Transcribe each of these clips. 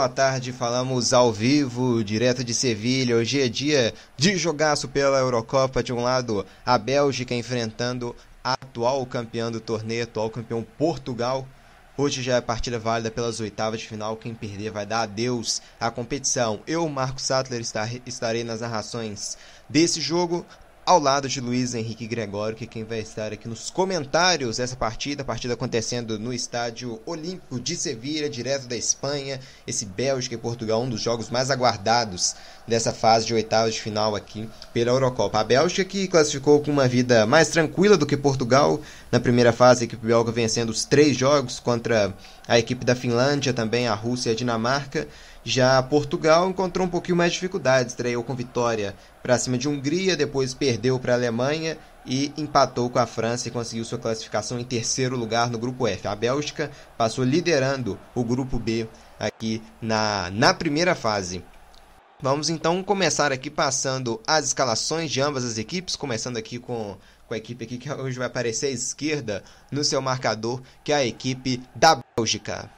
Boa tarde, falamos ao vivo, direto de Sevilha. Hoje é dia de jogaço pela Eurocopa. De um lado, a Bélgica enfrentando a atual campeã do torneio, atual campeão Portugal. Hoje já é partida válida pelas oitavas de final. Quem perder vai dar adeus à competição. Eu, Marco Sattler, estarei nas narrações desse jogo ao lado de Luiz Henrique Gregório, que é quem vai estar aqui nos comentários dessa partida, a partida acontecendo no Estádio Olímpico de Sevilha, direto da Espanha, esse Bélgica e Portugal, um dos jogos mais aguardados dessa fase de oitavas de final aqui pela Eurocopa. A Bélgica que classificou com uma vida mais tranquila do que Portugal, na primeira fase a equipe belga vencendo os três jogos contra a equipe da Finlândia, também a Rússia e a Dinamarca, já Portugal encontrou um pouquinho mais de dificuldades, estreou com vitória para cima de Hungria, depois perdeu para a Alemanha e empatou com a França e conseguiu sua classificação em terceiro lugar no grupo F. A Bélgica passou liderando o grupo B aqui na, na primeira fase. Vamos então começar aqui passando as escalações de ambas as equipes, começando aqui com, com a equipe aqui que hoje vai aparecer à esquerda no seu marcador, que é a equipe da Bélgica.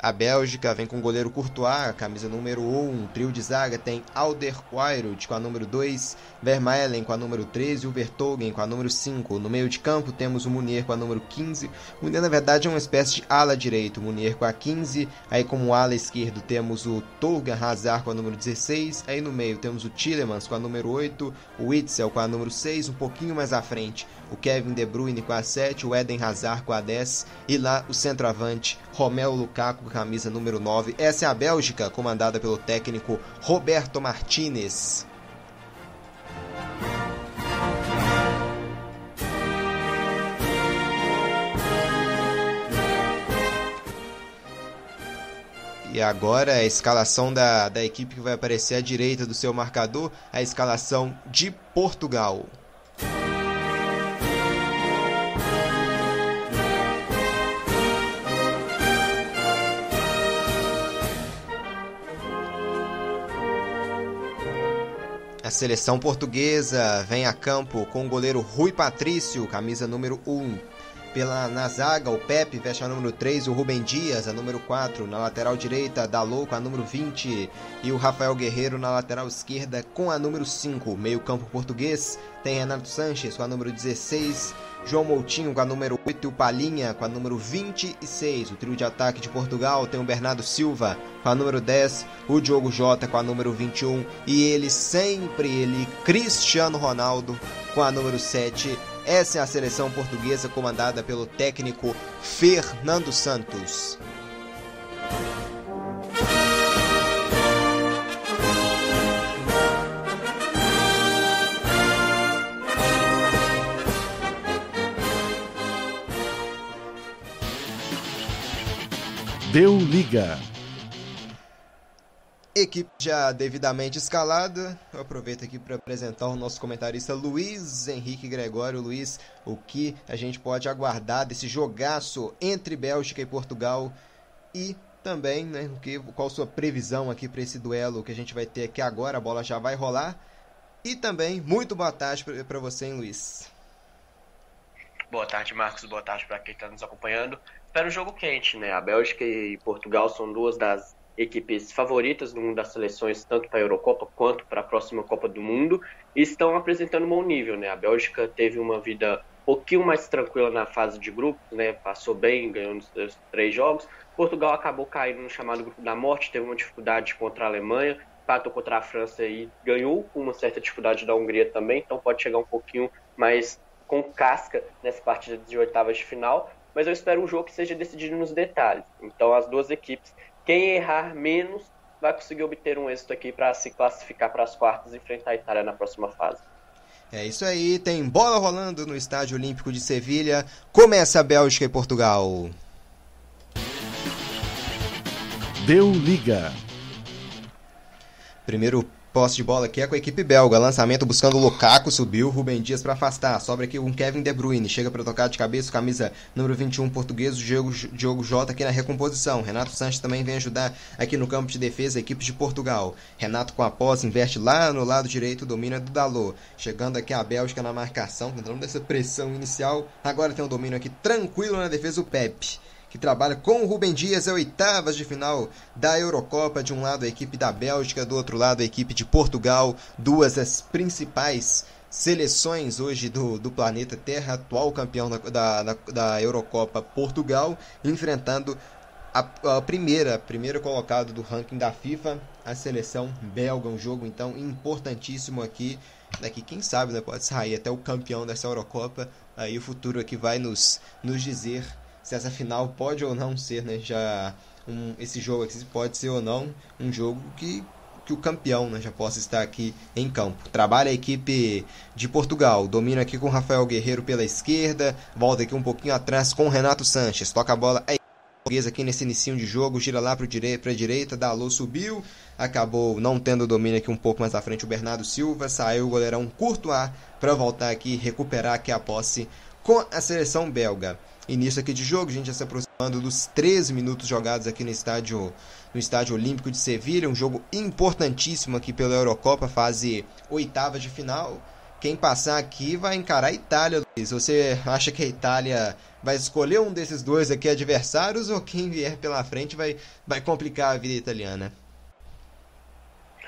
A Bélgica vem com o goleiro Courtois, camisa número 1. trio de zaga tem Alderweireld com a número 2, Vermaelen com a número 13 e o Vertogen com a número 5. No meio de campo temos o Munier com a número 15. O Munier, na verdade, é uma espécie de ala direito. O Munier com a 15. Aí, como ala esquerdo, temos o Tolga Hazard com a número 16. Aí, no meio, temos o Tillemans com a número 8. O Witzel com a número 6. Um pouquinho mais à frente, o Kevin De Bruyne com a 7. O Eden Hazard com a 10. E lá, o centroavante, Romelu Lukaku com camisa número 9. Essa é a Bélgica, comandada pelo técnico Roberto Martinez. E agora a escalação da, da equipe que vai aparecer à direita do seu marcador, a escalação de Portugal. A seleção portuguesa vem a campo com o goleiro Rui Patrício, camisa número 1. Pela, na zaga, o Pepe veste a número 3, o Rubem Dias, a número 4. Na lateral direita, Dalou com a número 20. E o Rafael Guerreiro na lateral esquerda com a número 5. Meio campo português tem Renato Sanches com a número 16. João Moutinho com a número 8 e o Palinha com a número 26. O trio de ataque de Portugal tem o Bernardo Silva com a número 10, o Diogo Jota com a número 21 e ele sempre, ele, Cristiano Ronaldo com a número 7. Essa é a seleção portuguesa comandada pelo técnico Fernando Santos. Deu liga. Equipe já devidamente escalada. Eu aproveito aqui para apresentar o nosso comentarista Luiz Henrique Gregório. Luiz, o que a gente pode aguardar desse jogaço entre Bélgica e Portugal e também, né, que, qual sua previsão aqui para esse duelo que a gente vai ter aqui agora? A bola já vai rolar. E também, muito boa tarde para você, hein, Luiz. Boa tarde, Marcos. Boa tarde para quem está nos acompanhando espera um jogo quente, né? A Bélgica e Portugal são duas das equipes favoritas no mundo das seleções, tanto para a Eurocopa quanto para a próxima Copa do Mundo, e estão apresentando um bom nível, né? A Bélgica teve uma vida um pouquinho mais tranquila na fase de grupos, né? Passou bem, ganhou nos três jogos. Portugal acabou caindo no chamado grupo da morte, teve uma dificuldade contra a Alemanha, empatou contra a França e ganhou com uma certa dificuldade da Hungria também, então pode chegar um pouquinho mais com casca nessa partida de oitavas de final mas eu espero um jogo que seja decidido nos detalhes. Então, as duas equipes, quem errar menos, vai conseguir obter um êxito aqui para se classificar para as quartas e enfrentar a Itália na próxima fase. É isso aí, tem bola rolando no Estádio Olímpico de Sevilha. Começa a Bélgica e Portugal. Deu liga. Primeiro Posse de bola aqui é com a equipe belga. Lançamento buscando o Lukaku, subiu. Rubem Dias para afastar. Sobra aqui um Kevin De Bruyne. Chega para tocar de cabeça, camisa número 21 português, o Diogo, Diogo Jota aqui na recomposição. Renato Sanches também vem ajudar aqui no campo de defesa a equipe de Portugal. Renato com a posse, inverte lá no lado direito, domina do Dalot. Chegando aqui a Bélgica na marcação, tentando dessa pressão inicial. Agora tem um domínio aqui tranquilo na defesa o Pepe que trabalha com o Rubem Dias, é oitavas de final da Eurocopa. De um lado a equipe da Bélgica, do outro lado a equipe de Portugal, duas das principais seleções hoje do, do planeta Terra, atual campeão da, da, da Eurocopa Portugal, enfrentando a, a primeira, primeiro colocado do ranking da FIFA, a seleção belga, um jogo então importantíssimo aqui. Daqui, quem sabe, né, pode sair até o campeão dessa Eurocopa. Aí o futuro aqui vai nos, nos dizer se essa final pode ou não ser, né, já um, esse jogo aqui pode ser ou não um jogo que que o campeão né, já possa estar aqui em campo. Trabalha a equipe de Portugal, domina aqui com Rafael Guerreiro pela esquerda, volta aqui um pouquinho atrás com Renato Sanches, toca a bola é portuguesa aqui nesse início de jogo, gira lá para a direita, Dalô subiu, acabou não tendo domínio aqui um pouco mais à frente o Bernardo Silva, saiu o goleirão curto a para voltar aqui recuperar aqui a posse com a seleção belga início aqui de jogo, a gente já se aproximando dos 13 minutos jogados aqui no estádio no estádio Olímpico de Sevilha, um jogo importantíssimo aqui pela Eurocopa, fase oitava de final. Quem passar aqui vai encarar a Itália, Luiz. Você acha que a Itália vai escolher um desses dois aqui adversários ou quem vier pela frente vai, vai complicar a vida italiana?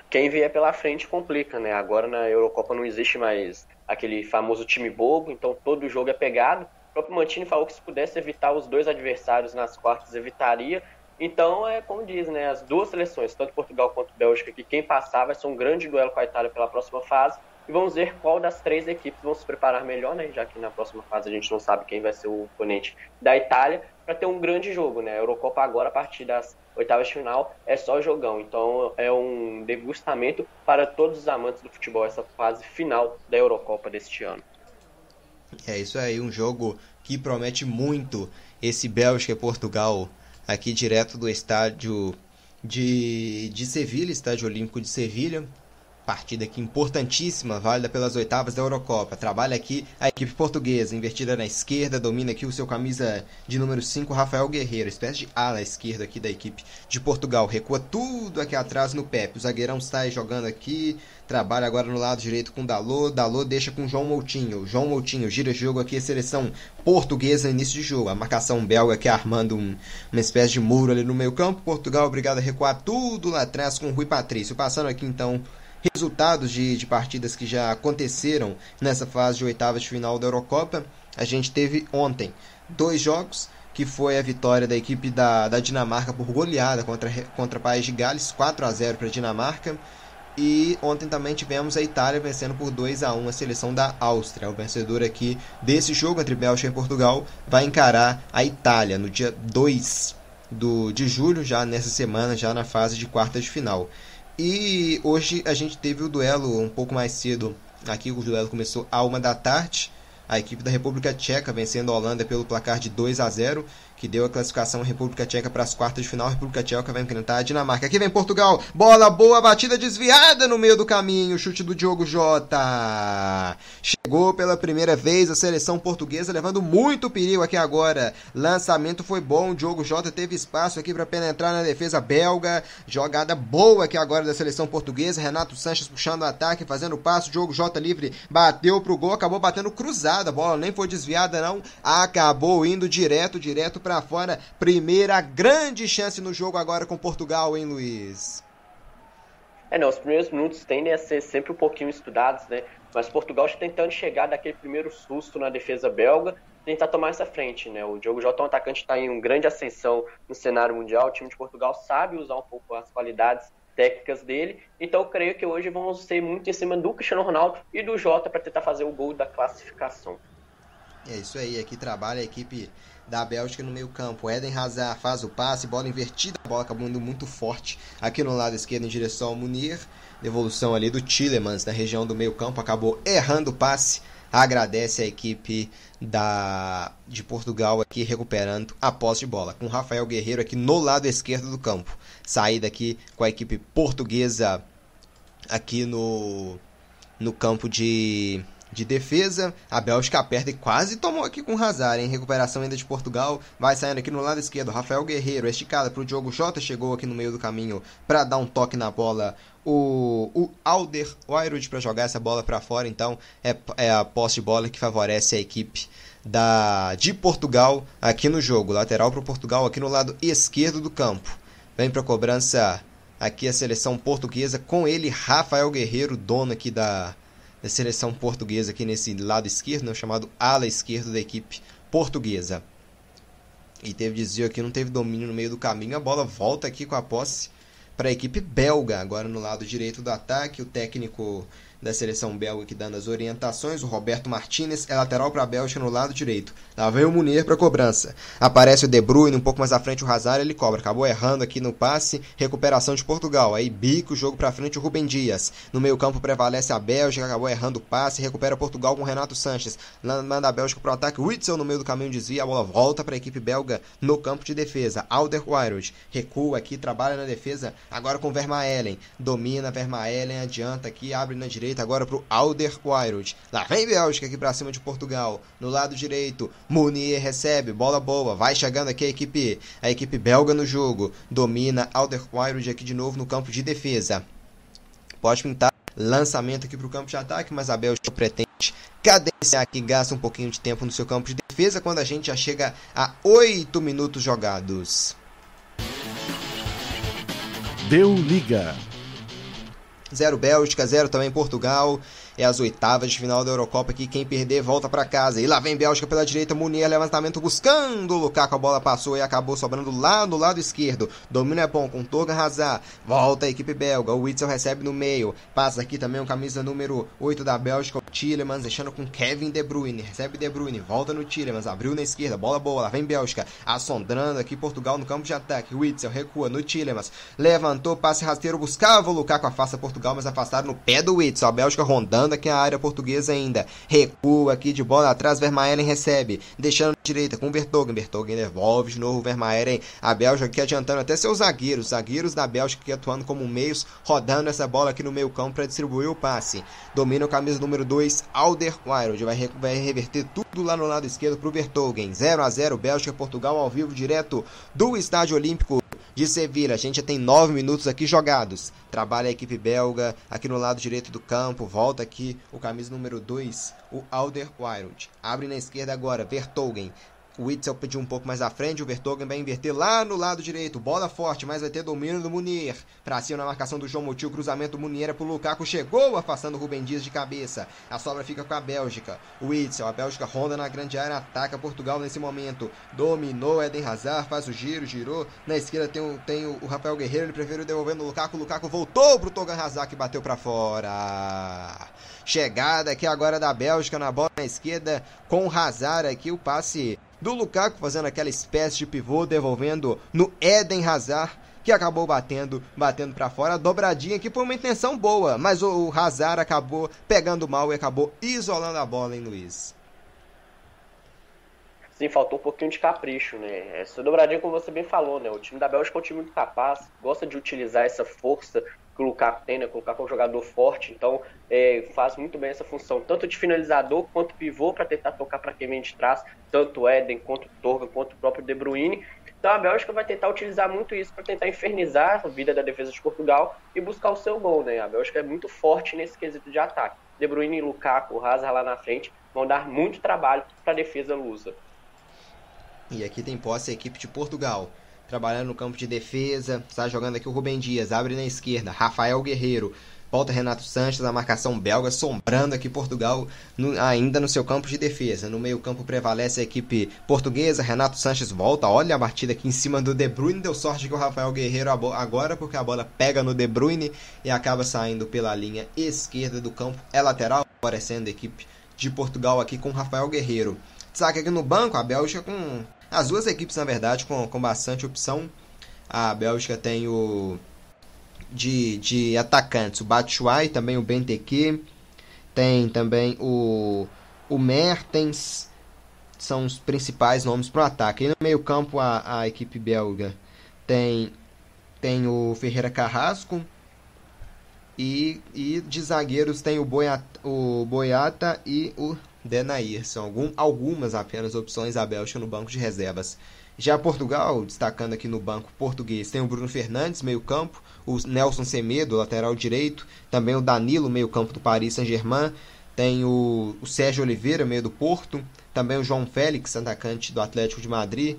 Quem vier pela frente complica, né? Agora na Eurocopa não existe mais aquele famoso time bobo, então todo jogo é pegado. O próprio Mantini falou que se pudesse evitar os dois adversários nas quartas, evitaria. Então, é como diz, né? As duas seleções, tanto Portugal quanto Bélgica, que quem passar vai ser um grande duelo com a Itália pela próxima fase. E vamos ver qual das três equipes vão se preparar melhor, né? Já que na próxima fase a gente não sabe quem vai ser o oponente da Itália, para ter um grande jogo, né? A Eurocopa agora, a partir das oitavas de final, é só jogão. Então é um degustamento para todos os amantes do futebol, essa fase final da Eurocopa deste ano. É isso aí, um jogo que promete muito esse Bélgica e Portugal aqui direto do estádio de, de Sevilha, estádio olímpico de Sevilha. Partida aqui importantíssima, válida pelas oitavas da Eurocopa. Trabalha aqui a equipe portuguesa, invertida na esquerda, domina aqui o seu camisa de número 5, Rafael Guerreiro, espécie de ala esquerda aqui da equipe de Portugal. Recua tudo aqui atrás no Pepe. O zagueirão sai jogando aqui, trabalha agora no lado direito com Dalô. Dalô deixa com João Moutinho. João Moutinho gira jogo aqui, a seleção portuguesa início de jogo. A marcação belga aqui armando um, uma espécie de muro ali no meio campo. Portugal obrigado a recuar tudo lá atrás com Rui Patrício. Passando aqui então resultados de, de partidas que já aconteceram nessa fase de oitavas de final da Eurocopa. A gente teve ontem dois jogos, que foi a vitória da equipe da, da Dinamarca por goleada contra, contra o País de Gales, 4 a 0 para a Dinamarca. E ontem também tivemos a Itália vencendo por 2 a 1 a seleção da Áustria. O vencedor aqui desse jogo entre Bélgica e Portugal vai encarar a Itália no dia 2 do, de julho, já nessa semana, já na fase de quartas de final. E hoje a gente teve o duelo um pouco mais cedo. Aqui o duelo começou a uma da tarde. A equipe da República Tcheca vencendo a Holanda pelo placar de 2 a 0 que deu a classificação República Tcheca para as quartas de final. República Tcheca vai enfrentar a Dinamarca. Aqui vem Portugal. Bola boa, batida desviada no meio do caminho. Chute do Diogo Jota. Chegou pela primeira vez a seleção portuguesa, levando muito perigo aqui agora. Lançamento foi bom. Diogo Jota teve espaço aqui para penetrar na defesa belga. Jogada boa aqui agora da seleção portuguesa. Renato Sanches puxando o ataque, fazendo o passo. Diogo Jota livre, bateu pro gol, acabou batendo cruzada. A bola nem foi desviada, não. Acabou indo direto, direto para para fora. Primeira grande chance no jogo agora com Portugal, hein, Luiz? É, não, os primeiros minutos tendem a ser sempre um pouquinho estudados, né? Mas Portugal está tentando chegar daquele primeiro susto na defesa belga, tentar tomar essa frente, né? O Diogo Jota, um atacante, está em uma grande ascensão no cenário mundial. O time de Portugal sabe usar um pouco as qualidades técnicas dele. Então, eu creio que hoje vamos ser muito em cima do Cristiano Ronaldo e do Jota para tentar fazer o gol da classificação. É isso aí, aqui trabalha a equipe da Bélgica no meio campo. Eden Hazard faz o passe, bola invertida, a bola acabou indo muito forte aqui no lado esquerdo em direção ao Munir. Devolução ali do Tillemans na região do meio campo, acabou errando o passe. Agradece a equipe da de Portugal aqui recuperando a posse de bola, com Rafael Guerreiro aqui no lado esquerdo do campo. Saída aqui com a equipe portuguesa aqui no, no campo de, de defesa. A Bélgica aperta e quase tomou aqui com o Hazard, em recuperação ainda de Portugal. Vai saindo aqui no lado esquerdo. Rafael Guerreiro, esticada para o Diogo Jota, chegou aqui no meio do caminho para dar um toque na bola. O, o Alder Wairud para jogar essa bola para fora, então é, é a posse de bola que favorece a equipe da de Portugal aqui no jogo. Lateral para Portugal aqui no lado esquerdo do campo. Vem para cobrança aqui a seleção portuguesa com ele Rafael Guerreiro, dono aqui da, da seleção portuguesa aqui nesse lado esquerdo, né, chamado ala esquerdo da equipe portuguesa. E teve desvio aqui, não teve domínio no meio do caminho. A bola volta aqui com a posse para a equipe belga, agora no lado direito do ataque. O técnico da seleção belga aqui dando as orientações. O Roberto Martinez é lateral para a Bélgica no lado direito. Lá vem o Munier para cobrança. Aparece o De Bruyne, um pouco mais à frente o Hazard, ele cobra. Acabou errando aqui no passe. Recuperação de Portugal. Aí bica o jogo para frente o Rubem Dias. No meio campo prevalece a Bélgica, acabou errando o passe. Recupera Portugal com o Renato Sanches. Manda a Bélgica para o ataque. Witzel no meio do caminho desvia. A bola volta para a equipe belga no campo de defesa. Alderweireld recua aqui, trabalha na defesa. Agora com Vermaelen. Domina Vermaelen, adianta aqui, abre na direita direita agora para o Alderweireld. Lá vem Bélgica aqui para cima de Portugal. No lado direito, Munier recebe, bola boa. Vai chegando aqui a equipe, a equipe belga no jogo. Domina Alderweireld aqui de novo no campo de defesa. Pode pintar lançamento aqui para o campo de ataque, mas a Bélgica pretende cadenciar aqui, gasta um pouquinho de tempo no seu campo de defesa quando a gente já chega a 8 minutos jogados. Deu liga. 0 Bélgica, 0 também Portugal é as oitavas de final da Eurocopa aqui. Quem perder volta para casa. E lá vem Bélgica pela direita. Munier, levantamento buscando Lukaku. A bola passou e acabou sobrando lá no lado esquerdo. Domínio é bom com Torgan Hazard. Volta a equipe belga. O Witzel recebe no meio. Passa aqui também o camisa número 8 da Bélgica, o Tillemans, deixando com Kevin De Bruyne. Recebe De Bruyne. Volta no Tillemans. Abriu na esquerda. Bola boa. Lá vem Bélgica. Assombrando aqui Portugal no campo de ataque. Witzel recua no Tillemans. Levantou, passe rasteiro. Buscava o Lukaku. Afasta Portugal, mas afastaram no pé do Witzel. A Bélgica rondando aqui a área portuguesa ainda. Recua aqui de bola atrás, Vermaelen recebe. Deixando direita com Vertogen. Vertogen devolve de novo Vermaelen. A Bélgica aqui adiantando até seus zagueiros. Zagueiros da Bélgica aqui atuando como meios, rodando essa bola aqui no meio campo para distribuir o passe. Domina o camisa número 2, Alderweireld. Vai, vai reverter tudo lá no lado esquerdo para o Vertogen. 0 a 0 Bélgica Portugal ao vivo direto do Estádio Olímpico de Sevilha. A gente já tem 9 minutos aqui jogados. Trabalha a equipe belga aqui no lado direito do campo. Volta aqui o camisa número 2, o Alderweireld. Abre na esquerda agora, Vertogen. O Witzel pediu um pouco mais à frente. O Vertogen vai inverter lá no lado direito. Bola forte, mas vai ter domínio do Munier. Pra cima na marcação do João Moutinho. Cruzamento do Munier é pro Lukaku. Chegou afastando o Rubem Dias de cabeça. A sobra fica com a Bélgica. O Witzel, a Bélgica ronda na grande área. Ataca Portugal nesse momento. Dominou Eden Hazard. Faz o giro, girou. Na esquerda tem o, tem o Rafael Guerreiro. Ele prefere devolvendo o Lukaku. O Lukaku voltou pro Togan Hazard que bateu para fora. Chegada aqui agora da Bélgica na bola na esquerda com o Hazard aqui. O passe do Lukaku fazendo aquela espécie de pivô, devolvendo no Eden Hazard, que acabou batendo, batendo para fora. A dobradinha que foi uma intenção boa, mas o, o Hazard acabou pegando mal e acabou isolando a bola, hein, Luiz? Sim, faltou um pouquinho de capricho, né? Essa dobradinha, como você bem falou, né? O time da Bélgica é um time muito capaz, gosta de utilizar essa força que o Lukaku tem, né? O Lukaku é um jogador forte, então é, faz muito bem essa função, tanto de finalizador quanto pivô, para tentar tocar para quem vem de trás, tanto o Eden, quanto o Torga, quanto o próprio De Bruyne. Então a Bélgica vai tentar utilizar muito isso para tentar infernizar a vida da defesa de Portugal e buscar o seu gol, né? A Bélgica é muito forte nesse quesito de ataque. De Bruyne e Lukaku, Hazard lá na frente, vão dar muito trabalho para a defesa lusa. E aqui tem posse a equipe de Portugal trabalhando no campo de defesa. Está jogando aqui o Rubem Dias, abre na esquerda. Rafael Guerreiro. Volta Renato Sanches, a marcação belga, sombrando aqui Portugal no, ainda no seu campo de defesa. No meio-campo prevalece a equipe portuguesa. Renato Sanches volta, olha a batida aqui em cima do De Bruyne. Deu sorte que o Rafael Guerreiro agora, porque a bola pega no De Bruyne e acaba saindo pela linha esquerda do campo. É lateral, aparecendo a equipe de Portugal aqui com o Rafael Guerreiro. Destaque aqui no banco, a Bélgica com as duas equipes, na verdade, com, com bastante opção. A Bélgica tem o de, de atacantes, o Batshuayi, também o Benteke, tem também o, o Mertens, são os principais nomes para o ataque. E no meio campo a, a equipe belga tem, tem o Ferreira Carrasco, E, e de zagueiros tem o Boiata, o Boiata e o Denair. São algum, algumas apenas opções da Bélgica no banco de reservas. Já Portugal, destacando aqui no banco português, tem o Bruno Fernandes, meio-campo, o Nelson Semedo, lateral direito, também o Danilo, meio-campo do Paris Saint-Germain, tem o, o Sérgio Oliveira, meio do Porto, também o João Félix, atacante do Atlético de Madrid,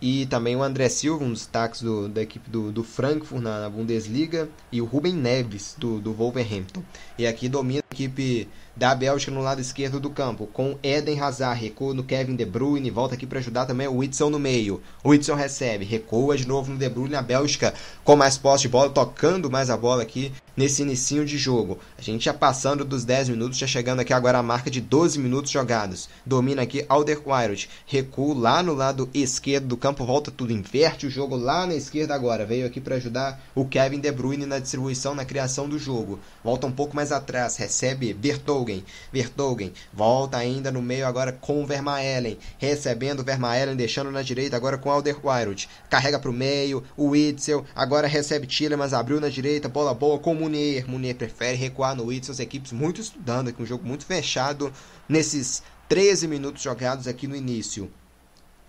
e também o André Silva, um dos destaques do, da equipe do, do Frankfurt na, na, Bundesliga, e o Ruben Neves, do, do Wolverhampton. E aqui domina a equipe da Bélgica no lado esquerdo do campo, com Eden Hazard, recua no Kevin De Bruyne, volta aqui para ajudar também o Whitson no meio. O Whitson recebe, recua de novo no De Bruyne, a Bélgica com mais posse de bola, tocando mais a bola aqui nesse inicinho de jogo. A gente já passando dos 10 minutos, já chegando aqui agora a marca de 12 minutos jogados. Domina aqui Alderweireld, recua lá no lado esquerdo do campo, volta tudo, inverte o jogo lá na esquerda agora. Veio aqui para ajudar o Kevin De Bruyne na distribuição, na criação do jogo. Volta um pouco mais atrás, recebe Bertol Vertogen. Vertogen volta ainda no meio agora com Vermaelen. Recebendo Vermaelen, deixando na direita agora com Alderweireld. Carrega para o meio, o Witzel. Agora recebe Tillemans, abriu na direita, bola boa com Munier. Munier prefere recuar no Witzel. As equipes muito estudando aqui, um jogo muito fechado nesses 13 minutos jogados aqui no início.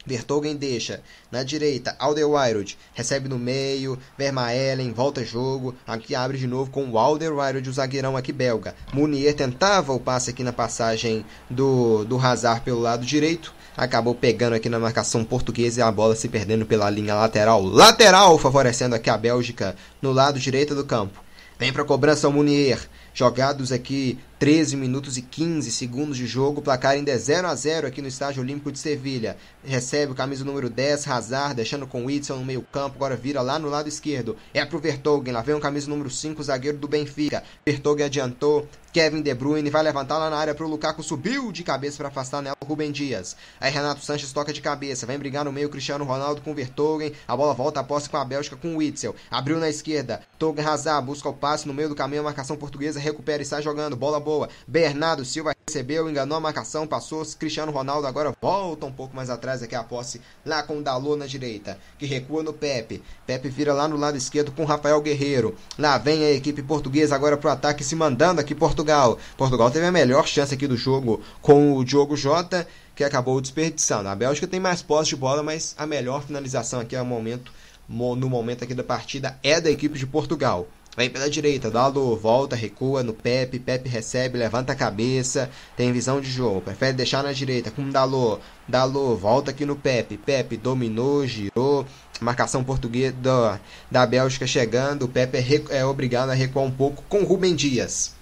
Vertogen deixa na direita, Alderweireld recebe no meio, Vermaelen volta jogo, aqui abre de novo com o Alderweireld, o zagueirão aqui belga. Munier tentava o passe aqui na passagem do, do Hazard pelo lado direito, acabou pegando aqui na marcação portuguesa e a bola se perdendo pela linha lateral. Lateral favorecendo aqui a Bélgica no lado direito do campo. Vem para a cobrança o Munier. Jogados aqui 13 minutos e 15 segundos de jogo, placar ainda é 0 a 0 aqui no Estádio Olímpico de Sevilha. Recebe o camisa número 10, Hazard, deixando com Whitson no meio campo, agora vira lá no lado esquerdo. É pro Vertogen, lá vem o camisa número 5, zagueiro do Benfica. Vertogen adiantou, Kevin De Bruyne vai levantar lá na área pro Lukaku, subiu de cabeça para afastar nela o Rubem Dias. Aí Renato Sanches toca de cabeça, vem brigar no meio Cristiano Ronaldo com Vertogen, a bola volta a posse com a Bélgica com Witzel. Abriu na esquerda, Togen Hazard busca o passe no meio do caminho, a marcação portuguesa recupera e sai jogando, bola boa. Bernardo Silva recebeu, enganou a marcação, passou. Cristiano Ronaldo agora volta um pouco mais atrás aqui a posse, lá com o Dalô na direita, que recua no Pepe. Pepe vira lá no lado esquerdo com Rafael Guerreiro. Lá vem a equipe portuguesa agora pro ataque, se mandando aqui Portugal. Portugal teve a melhor chance aqui do jogo com o Diogo Jota, que acabou desperdiçando. A Bélgica tem mais posse de bola, mas a melhor finalização aqui é o momento, no momento aqui da partida é da equipe de Portugal. Vem pela direita, Dalo volta, recua no Pepe, Pepe recebe, levanta a cabeça, tem visão de jogo, prefere deixar na direita com Dalô, Dalô volta aqui no Pepe, Pepe dominou, girou, marcação portuguesa da, da Bélgica chegando, o Pepe é, é obrigado a recuar um pouco com Rubem Dias.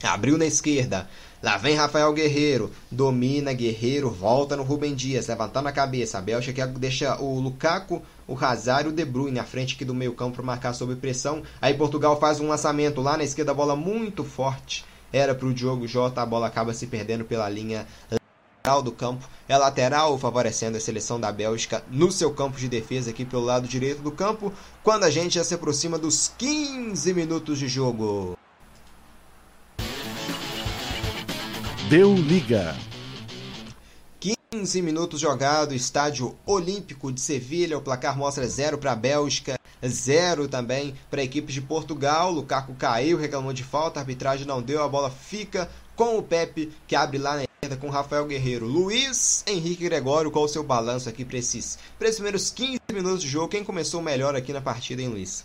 Abriu na esquerda, Lá vem Rafael Guerreiro, domina Guerreiro, volta no Rubem Dias, levantando a cabeça. A Bélgica deixa o Lukaku, o Hazard e o De Bruyne à frente aqui do meio campo para marcar sob pressão. Aí Portugal faz um lançamento lá na esquerda, a bola muito forte. Era para o Diogo Jota, a bola acaba se perdendo pela linha lateral do campo. É lateral, favorecendo a seleção da Bélgica no seu campo de defesa aqui pelo lado direito do campo. Quando a gente já se aproxima dos 15 minutos de jogo. Deu liga. 15 minutos jogado, estádio Olímpico de Sevilha. O placar mostra 0 para a Bélgica, 0 também para a equipe de Portugal. Lukaku caiu, reclamou de falta, a arbitragem não deu, a bola fica com o Pepe, que abre lá na esquerda com Rafael Guerreiro. Luiz Henrique Gregório, qual o seu balanço aqui para esses, esses primeiros 15 minutos de jogo? Quem começou melhor aqui na partida, hein, Luiz?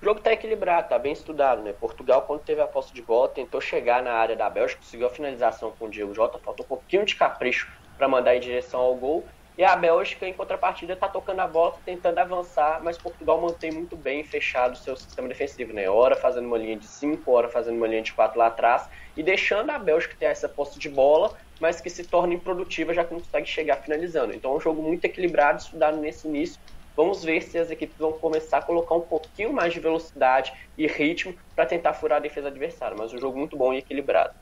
O jogo está equilibrado, está bem estudado, né? Portugal, quando teve a posse de bola, tentou chegar na área da Bélgica, conseguiu a finalização com o Diego Jota, faltou um pouquinho de capricho para mandar em direção ao gol. E a Bélgica, em contrapartida, está tocando a bola, tentando avançar, mas Portugal mantém muito bem fechado o seu sistema defensivo, né? Hora fazendo uma linha de 5, hora fazendo uma linha de 4 lá atrás, e deixando a Bélgica ter essa posse de bola, mas que se torna improdutiva já que não consegue chegar finalizando. Então é um jogo muito equilibrado, estudado nesse início, Vamos ver se as equipes vão começar a colocar um pouquinho mais de velocidade e ritmo para tentar furar a defesa adversária. Mas um jogo muito bom e equilibrado.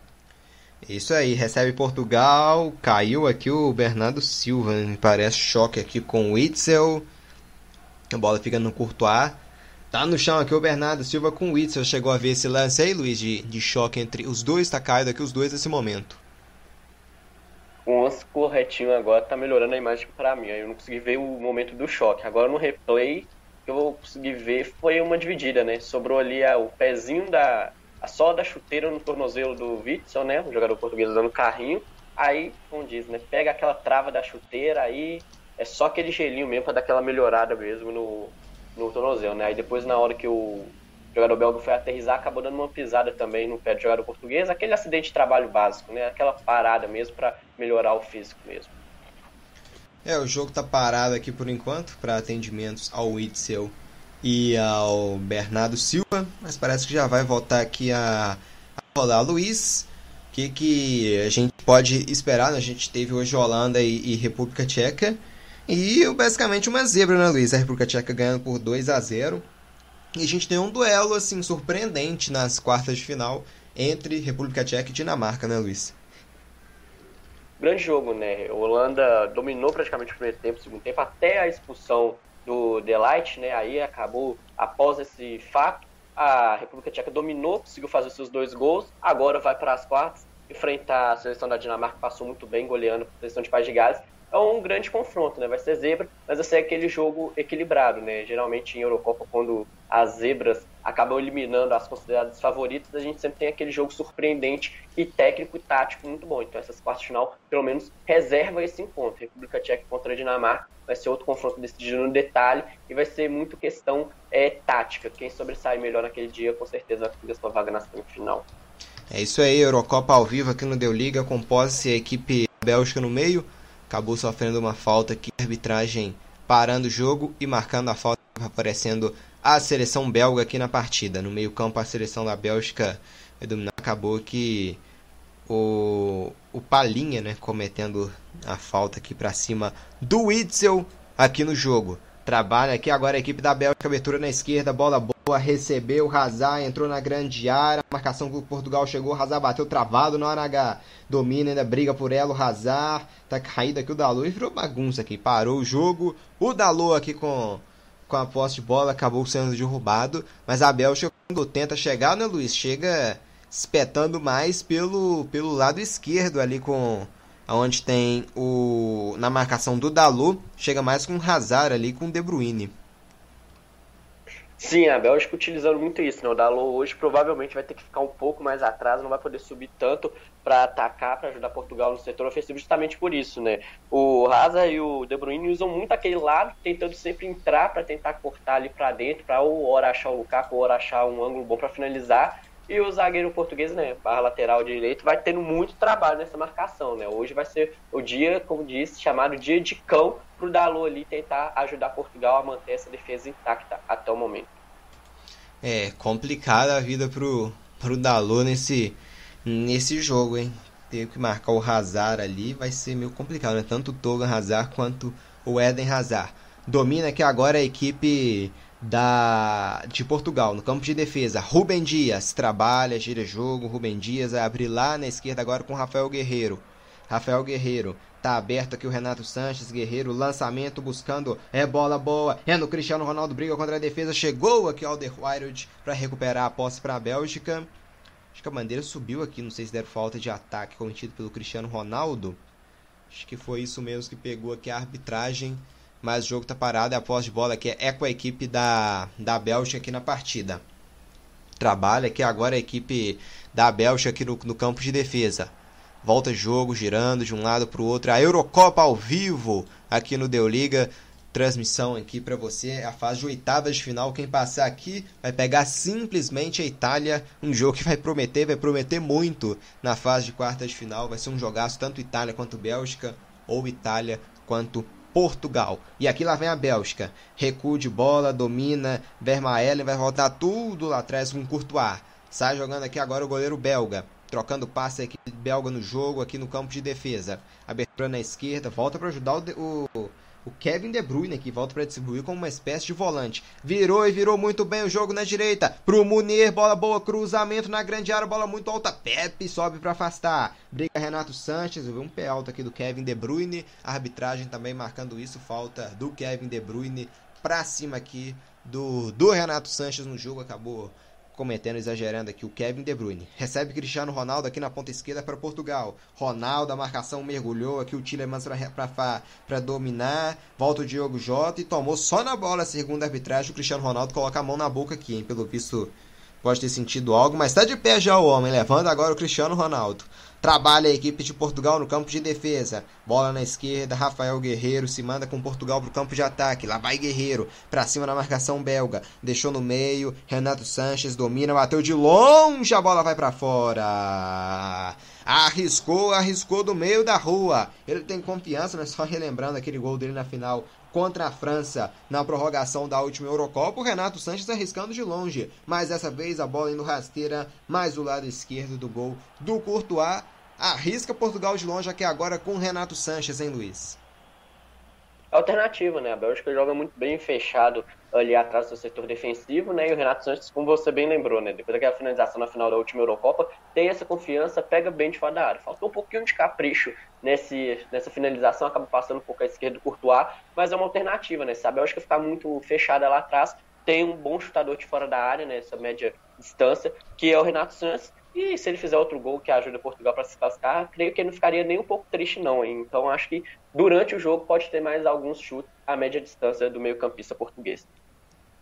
Isso aí, recebe Portugal. Caiu aqui o Bernardo Silva. Me parece choque aqui com o Witzel. A bola fica no Courtois. Tá no chão aqui o Bernardo Silva com o Witzel. Chegou a ver esse lance aí, Luiz, de, de choque entre os dois. Tá caído aqui os dois nesse momento o corretinho agora tá melhorando a imagem para mim. Aí eu não consegui ver o momento do choque. Agora no replay que eu consegui ver foi uma dividida, né? Sobrou ali a, o pezinho da. a só da chuteira no tornozelo do Witzel, né? O jogador português usando carrinho. Aí, como diz, né? Pega aquela trava da chuteira, aí é só aquele gelinho mesmo pra dar aquela melhorada mesmo no, no tornozelo, né? Aí depois, na hora que o jogador belga foi aterrizar, acabou dando uma pisada também no pé do jogador português. Aquele acidente de trabalho básico, né? Aquela parada mesmo para melhorar o físico mesmo. É, o jogo tá parado aqui por enquanto para atendimentos ao Witzel e ao Bernardo Silva, mas parece que já vai voltar aqui a, a rolar. Luiz, o que, que a gente pode esperar? A gente teve hoje Holanda e, e República Tcheca e basicamente uma zebra, né, Luiz? A República Tcheca ganhando por 2 a 0 e a gente tem um duelo assim surpreendente nas quartas de final entre República Tcheca e Dinamarca, né, Luiz? Grande jogo, né? A Holanda dominou praticamente o primeiro tempo, o segundo tempo, até a expulsão do Delight, né? Aí acabou, após esse fato, a República Tcheca dominou, conseguiu fazer seus dois gols, agora vai para as quartas, enfrentar a seleção da Dinamarca, passou muito bem, goleando a seleção de País de Gales, é um grande confronto, né? Vai ser zebra, mas vai ser aquele jogo equilibrado, né? Geralmente em Eurocopa, quando as zebras acabam eliminando as consideradas favoritas, a gente sempre tem aquele jogo surpreendente e técnico e tático muito bom. Então essas quartas de final, pelo menos, reserva esse encontro. República Tcheca contra a Dinamarca vai ser outro confronto decidido no detalhe e vai ser muito questão é, tática. Quem sobressai melhor naquele dia, com certeza vai conseguir sua vaga na semifinal. É isso aí, Eurocopa ao vivo aqui no Deu Liga, compôs-se a equipe Bélgica no meio, acabou sofrendo uma falta aqui, arbitragem parando o jogo e marcando a falta, aparecendo a seleção belga aqui na partida. No meio-campo, a seleção da Bélgica acabou que o, o Palinha, né, cometendo a falta aqui para cima do Witzel aqui no jogo. Trabalha aqui agora a equipe da Bélgica, abertura na esquerda, bola boa, recebeu, Hazard entrou na grande área, marcação que Portugal chegou, Hazard bateu travado na hora H, domina, ainda briga por ela, o Hazard, tá caído aqui o Dalot e virou bagunça aqui, parou o jogo, o Dalot aqui com, com a posse de bola acabou sendo derrubado, mas a Bélgica tenta chegar, né Luiz, chega espetando mais pelo, pelo lado esquerdo ali com onde tem o na marcação do Dalot, chega mais com o Hazard ali com o De Bruyne. Sim, a Bélgica utilizando muito isso, né? O Dalot hoje provavelmente vai ter que ficar um pouco mais atrás, não vai poder subir tanto para atacar, para ajudar Portugal no setor ofensivo, justamente por isso, né? O Hazard e o De Bruyne usam muito aquele lado, tentando sempre entrar para tentar cortar ali para dentro, para ou hora achar o Lukaku, ou hora achar um ângulo bom para finalizar. E o zagueiro português, né, barra lateral direito, vai tendo muito trabalho nessa marcação, né? Hoje vai ser o dia, como disse, chamado dia de cão pro Dalot ali tentar ajudar Portugal a manter essa defesa intacta até o momento. É, complicada a vida pro, pro Dalot nesse, nesse jogo, hein? Ter que marcar o Hazard ali vai ser meio complicado, né? Tanto o Togan Hazard quanto o Eden Hazard. Domina aqui agora a equipe da de Portugal no campo de defesa. Rubem Dias trabalha, gira jogo. Rubem Dias vai abrir lá na esquerda agora com Rafael Guerreiro. Rafael Guerreiro tá aberto aqui o Renato Sanches, Guerreiro, lançamento buscando, é bola boa, é no Cristiano Ronaldo, briga contra a defesa, chegou aqui o Alderweireld para recuperar a posse para a Bélgica. Acho que a bandeira subiu aqui, não sei se deram falta de ataque cometido pelo Cristiano Ronaldo. Acho que foi isso mesmo que pegou aqui a arbitragem mas o jogo está parado e a posse de bola aqui é com a equipe da, da Bélgica aqui na partida. Trabalha aqui agora a equipe da Bélgica aqui no, no campo de defesa. Volta jogo, girando de um lado para o outro. A Eurocopa ao vivo aqui no Deu Liga. Transmissão aqui para você. É a fase de oitavas de final. Quem passar aqui vai pegar simplesmente a Itália. Um jogo que vai prometer, vai prometer muito na fase de quartas de final. Vai ser um jogaço tanto Itália quanto Bélgica. Ou Itália quanto Portugal. E aqui lá vem a Bélgica. Recuo de bola, domina. Vermaelen vai voltar tudo lá atrás com Courtois. Sai jogando aqui agora o goleiro belga. Trocando passe aqui belga no jogo, aqui no campo de defesa. Abertura na esquerda, volta para ajudar o, o, o Kevin De Bruyne que volta para distribuir como uma espécie de volante. Virou e virou muito bem o jogo na direita. Pro Munir, bola boa, cruzamento na grande área, bola muito alta. Pepe sobe para afastar. Briga Renato Sanches, um pé alto aqui do Kevin De Bruyne. Arbitragem também marcando isso, falta do Kevin De Bruyne para cima aqui do, do Renato Sanches no jogo. Acabou cometendo, exagerando aqui, o Kevin De Bruyne. Recebe Cristiano Ronaldo aqui na ponta esquerda para Portugal. Ronaldo, a marcação mergulhou aqui, o Tillemans para dominar. Volta o Diogo Jota e tomou só na bola, segundo a arbitragem. O Cristiano Ronaldo coloca a mão na boca aqui, hein? Pelo visto, pode ter sentido algo, mas está de pé já o homem, levando agora o Cristiano Ronaldo. Trabalha a equipe de Portugal no campo de defesa. Bola na esquerda, Rafael Guerreiro se manda com Portugal para o campo de ataque. Lá vai Guerreiro, para cima na marcação belga. Deixou no meio, Renato Sanches domina, bateu de longe, a bola vai para fora. Arriscou, arriscou do meio da rua. Ele tem confiança, mas só relembrando aquele gol dele na final contra a França na prorrogação da última Eurocopa, o Renato Sanches arriscando de longe, mas dessa vez a bola indo rasteira mais do lado esquerdo do gol do Courtois. Arrisca Portugal de longe aqui agora com o Renato Sanches, hein, Luiz? Alternativa, né? A Bélgica joga muito bem fechado ali atrás do setor defensivo, né? E o Renato Sanches, como você bem lembrou, né? Depois daquela finalização na final da última Eurocopa, tem essa confiança, pega bem de fora da área. Faltou um pouquinho de capricho nesse, nessa finalização, acaba passando um pouco à esquerda do Courtois, mas é uma alternativa, né? Se a Bélgica ficar muito fechada lá atrás, tem um bom chutador de fora da área, né? Essa média distância, que é o Renato Sanches. E se ele fizer outro gol que ajuda Portugal para se classificar, creio que ele não ficaria nem um pouco triste, não. Hein? Então acho que durante o jogo pode ter mais alguns chutes à média distância do meio-campista português.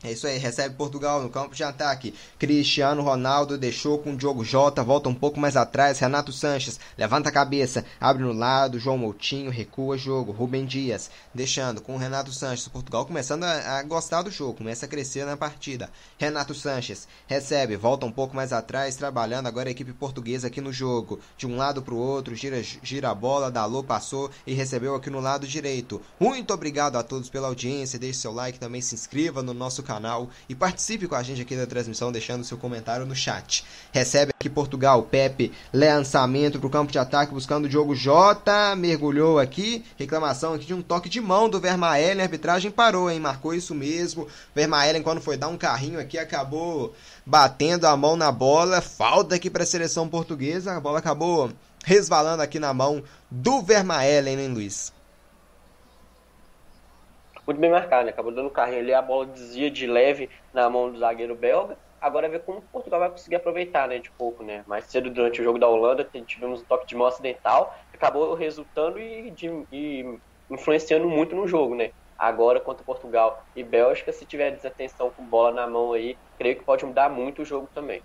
É isso aí, recebe Portugal no campo de ataque. Cristiano Ronaldo deixou com o Diogo Jota, volta um pouco mais atrás. Renato Sanches levanta a cabeça, abre no lado. João Moutinho recua jogo. Rubem Dias deixando com o Renato Sanches. Portugal começando a, a, gostar do jogo, começa a crescer na partida. Renato Sanches recebe, volta um pouco mais atrás, trabalhando agora a equipe portuguesa aqui no jogo. De um lado para o outro, gira, gira a bola. Dalô passou e recebeu aqui no lado direito. Muito obrigado a todos pela audiência. Deixe seu like, também se inscreva no nosso canal e participe com a gente aqui da transmissão deixando seu comentário no chat. Recebe aqui Portugal, Pepe, lançamento para o campo de ataque buscando o Diogo Jota, mergulhou aqui, reclamação aqui de um toque de mão do Vermaelen, a arbitragem parou, hein, marcou isso mesmo. Vermaelen quando foi dar um carrinho aqui acabou batendo a mão na bola, falta aqui para a seleção portuguesa, a bola acabou resvalando aqui na mão do Vermaelen, hein, Luiz? Muito bem marcado, né? Acabou dando carrinho ali, a bola desvia de leve na mão do zagueiro belga. Agora ver como Portugal vai conseguir aproveitar, né, de pouco, né? Mais cedo durante o jogo da Holanda tivemos um toque de mão acidental, acabou resultando e, de, e influenciando muito no jogo, né? Agora contra Portugal e Bélgica, se tiver desatenção com bola na mão aí, creio que pode mudar muito o jogo também.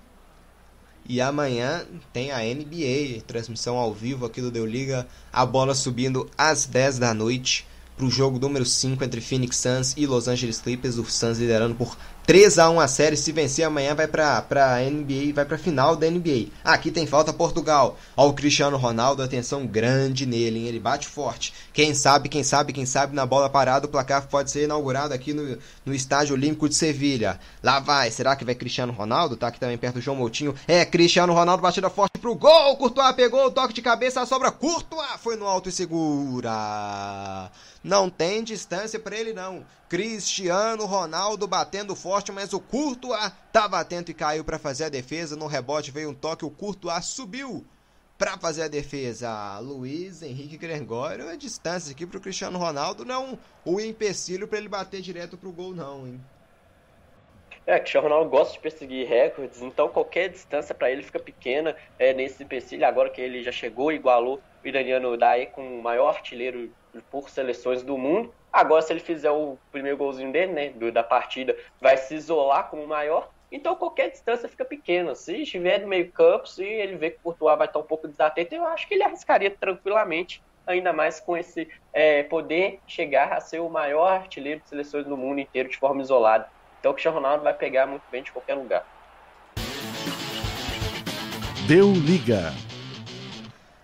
E amanhã tem a NBA, transmissão ao vivo aqui do Deu Liga, a bola subindo às 10 da noite para o jogo número 5 entre Phoenix Suns e Los Angeles Clippers, o Suns liderando por 3 a 1 a série. Se vencer amanhã vai para para NBA, vai para final da NBA. Aqui tem falta Portugal. Ó o Cristiano Ronaldo, atenção grande nele, hein? ele bate forte. Quem sabe, quem sabe, quem sabe na bola parada o placar pode ser inaugurado aqui no, no Estádio Olímpico de Sevilha. Lá vai, será que vai Cristiano Ronaldo? Tá aqui também perto do João Moutinho. É, Cristiano Ronaldo batida forte pro gol. Courtois pegou o toque de cabeça, a sobra Courtois foi no alto e segura. Não tem distância para ele não. Cristiano Ronaldo batendo forte, mas o Courtois estava atento e caiu para fazer a defesa. No rebote veio um toque, o Courtois subiu para fazer a defesa. Luiz Henrique Gregório, a distância aqui para o Cristiano Ronaldo não o empecilho para ele bater direto pro gol não, hein? É, o Cristiano Ronaldo gosta de perseguir recordes, então qualquer distância para ele fica pequena é, nesse empecilho. Agora que ele já chegou, igualou o iraniano Dae com o maior artilheiro por seleções do mundo. Agora, se ele fizer o primeiro golzinho dele, né, da partida, vai se isolar como maior. Então, qualquer distância fica pequena. Se estiver no meio campo, se ele vê que o Courtois vai estar um pouco desatento, eu acho que ele arriscaria tranquilamente, ainda mais com esse é, poder chegar a ser o maior artilheiro de seleções do mundo inteiro de forma isolada. Então, o Cristiano Ronaldo vai pegar muito bem de qualquer lugar. Deu liga.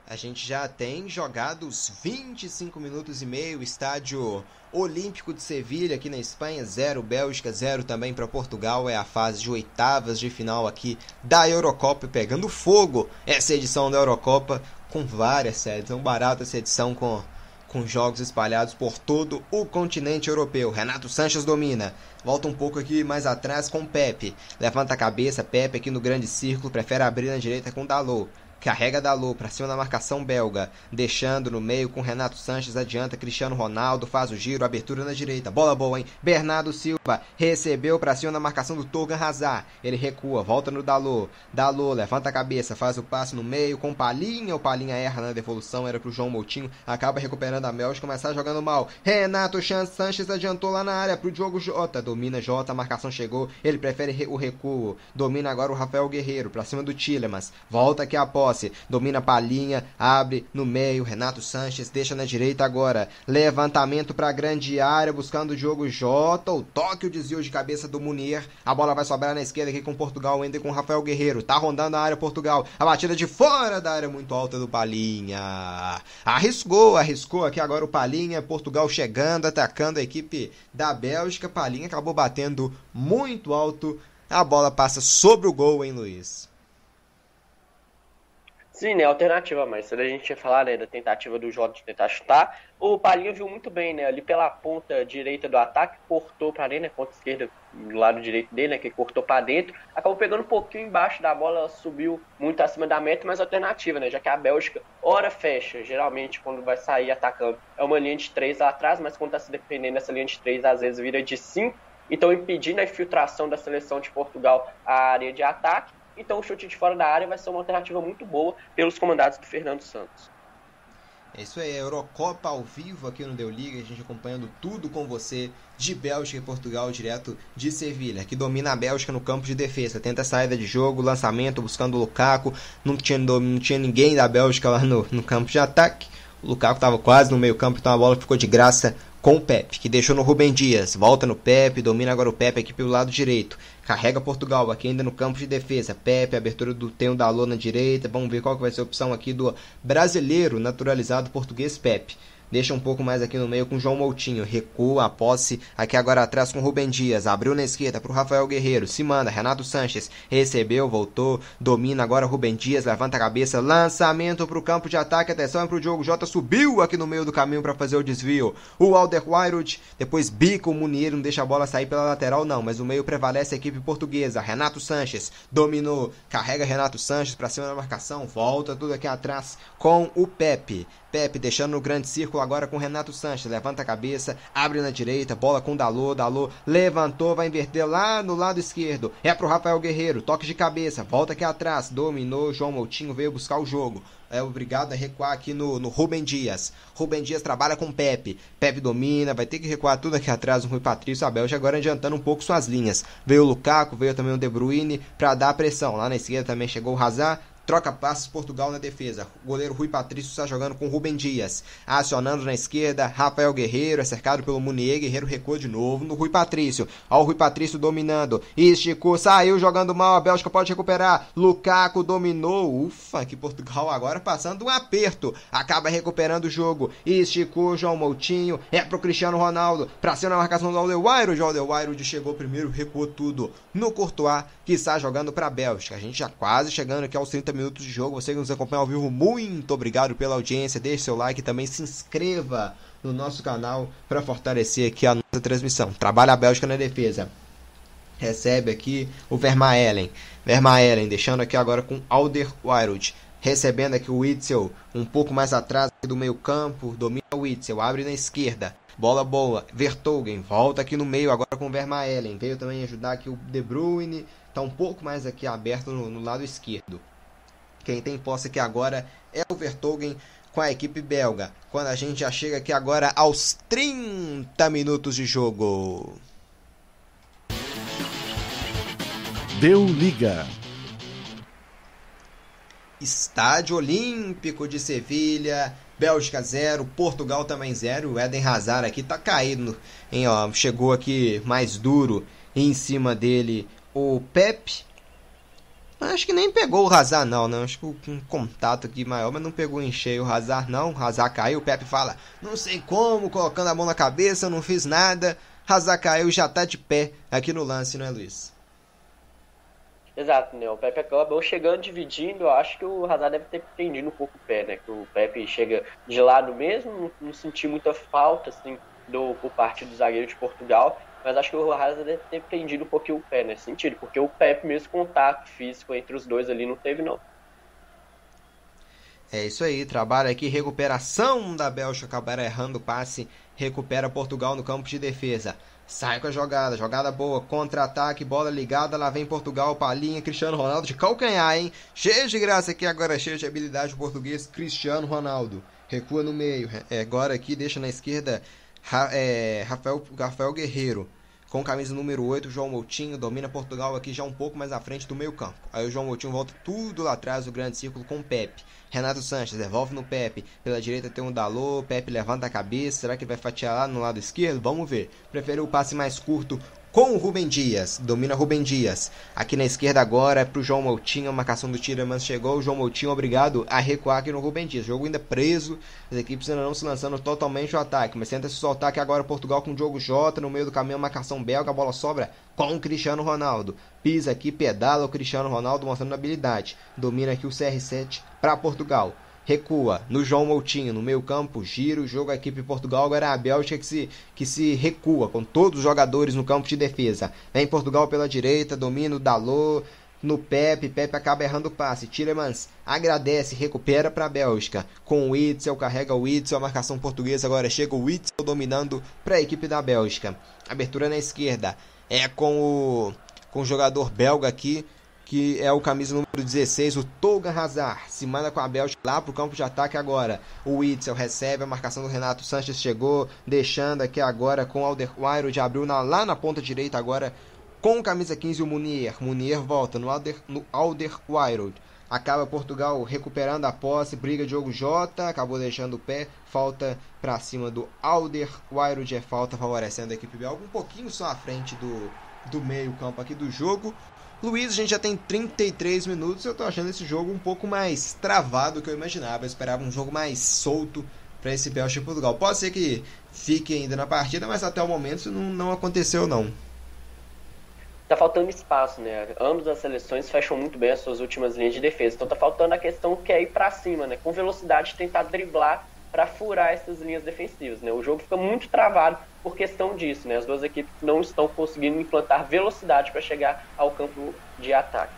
A gente já tem jogado os 25 minutos e meio, estádio Olímpico de Sevilha aqui na Espanha, 0 Bélgica, 0 também para Portugal. É a fase de oitavas de final aqui da Eurocopa, pegando fogo essa edição da Eurocopa com várias sedes. É um barato essa edição com, com jogos espalhados por todo o continente europeu. Renato Sanches domina. Volta um pouco aqui mais atrás com Pepe. Levanta a cabeça, Pepe aqui no grande círculo, prefere abrir na direita com Dalot. Carrega Dalô para cima da marcação belga. Deixando no meio com Renato Sanches. Adianta Cristiano Ronaldo. Faz o giro. Abertura na direita. Bola boa, hein? Bernardo Silva recebeu para cima da marcação do Torgan Hazard. Ele recua. Volta no Dalô. Dalô levanta a cabeça. Faz o passe no meio com Palinha. O Palinha erra na devolução. Era pro João Moutinho. Acaba recuperando a Bélgica. Começar jogando mal. Renato Sanches adiantou lá na área pro Diogo Jota. Domina Jota. A marcação chegou. Ele prefere o recuo. Domina agora o Rafael Guerreiro para cima do Tillemans. Volta aqui a posse. Domina Palinha. Abre no meio. Renato Sanches deixa na direita agora. Levantamento para grande área. Buscando o Diogo Jota. O toque, o desvio de cabeça do Munier. A bola vai sobrar na esquerda aqui com Portugal. Ainda com Rafael Guerreiro. Tá rondando a área Portugal. A batida de fora da área muito alta do Palinha. Arriscou, arriscou aqui agora o Palinha. Portugal chegando, atacando a equipe da Bélgica. Palinha acabou batendo muito alto a bola passa sobre o gol, hein, Luiz? Sim, né? Alternativa, mas a gente tinha falado né, da tentativa do Jota de tentar chutar. O Palinho viu muito bem, né? Ali pela ponta direita do ataque, cortou para dentro, né? Ponta esquerda do lado direito dele, né? Que cortou para dentro. Acabou pegando um pouquinho embaixo da bola, subiu muito acima da meta, mas alternativa, né? Já que a Bélgica, hora fecha, geralmente quando vai sair atacando, é uma linha de três lá atrás, mas quando tá se defendendo essa linha de três, às vezes vira de cinco então impedindo a infiltração da seleção de Portugal à área de ataque. Então o chute de fora da área vai ser uma alternativa muito boa pelos comandados do Fernando Santos. É isso aí, Eurocopa ao vivo aqui no Deu Liga, a gente acompanhando tudo com você de Bélgica e Portugal, direto de Sevilha, que domina a Bélgica no campo de defesa, tenta saída de jogo, lançamento, buscando o Lukaku, não tinha, não tinha ninguém da Bélgica lá no, no campo de ataque, o Lukaku estava quase no meio campo, então a bola ficou de graça com o Pepe, que deixou no Rubem Dias, volta no Pepe, domina agora o Pepe aqui pelo lado direito, carrega Portugal aqui ainda no campo de defesa, Pepe, abertura do Tenho da Lona direita, vamos ver qual que vai ser a opção aqui do brasileiro naturalizado português Pepe. Deixa um pouco mais aqui no meio com João Moutinho. Recua a posse aqui agora atrás com Rubem Dias. Abriu na esquerda para o Rafael Guerreiro. Se manda. Renato Sanches recebeu, voltou. Domina agora Rubem Dias. Levanta a cabeça. Lançamento para o campo de ataque. Atenção é para o Diogo Jota. Subiu aqui no meio do caminho para fazer o desvio. O Alderweireld. Depois bica o Munier. Não deixa a bola sair pela lateral, não. Mas no meio prevalece a equipe portuguesa. Renato Sanches dominou. Carrega Renato Sanches para cima da marcação. Volta tudo aqui atrás com o Pepe. Pepe deixando no grande círculo agora com Renato Sanches. Levanta a cabeça, abre na direita, bola com Dalô. Dalô levantou, vai inverter lá no lado esquerdo. É pro Rafael Guerreiro, toque de cabeça, volta aqui atrás, dominou. João Moutinho veio buscar o jogo. É obrigado a recuar aqui no, no Rubem Dias. Rubem Dias trabalha com Pepe. Pepe domina, vai ter que recuar tudo aqui atrás no Rui Patrício Abel, já agora adiantando um pouco suas linhas. Veio o Lukaku, veio também o De Bruyne para dar pressão. Lá na esquerda também chegou o Hazard, Troca passes Portugal na defesa. Goleiro Rui Patrício está jogando com Rubem Dias. Acionando na esquerda, Rafael Guerreiro é cercado pelo Munier. Guerreiro recua de novo no Rui Patrício. Olha o Rui Patrício dominando. Esticou, saiu jogando mal. A Bélgica pode recuperar. Lukaku dominou. Ufa, que Portugal agora passando um aperto. Acaba recuperando o jogo. Esticou João Moutinho. É pro Cristiano Ronaldo. Pra cima na marcação do Aldewairo. O Aldewairo chegou primeiro, recuou tudo no Courtois, que está jogando para a Bélgica. A gente já quase chegando aqui aos 30 minutos de jogo. Você que nos acompanha ao vivo, muito obrigado pela audiência. Deixe seu like e também se inscreva no nosso canal para fortalecer aqui a nossa transmissão. Trabalha a Bélgica na defesa. Recebe aqui o Vermaelen. Vermaelen deixando aqui agora com Alder. Recebendo aqui o Witzel um pouco mais atrás do meio campo. Domina o Witzel, abre na esquerda. Bola boa. Vertogen volta aqui no meio agora com o Vermaelen. Veio também ajudar aqui o De Bruyne. Está um pouco mais aqui aberto no, no lado esquerdo. Quem tem posse aqui agora é o Vertogen com a equipe belga. Quando a gente já chega aqui agora aos 30 minutos de jogo. Deu liga. Estádio Olímpico de Sevilha. Bélgica 0, Portugal também 0. O Eden Hazard aqui tá caído, hein, ó, chegou aqui mais duro em cima dele o Pepe Acho que nem pegou o Hazard não, né? Acho que um contato aqui maior, mas não pegou em cheio o Hazard não. O Hazard caiu, o Pepe fala, não sei como, colocando a mão na cabeça, não fiz nada. Hazard caiu já tá de pé aqui no lance, né, Luiz? Exato, né? O Pepe acabou chegando, dividindo. Eu acho que o Hazard deve ter prendido um pouco o pé, né? Que o Pepe chega de lado mesmo, não, não senti muita falta, assim, do, por parte do zagueiro de Portugal. Mas acho que o Hazard deve ter prendido um pouquinho o pé nesse sentido, porque o Pepe, mesmo contato físico entre os dois ali, não teve, não. É isso aí, trabalho aqui, recuperação da Bélgica, acabaram errando o passe, recupera Portugal no campo de defesa. Sai com a jogada, jogada boa, contra-ataque, bola ligada, lá vem Portugal, palinha, Cristiano Ronaldo de calcanhar, hein? Cheio de graça aqui agora, cheio de habilidade o português, Cristiano Ronaldo. Recua no meio, é, agora aqui deixa na esquerda é, Rafael, Rafael Guerreiro. Com camisa número 8, João Moutinho domina Portugal aqui já um pouco mais à frente do meio campo. Aí o João Moutinho volta tudo lá atrás do grande círculo com o Pepe. Renato Sanches devolve no Pepe. Pela direita tem um Dalô. Pepe levanta a cabeça. Será que vai fatiar lá no lado esquerdo? Vamos ver. Preferiu o passe mais curto com o Rubem Dias. Domina Rubem Dias. Aqui na esquerda agora é pro João Moutinho. A marcação do Tiramans chegou. O João Moutinho obrigado a recuar aqui no Rubem Dias. jogo ainda preso. As equipes ainda não se lançando totalmente o ataque. Mas tenta se soltar aqui agora Portugal com o Diogo Jota. No meio do caminho, a marcação belga. A bola sobra com o Cristiano Ronaldo. Pisa aqui, pedala o Cristiano Ronaldo mostrando habilidade. Domina aqui o CR7 para Portugal recua no João Moutinho, no meio campo, gira o jogo a equipe Portugal, agora é a Bélgica que se, que se recua, com todos os jogadores no campo de defesa. Vem Portugal pela direita, domina o Dalot, no Pepe, Pepe acaba errando o passe. Tillemans agradece, recupera para a Bélgica. Com o Witzel, carrega o Witzel, a marcação portuguesa agora chega o Witzel dominando para a equipe da Bélgica. Abertura na esquerda é com o com o jogador belga aqui, que é o camisa número 16, o Tolga Hazard, se manda com a Bélgica lá pro campo de ataque agora. O Witzel recebe, a marcação do Renato Sanches chegou, deixando aqui agora com o Alderweireld, abriu na, lá na ponta direita agora com camisa 15 o Munier. Munier volta no, Alder, no Alderweireld. Acaba Portugal recuperando a posse, briga Diogo Jota, acabou deixando o pé, falta para cima do Alderweireld, é falta favorecendo a equipe belga, um pouquinho só à frente do, do meio campo aqui do jogo. Luiz, a gente já tem 33 minutos. Eu tô achando esse jogo um pouco mais travado do que eu imaginava. Eu esperava um jogo mais solto para esse Bélgica e Portugal. Pode ser que fique ainda na partida, mas até o momento não, não aconteceu não. Tá faltando espaço, né? Ambas as seleções fecham muito bem as suas últimas linhas de defesa. Então tá faltando a questão que é ir para cima, né? Com velocidade tentar driblar para furar essas linhas defensivas. Né? O jogo fica muito travado por questão disso. Né? As duas equipes não estão conseguindo implantar velocidade para chegar ao campo de ataque.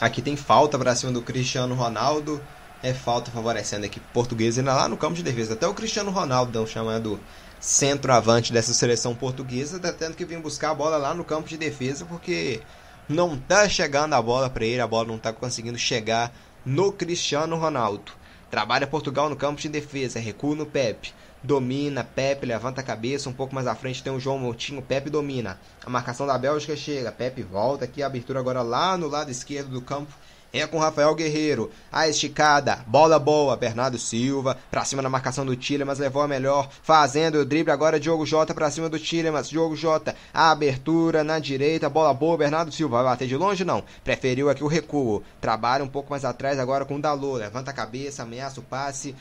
Aqui tem falta para cima do Cristiano Ronaldo. É falta favorecendo a equipe portuguesa ainda lá no campo de defesa. Até o Cristiano Ronaldo, chamado centroavante dessa seleção portuguesa, está tendo que vir buscar a bola lá no campo de defesa porque não está chegando a bola para ele, a bola não está conseguindo chegar no Cristiano Ronaldo. Trabalha Portugal no campo de defesa, recua no Pepe. Domina, Pepe levanta a cabeça, um pouco mais à frente tem o João Moutinho, Pepe domina. A marcação da Bélgica chega, Pepe volta aqui, a abertura agora lá no lado esquerdo do campo é com Rafael Guerreiro. A esticada, bola boa, Bernardo Silva, pra cima da marcação do Tillemans, levou a melhor, fazendo o drible agora Diogo Jota pra cima do Tillemans. Diogo Jota, a abertura na direita, bola boa, Bernardo Silva, vai bater de longe? Não, preferiu aqui o recuo. Trabalha um pouco mais atrás agora com o Dalô, levanta a cabeça, ameaça o passe,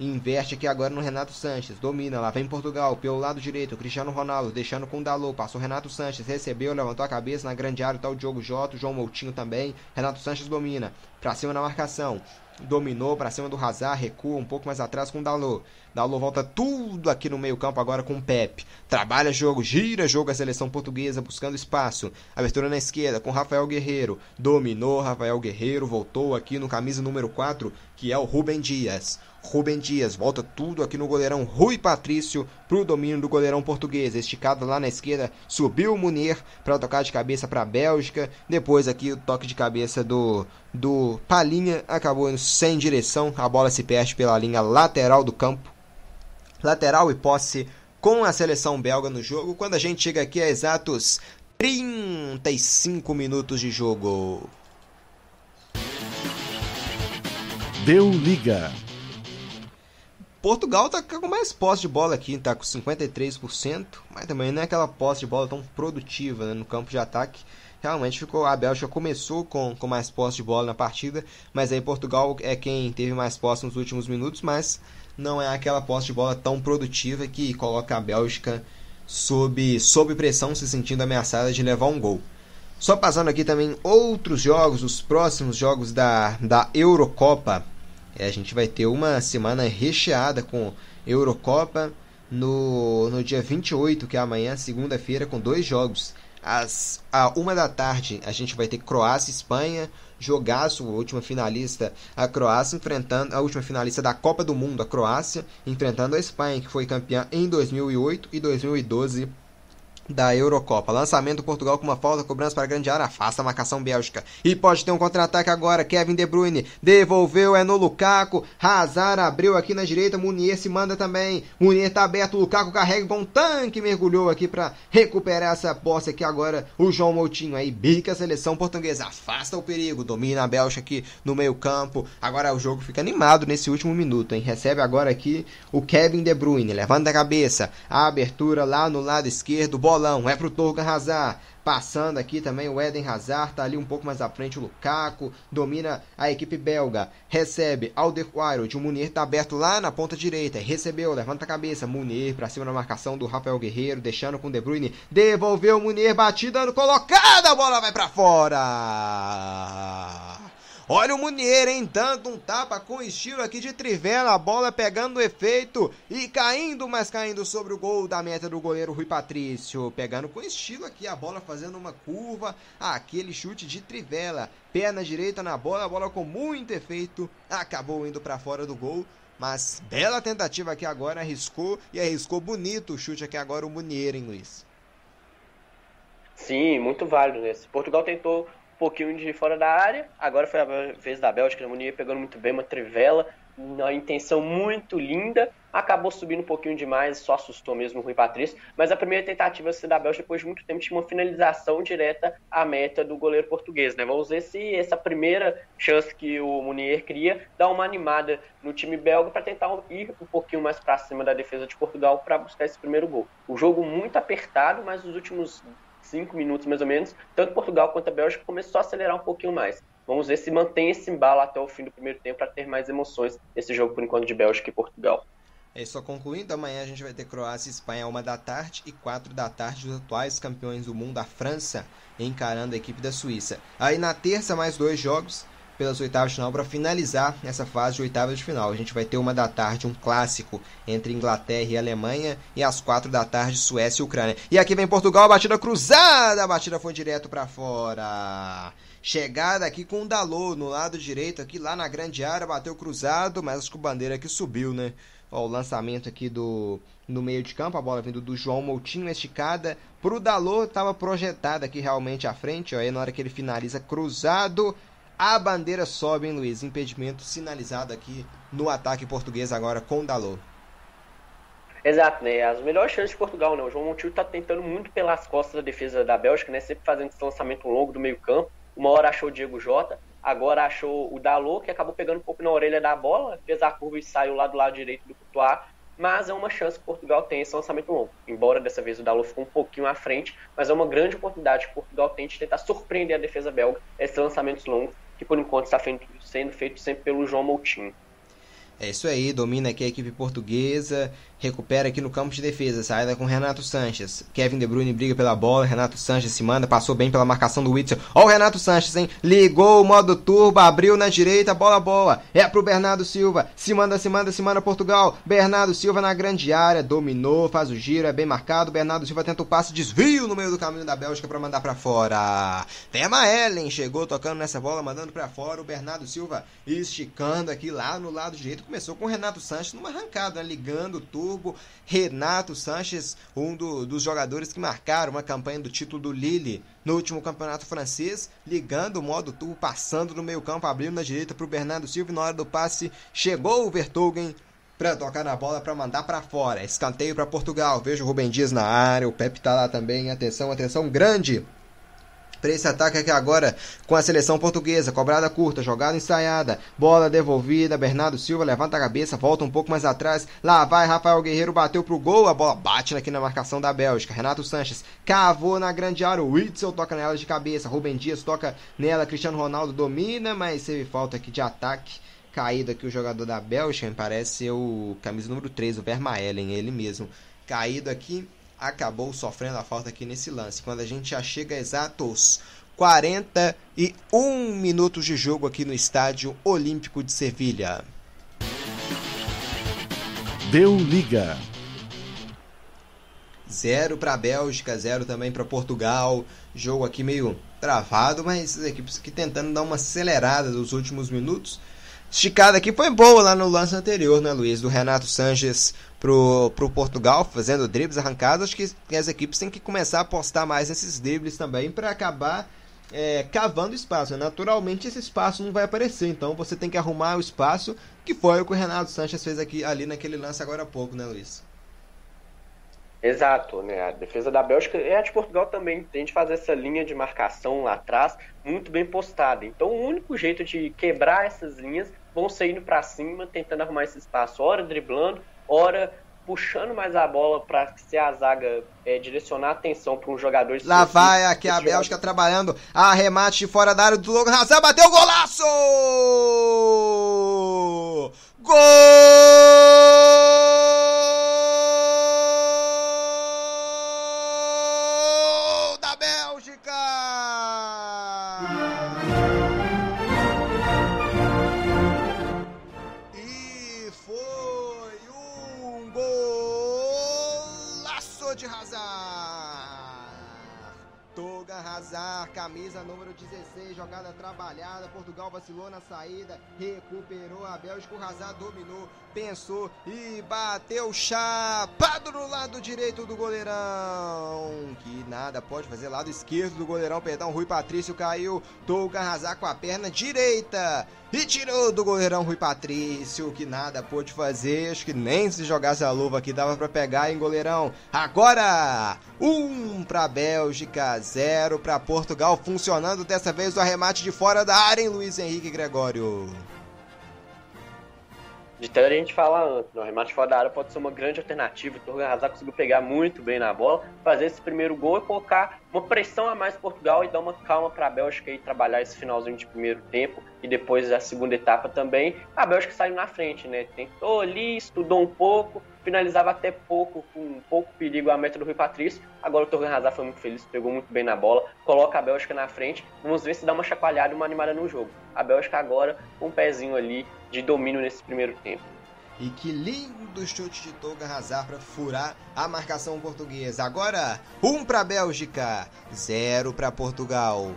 inverte aqui agora no Renato Sanches. Domina, lá vem Portugal, pelo lado direito, Cristiano Ronaldo, deixando com o Dalô. Passou Renato Sanches, recebeu, levantou a cabeça na grande área, tá o Diogo Jota, o João Moutinho também. Renato Sanches domina, pra cima na marcação dominou para cima do Hazard, recua um pouco mais atrás com o Dalot. Dalot volta tudo aqui no meio-campo agora com o Pepe. Trabalha jogo, gira jogo a seleção portuguesa buscando espaço. Abertura na esquerda com Rafael Guerreiro. Dominou Rafael Guerreiro, voltou aqui no camisa número 4, que é o Rubem Dias. Rubem Dias volta tudo aqui no goleirão Rui Patrício pro domínio do goleirão português. Esticado lá na esquerda, subiu o Munir para tocar de cabeça para a Bélgica. Depois aqui o toque de cabeça do do Palinha acabou sem direção. A bola se perde pela linha lateral do campo. Lateral e posse com a seleção belga no jogo. Quando a gente chega aqui a exatos 35 minutos de jogo. Deu liga. Portugal tá com mais posse de bola aqui, tá com 53%, mas também não é aquela posse de bola tão produtiva né, no campo de ataque. Realmente ficou a Bélgica começou com, com mais posse de bola na partida, mas aí Portugal é quem teve mais posse nos últimos minutos, mas não é aquela posse de bola tão produtiva que coloca a Bélgica sob, sob pressão, se sentindo ameaçada de levar um gol. Só passando aqui também outros jogos, os próximos jogos da, da Eurocopa é, a gente vai ter uma semana recheada com Eurocopa no, no dia 28, que é amanhã, segunda-feira, com dois jogos. Às a uma da tarde a gente vai ter Croácia e Espanha. jogaço, a última finalista, a Croácia, enfrentando a última finalista da Copa do Mundo, a Croácia, enfrentando a Espanha, que foi campeã em 2008 e 2012 da Eurocopa. Lançamento do Portugal com uma falta, cobrança para a grande área, afasta a marcação Bélgica. E pode ter um contra-ataque agora. Kevin De Bruyne devolveu, é no Lukaku. Hazard abriu aqui na direita, Munier se manda também. Munier tá aberto, Lukaku carrega com um tanque, mergulhou aqui para recuperar essa posse aqui agora. O João Moutinho aí bica a seleção portuguesa, afasta o perigo, domina a Bélgica aqui no meio-campo. Agora o jogo fica animado nesse último minuto, hein? Recebe agora aqui o Kevin De Bruyne, levanta a cabeça, a abertura lá no lado esquerdo, bola bolão, é pro Torgan Hazard. Passando aqui também o Eden Hazard, tá ali um pouco mais à frente o Lukaku, domina a equipe belga, recebe Alderweireld, o Munir tá aberto lá na ponta direita, recebeu, levanta a cabeça, Munir pra cima na marcação do Rafael Guerreiro, deixando com De Bruyne, devolveu o Munir, batida, colocada, a bola vai para fora! Olha o Munier, hein? Dando um tapa com estilo aqui de trivela. A bola pegando efeito e caindo, mas caindo sobre o gol da meta do goleiro Rui Patrício. Pegando com estilo aqui a bola, fazendo uma curva. Aquele chute de trivela. Perna direita na bola, a bola com muito efeito. Acabou indo para fora do gol. Mas bela tentativa aqui agora, arriscou e arriscou bonito o chute aqui agora o Munier, hein, Luiz? Sim, muito válido nesse. Portugal tentou pouquinho de fora da área. Agora foi a vez da Bélgica, a Munier pegando muito bem uma trivela, uma intenção muito linda. Acabou subindo um pouquinho demais, só assustou mesmo o Rui Patrício. Mas a primeira tentativa da Bélgica, depois de muito tempo, tinha uma finalização direta à meta do goleiro português. Né? Vamos ver se essa primeira chance que o Munier cria dá uma animada no time belga para tentar ir um pouquinho mais para cima da defesa de Portugal para buscar esse primeiro gol. O jogo muito apertado, mas os últimos cinco minutos mais ou menos, tanto Portugal quanto a Bélgica começou a acelerar um pouquinho mais. Vamos ver se mantém esse embalo até o fim do primeiro tempo para ter mais emoções nesse jogo, por enquanto, de Bélgica e Portugal. É só concluindo, amanhã a gente vai ter Croácia e Espanha uma da tarde e quatro da tarde os atuais campeões do mundo, a França, encarando a equipe da Suíça. Aí na terça mais dois jogos, pelas oitavas de final para finalizar essa fase de oitavas de final. A gente vai ter uma da tarde, um clássico entre Inglaterra e Alemanha, e às quatro da tarde, Suécia e Ucrânia. E aqui vem Portugal, batida cruzada, a batida foi direto para fora. Chegada aqui com o Dalot no lado direito, aqui lá na grande área, bateu cruzado, mas acho que o bandeira aqui subiu, né? Ó, o lançamento aqui do no meio de campo, a bola vindo do João Moutinho esticada pro Dalot, estava projetada aqui realmente à frente, ó, aí na hora que ele finaliza cruzado, a bandeira sobe, hein, Luiz? Impedimento sinalizado aqui no ataque português agora com o Dalot. Exato, né? As melhores chances de Portugal, né? O João Montijo tá tentando muito pelas costas da defesa da Bélgica, né? Sempre fazendo esse lançamento longo do meio campo. Uma hora achou o Diego Jota, agora achou o Dalot, que acabou pegando um pouco na orelha da bola, fez a curva e saiu lá do lado direito do Courtois. Mas é uma chance que Portugal tem esse lançamento longo. Embora dessa vez o Dalot ficou um pouquinho à frente, mas é uma grande oportunidade que Portugal tem de tentar surpreender a defesa belga, esses lançamentos longos que por enquanto está sendo feito sempre pelo João Moutinho. É isso aí, domina aqui a equipe portuguesa, recupera aqui no campo de defesa, saída com Renato Sanches. Kevin De Bruyne briga pela bola, Renato Sanches se manda, passou bem pela marcação do Witzel. Ó o Renato Sanches, hein? Ligou o modo turbo, abriu na direita, bola boa. É pro Bernardo Silva, se manda, se manda, se manda Portugal. Bernardo Silva na grande área, dominou, faz o giro, é bem marcado. Bernardo Silva tenta o passe, desvio no meio do caminho da Bélgica para mandar para fora. Tema Ellen chegou tocando nessa bola, mandando para fora. O Bernardo Silva esticando aqui lá no lado direito. Começou com o Renato Sanches numa arrancada, né? ligando tudo Turbo, Renato Sanches, um do, dos jogadores que marcaram uma campanha do título do Lille no último campeonato francês, ligando o modo turbo, passando no meio campo, abrindo na direita para o Bernardo Silva e na hora do passe chegou o Vertogen para tocar na bola para mandar para fora. Escanteio para Portugal. Veja o Rubem Dias na área, o Pepe tá lá também. Atenção, atenção grande para esse ataque aqui agora com a seleção portuguesa. Cobrada curta, jogada ensaiada, bola devolvida. Bernardo Silva levanta a cabeça, volta um pouco mais atrás. Lá vai Rafael Guerreiro, bateu pro gol. A bola bate aqui na marcação da Bélgica. Renato Sanches cavou na grande área. O Witzel toca nela de cabeça. Rubem Dias toca nela. Cristiano Ronaldo domina, mas teve falta aqui de ataque caído aqui o jogador da Bélgica, me parece ser o camisa número 3, o Vermaelen, ele mesmo. Caído aqui, acabou sofrendo a falta aqui nesse lance. Quando a gente já chega a exatos 41 minutos de jogo aqui no Estádio Olímpico de Sevilha. Deu liga. Zero para a Bélgica, zero também para Portugal. Jogo aqui meio travado, mas as equipes aqui tentando dar uma acelerada nos últimos minutos. Esticada aqui foi boa lá no lance anterior, né, Luiz? Do Renato Sanches pro, pro Portugal, fazendo dribles arrancados. Acho que as equipes têm que começar a apostar mais nesses dribles também para acabar é, cavando espaço. Naturalmente esse espaço não vai aparecer, então você tem que arrumar o espaço, que foi o que o Renato Sanches fez aqui ali naquele lance agora há pouco, né, Luiz? Exato, né? A defesa da Bélgica e a de Portugal também tem de fazer essa linha de marcação lá atrás muito bem postada. Então, o único jeito de quebrar essas linhas vão ser indo para cima, tentando arrumar esse espaço, ora driblando, ora puxando mais a bola para se a zaga é, direcionar a atenção para um jogador Lá vai aqui a Bélgica trabalhando. Arremate de fora da área do Logan Hazard. Bateu golaço! Pensou e bateu chapado no lado direito do goleirão. Que nada pode fazer, lado esquerdo do goleirão, perdão. Rui Patrício caiu, Tolga Hazard com a perna direita e tirou do goleirão Rui Patrício, que nada pôde fazer. Acho que nem se jogasse a luva aqui dava para pegar, hein, goleirão. Agora, um para Bélgica, zero para Portugal, funcionando dessa vez o arremate de fora da área, hein, Luiz Henrique Gregório. De tanto a gente fala antes, o remate fora da área pode ser uma grande alternativa. O Torgan Hazard conseguiu pegar muito bem na bola, fazer esse primeiro gol e colocar uma pressão a mais Portugal e dar uma calma para a Bélgica e trabalhar esse finalzinho de primeiro tempo e depois a segunda etapa também. A Bélgica saiu na frente, né? Tentou ali, estudou um pouco, finalizava até pouco, com pouco perigo a meta do Rui Patrício. Agora o Torgan Hazard foi muito feliz, pegou muito bem na bola, coloca a Bélgica na frente. Vamos ver se dá uma chacoalhada e uma animada no jogo. A Bélgica agora com um pezinho ali de domínio nesse primeiro tempo. E que lindo chute de Toga Hazard para furar a marcação portuguesa. Agora, um para a Bélgica, zero para Portugal.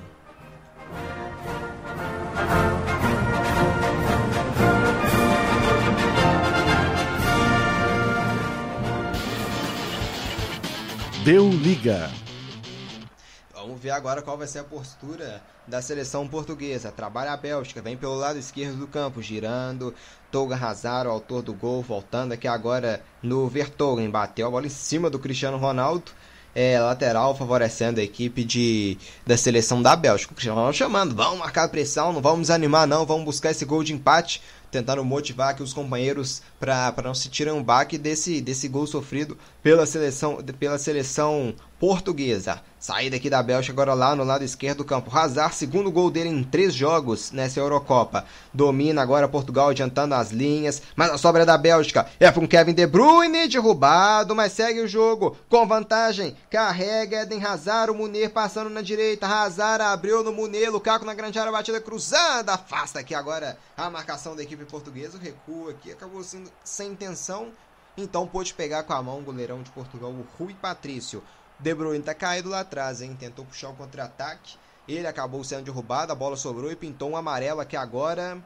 Deu liga. Vamos ver agora qual vai ser a postura da seleção portuguesa. Trabalha a Bélgica, vem pelo lado esquerdo do campo, girando. Toga Hazard, autor do gol, voltando aqui agora no Vertogen. Bateu a bola em cima do Cristiano Ronaldo. É, lateral favorecendo a equipe de, da seleção da Bélgica. O Cristiano Ronaldo chamando, vamos marcar pressão, não vamos desanimar não, vamos buscar esse gol de empate tentando motivar aqui os companheiros para não se tirem um baque desse, desse gol sofrido pela seleção, pela seleção portuguesa. Saída aqui da Bélgica agora lá no lado esquerdo do campo. Hazard, segundo gol dele em três jogos nessa Eurocopa. Domina agora Portugal adiantando as linhas, mas a sobra da Bélgica é com Kevin De Bruyne, derrubado, mas segue o jogo com vantagem. Carrega Eden Hazard, o Munir passando na direita. Hazard abriu no Munir, Lukaku na grande área, batida cruzada. Afasta aqui agora a marcação da equipe portuguesa. O recuo aqui acabou sendo sem intenção. Então pôde pegar com a mão o goleirão de Portugal, o Rui Patrício. De Bruyne tá caído lá atrás, hein? Tentou puxar o contra-ataque. Ele acabou sendo derrubado, a bola sobrou e pintou um amarelo aqui agora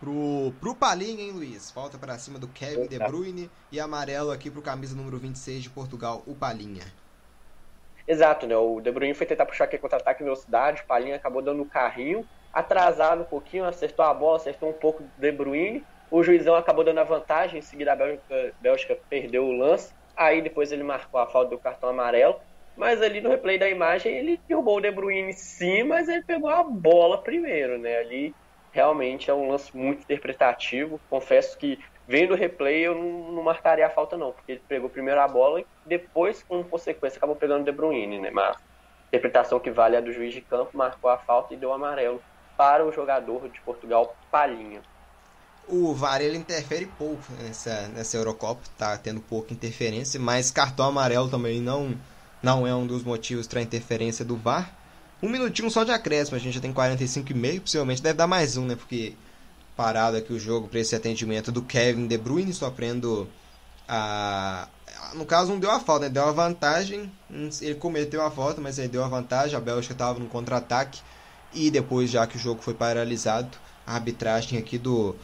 pro, pro Palinha, hein, Luiz? Falta para cima do Kevin De Bruyne e amarelo aqui pro camisa número 26 de Portugal, o Palinha. Exato, né? O De Bruyne foi tentar puxar aqui contra-ataque em velocidade, o Palinha acabou dando o carrinho, atrasado um pouquinho, acertou a bola, acertou um pouco do De Bruyne. O juizão acabou dando a vantagem, em seguida a Bélgica, Bélgica perdeu o lance. Aí depois ele marcou a falta do cartão amarelo. Mas ali no replay da imagem ele derrubou o De Bruyne sim, mas ele pegou a bola primeiro, né? Ali realmente é um lance muito interpretativo. Confesso que vendo o replay eu não, não marcaria a falta não, porque ele pegou primeiro a bola e depois, como consequência, acabou pegando o De Bruyne, né? Mas a interpretação que vale é do juiz de campo, marcou a falta e deu amarelo para o jogador de Portugal, Palhinha. O VAR ele interfere pouco nessa, nessa Eurocopa, tá tendo pouca interferência, mas cartão amarelo também não, não é um dos motivos para interferência do VAR. Um minutinho só de acréscimo, a gente já tem 45,5, possivelmente deve dar mais um, né? Porque parado aqui o jogo para esse atendimento do Kevin De Bruyne, sofrendo a, no caso não deu a falta, né? deu a vantagem, ele cometeu a falta, mas ele deu a vantagem, a Bélgica estava no contra-ataque e depois já que o jogo foi paralisado, a arbitragem aqui do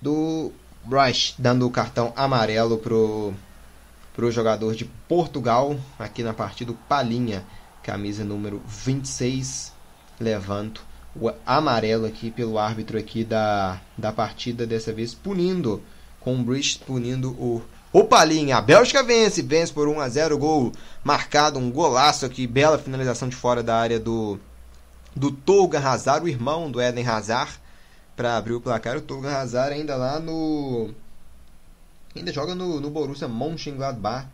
do Rush dando o cartão amarelo pro pro jogador de Portugal aqui na partida, Palinha, camisa número 26, levando o amarelo aqui pelo árbitro aqui da, da partida, dessa vez punindo, com o Bruce punindo o, o Palinha. A Bélgica vence, vence por 1 a 0 gol marcado, um golaço aqui, bela finalização de fora da área do, do Tolga Hazard, o irmão do Eden Hazard, para abrir o placar. O Tolga Hazard ainda lá no ainda joga no, no Borussia Mönchengladbach.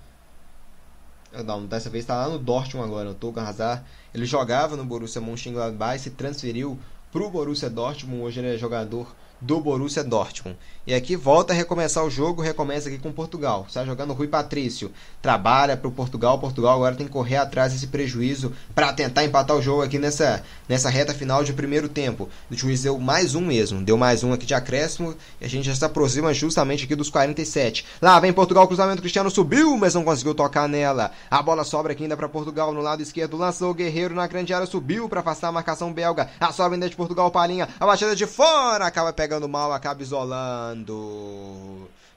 Não, dessa vez está lá no Dortmund agora. O Tolga Hazard, ele jogava no Borussia Mönchengladbach e se transferiu para o Borussia Dortmund. Hoje ele é jogador do Borussia Dortmund. E aqui volta a recomeçar o jogo, recomeça aqui com Portugal. Está jogando Rui Patrício. Trabalha para o Portugal. Portugal agora tem que correr atrás desse prejuízo para tentar empatar o jogo aqui nessa, nessa reta final de primeiro tempo. O juiz deu mais um mesmo. Deu mais um aqui de acréscimo. E a gente já se aproxima justamente aqui dos 47. Lá vem Portugal, cruzamento. Cristiano subiu, mas não conseguiu tocar nela. A bola sobra aqui ainda para Portugal no lado esquerdo. Lançou o Guerreiro na grande área. Subiu para afastar a marcação belga. A sobra ainda de Portugal, Palinha. A batida de fora acaba pegando mal, acaba isolando.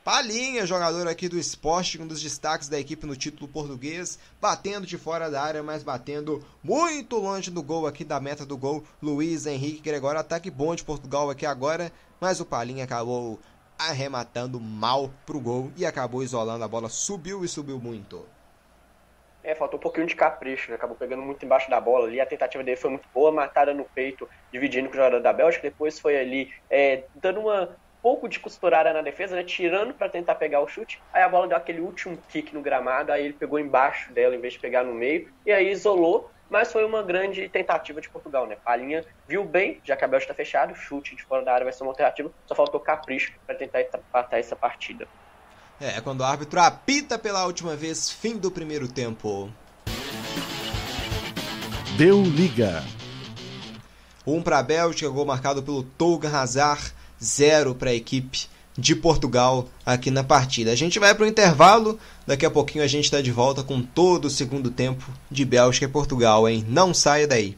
Palinha, jogador aqui do esporte, um dos destaques da equipe no título português, batendo de fora da área, mas batendo muito longe do gol aqui da meta do gol. Luiz Henrique Gregório, ataque bom de Portugal aqui agora, mas o Palinha acabou arrematando mal pro gol e acabou isolando a bola, subiu e subiu muito. É, faltou um pouquinho de capricho, né? Acabou pegando muito embaixo da bola ali. A tentativa dele foi muito boa, matada no peito, dividindo com o jogador da Bélgica. Depois foi ali é, dando uma pouco de costurada na defesa, né? Tirando para tentar pegar o chute. Aí a bola deu aquele último kick no gramado. Aí ele pegou embaixo dela em vez de pegar no meio. E aí isolou. Mas foi uma grande tentativa de Portugal, né? Palinha viu bem, já que a Bélgica está fechado, chute de fora da área vai ser uma alternativa. Só faltou capricho para tentar empatar essa partida. É, quando o árbitro apita pela última vez, fim do primeiro tempo. Deu liga. Um para a Bélgica, gol marcado pelo Tolga Hazard, zero para a equipe de Portugal aqui na partida. A gente vai para o intervalo, daqui a pouquinho a gente está de volta com todo o segundo tempo de Bélgica e Portugal, hein? Não saia daí.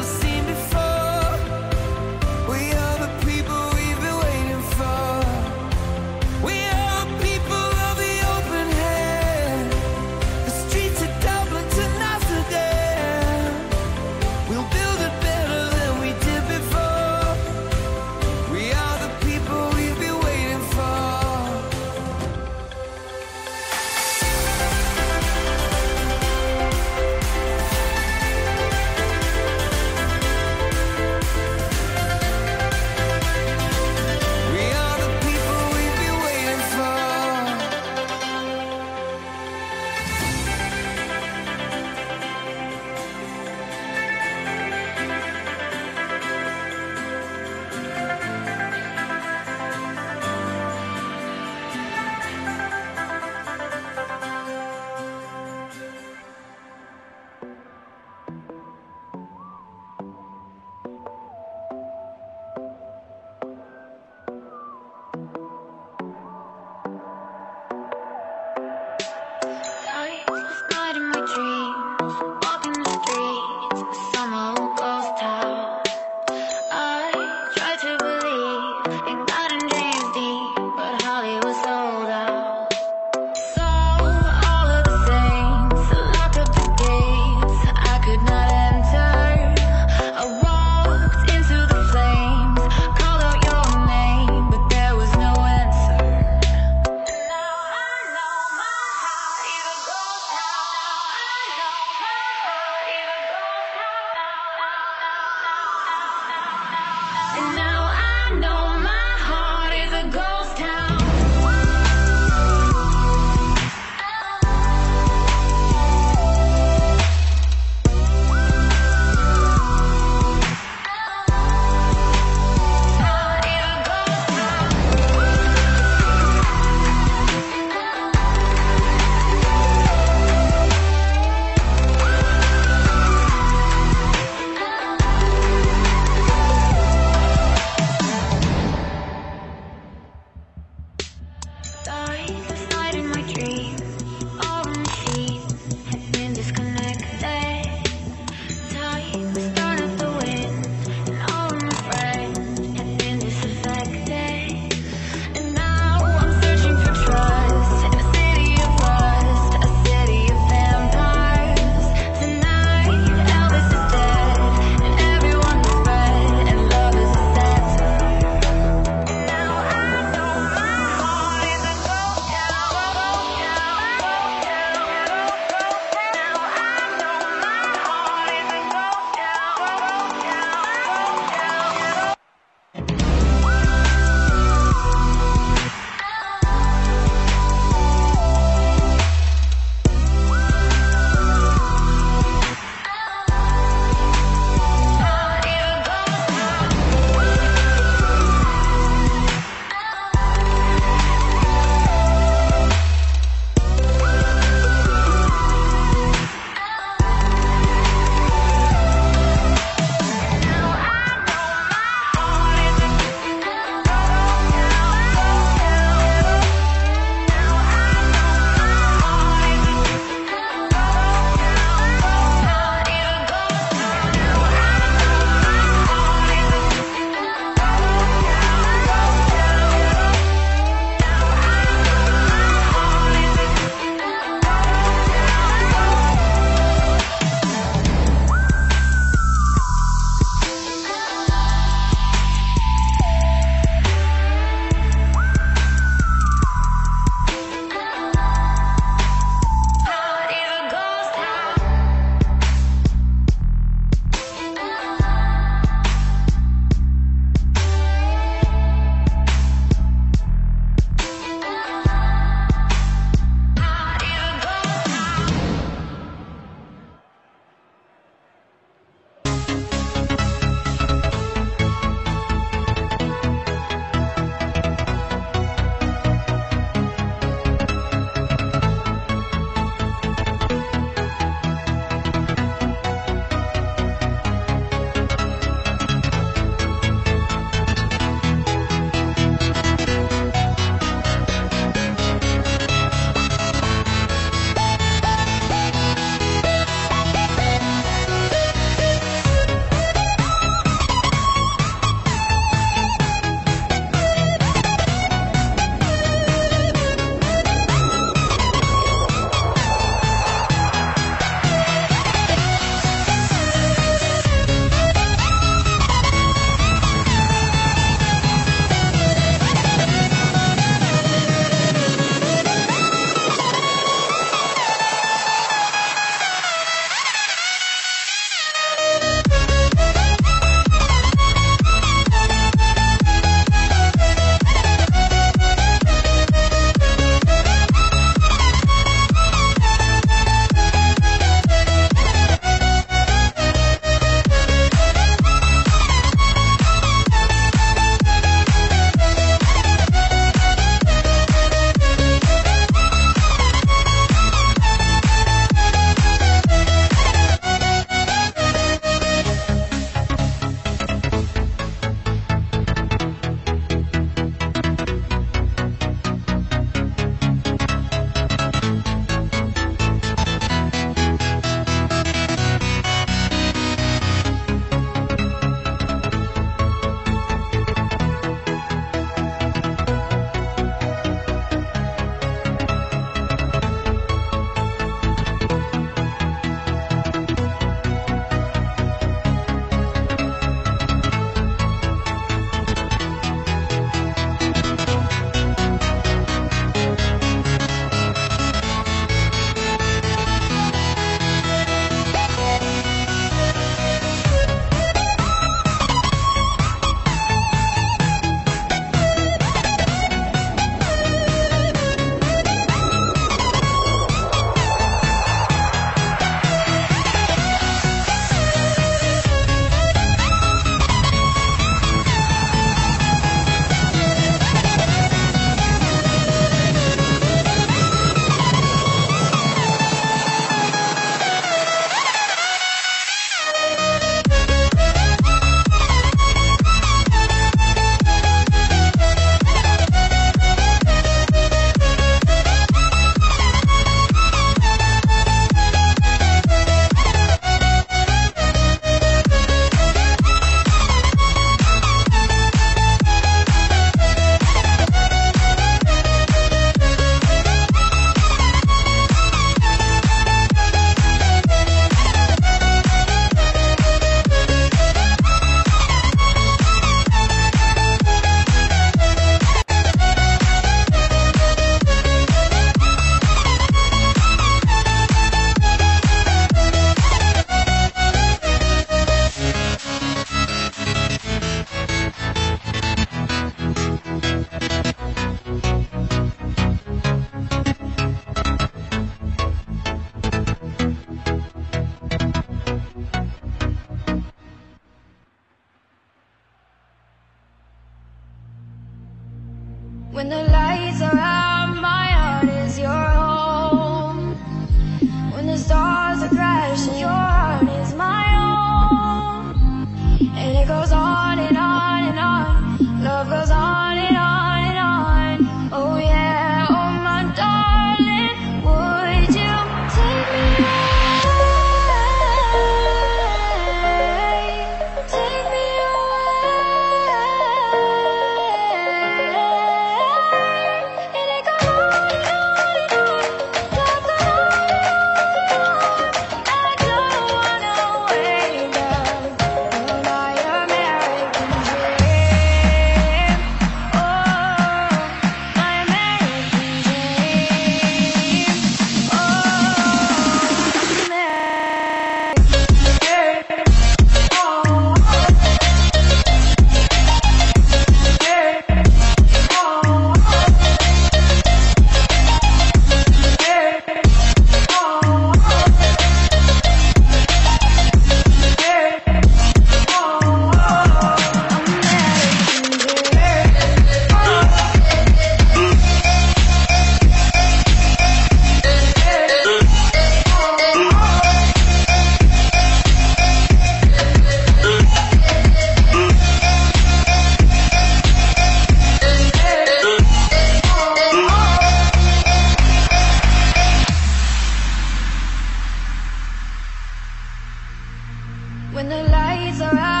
When the lights are out.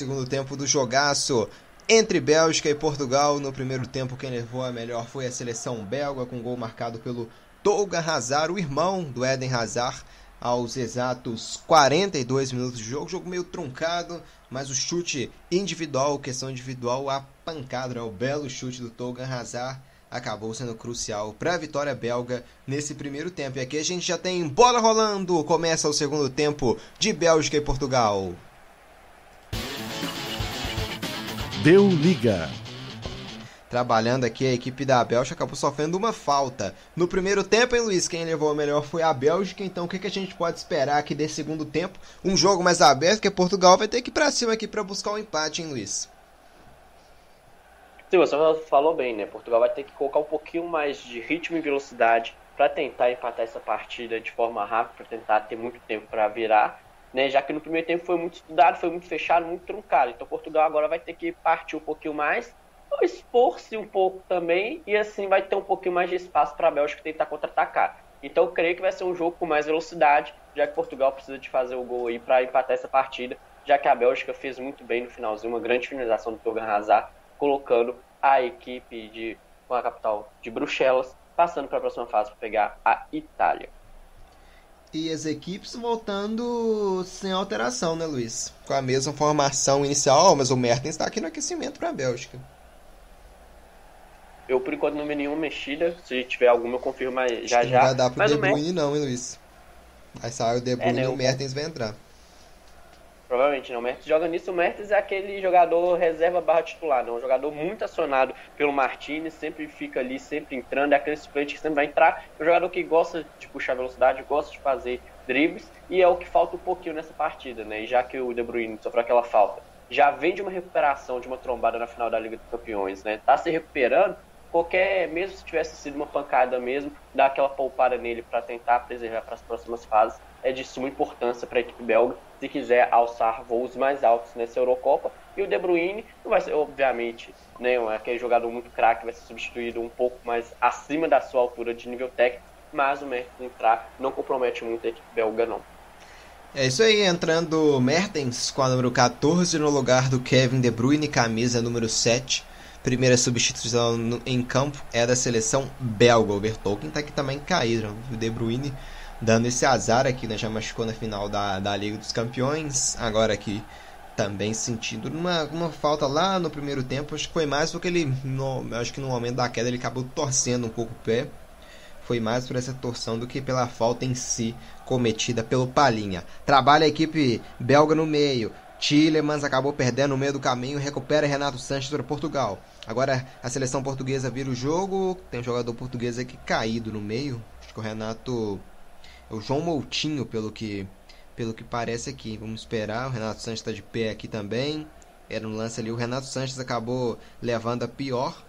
Segundo tempo do jogaço entre Bélgica e Portugal. No primeiro tempo, quem levou a melhor foi a seleção belga, com gol marcado pelo Tolga Hazard, o irmão do Eden Hazard, aos exatos 42 minutos de jogo. Jogo meio truncado, mas o chute individual, questão individual, a pancada, o belo chute do Tolga Hazard acabou sendo crucial para a vitória belga nesse primeiro tempo. E aqui a gente já tem bola rolando. Começa o segundo tempo de Bélgica e Portugal. Deu liga. Trabalhando aqui, a equipe da Bélgica acabou sofrendo uma falta. No primeiro tempo, hein, Luiz? Quem levou a melhor foi a Bélgica. Então, o que, que a gente pode esperar aqui desse segundo tempo? Um jogo mais aberto, que Portugal vai ter que ir pra cima aqui para buscar o um empate, hein, Luiz? Sim, você falou bem, né? Portugal vai ter que colocar um pouquinho mais de ritmo e velocidade para tentar empatar essa partida de forma rápida, para tentar ter muito tempo para virar, né? Já que no primeiro tempo foi muito estudado, foi muito fechado, muito truncado. Então Portugal agora vai ter que partir um pouquinho mais, expor-se um pouco também e assim vai ter um pouquinho mais de espaço para a Bélgica tentar contra-atacar. Então eu creio que vai ser um jogo com mais velocidade, já que Portugal precisa de fazer o gol aí para empatar essa partida, já que a Bélgica fez muito bem no finalzinho, uma grande finalização do Torgan Hazard colocando a equipe de com a capital de Bruxelas, passando para a próxima fase para pegar a Itália. E as equipes voltando sem alteração, né, Luiz? Com a mesma formação inicial, mas o Mertens está aqui no aquecimento para a Bélgica. Eu, por enquanto, não vi nenhuma mexida. Se tiver alguma, eu confirmo já já. Não vai dar pro De Bruyne, não, hein, Luiz? Aí sai o De Bruyne é, né, e o Mertens vai entrar. Provavelmente não. O Mertens joga nisso. O Mertens é aquele jogador reserva barra titular, não. Um jogador muito acionado pelo Martinez, sempre fica ali, sempre entrando. É aquele suplente que sempre vai entrar. É um jogador que gosta de puxar velocidade, gosta de fazer dribles. E é o que falta um pouquinho nessa partida, né? Já que o De Bruyne sofreu aquela falta, já vem de uma recuperação, de uma trombada na final da Liga dos Campeões, né? Tá se recuperando. Qualquer, mesmo se tivesse sido uma pancada mesmo, dá aquela poupada nele para tentar preservar para as próximas fases é de suma importância para a equipe belga se quiser alçar voos mais altos nessa Eurocopa. E o De Bruyne não vai ser, obviamente, né, aquele jogador muito craque, vai ser substituído um pouco mais acima da sua altura de nível técnico, mas o Mertens entrar não compromete muito a equipe belga, não. É isso aí, entrando Mertens com a número 14 no lugar do Kevin De Bruyne, camisa número 7. Primeira substituição em campo é da seleção belga. O Vertonghen tá aqui também caído. O De Bruyne dando esse azar aqui, né? Já machucou na final da, da Liga dos Campeões, agora aqui também sentindo uma, uma falta lá no primeiro tempo, acho que foi mais porque ele, no, acho que no momento da queda ele acabou torcendo um pouco o pé, foi mais por essa torção do que pela falta em si cometida pelo Palinha. Trabalha a equipe belga no meio, Tillemans acabou perdendo no meio do caminho, recupera Renato Sanches para Portugal. Agora a seleção portuguesa vira o jogo, tem um jogador português aqui caído no meio, acho que o Renato o João Moutinho, pelo que, pelo que parece aqui. Vamos esperar. O Renato Sanches está de pé aqui também. Era um lance ali. O Renato Sanches acabou levando a pior.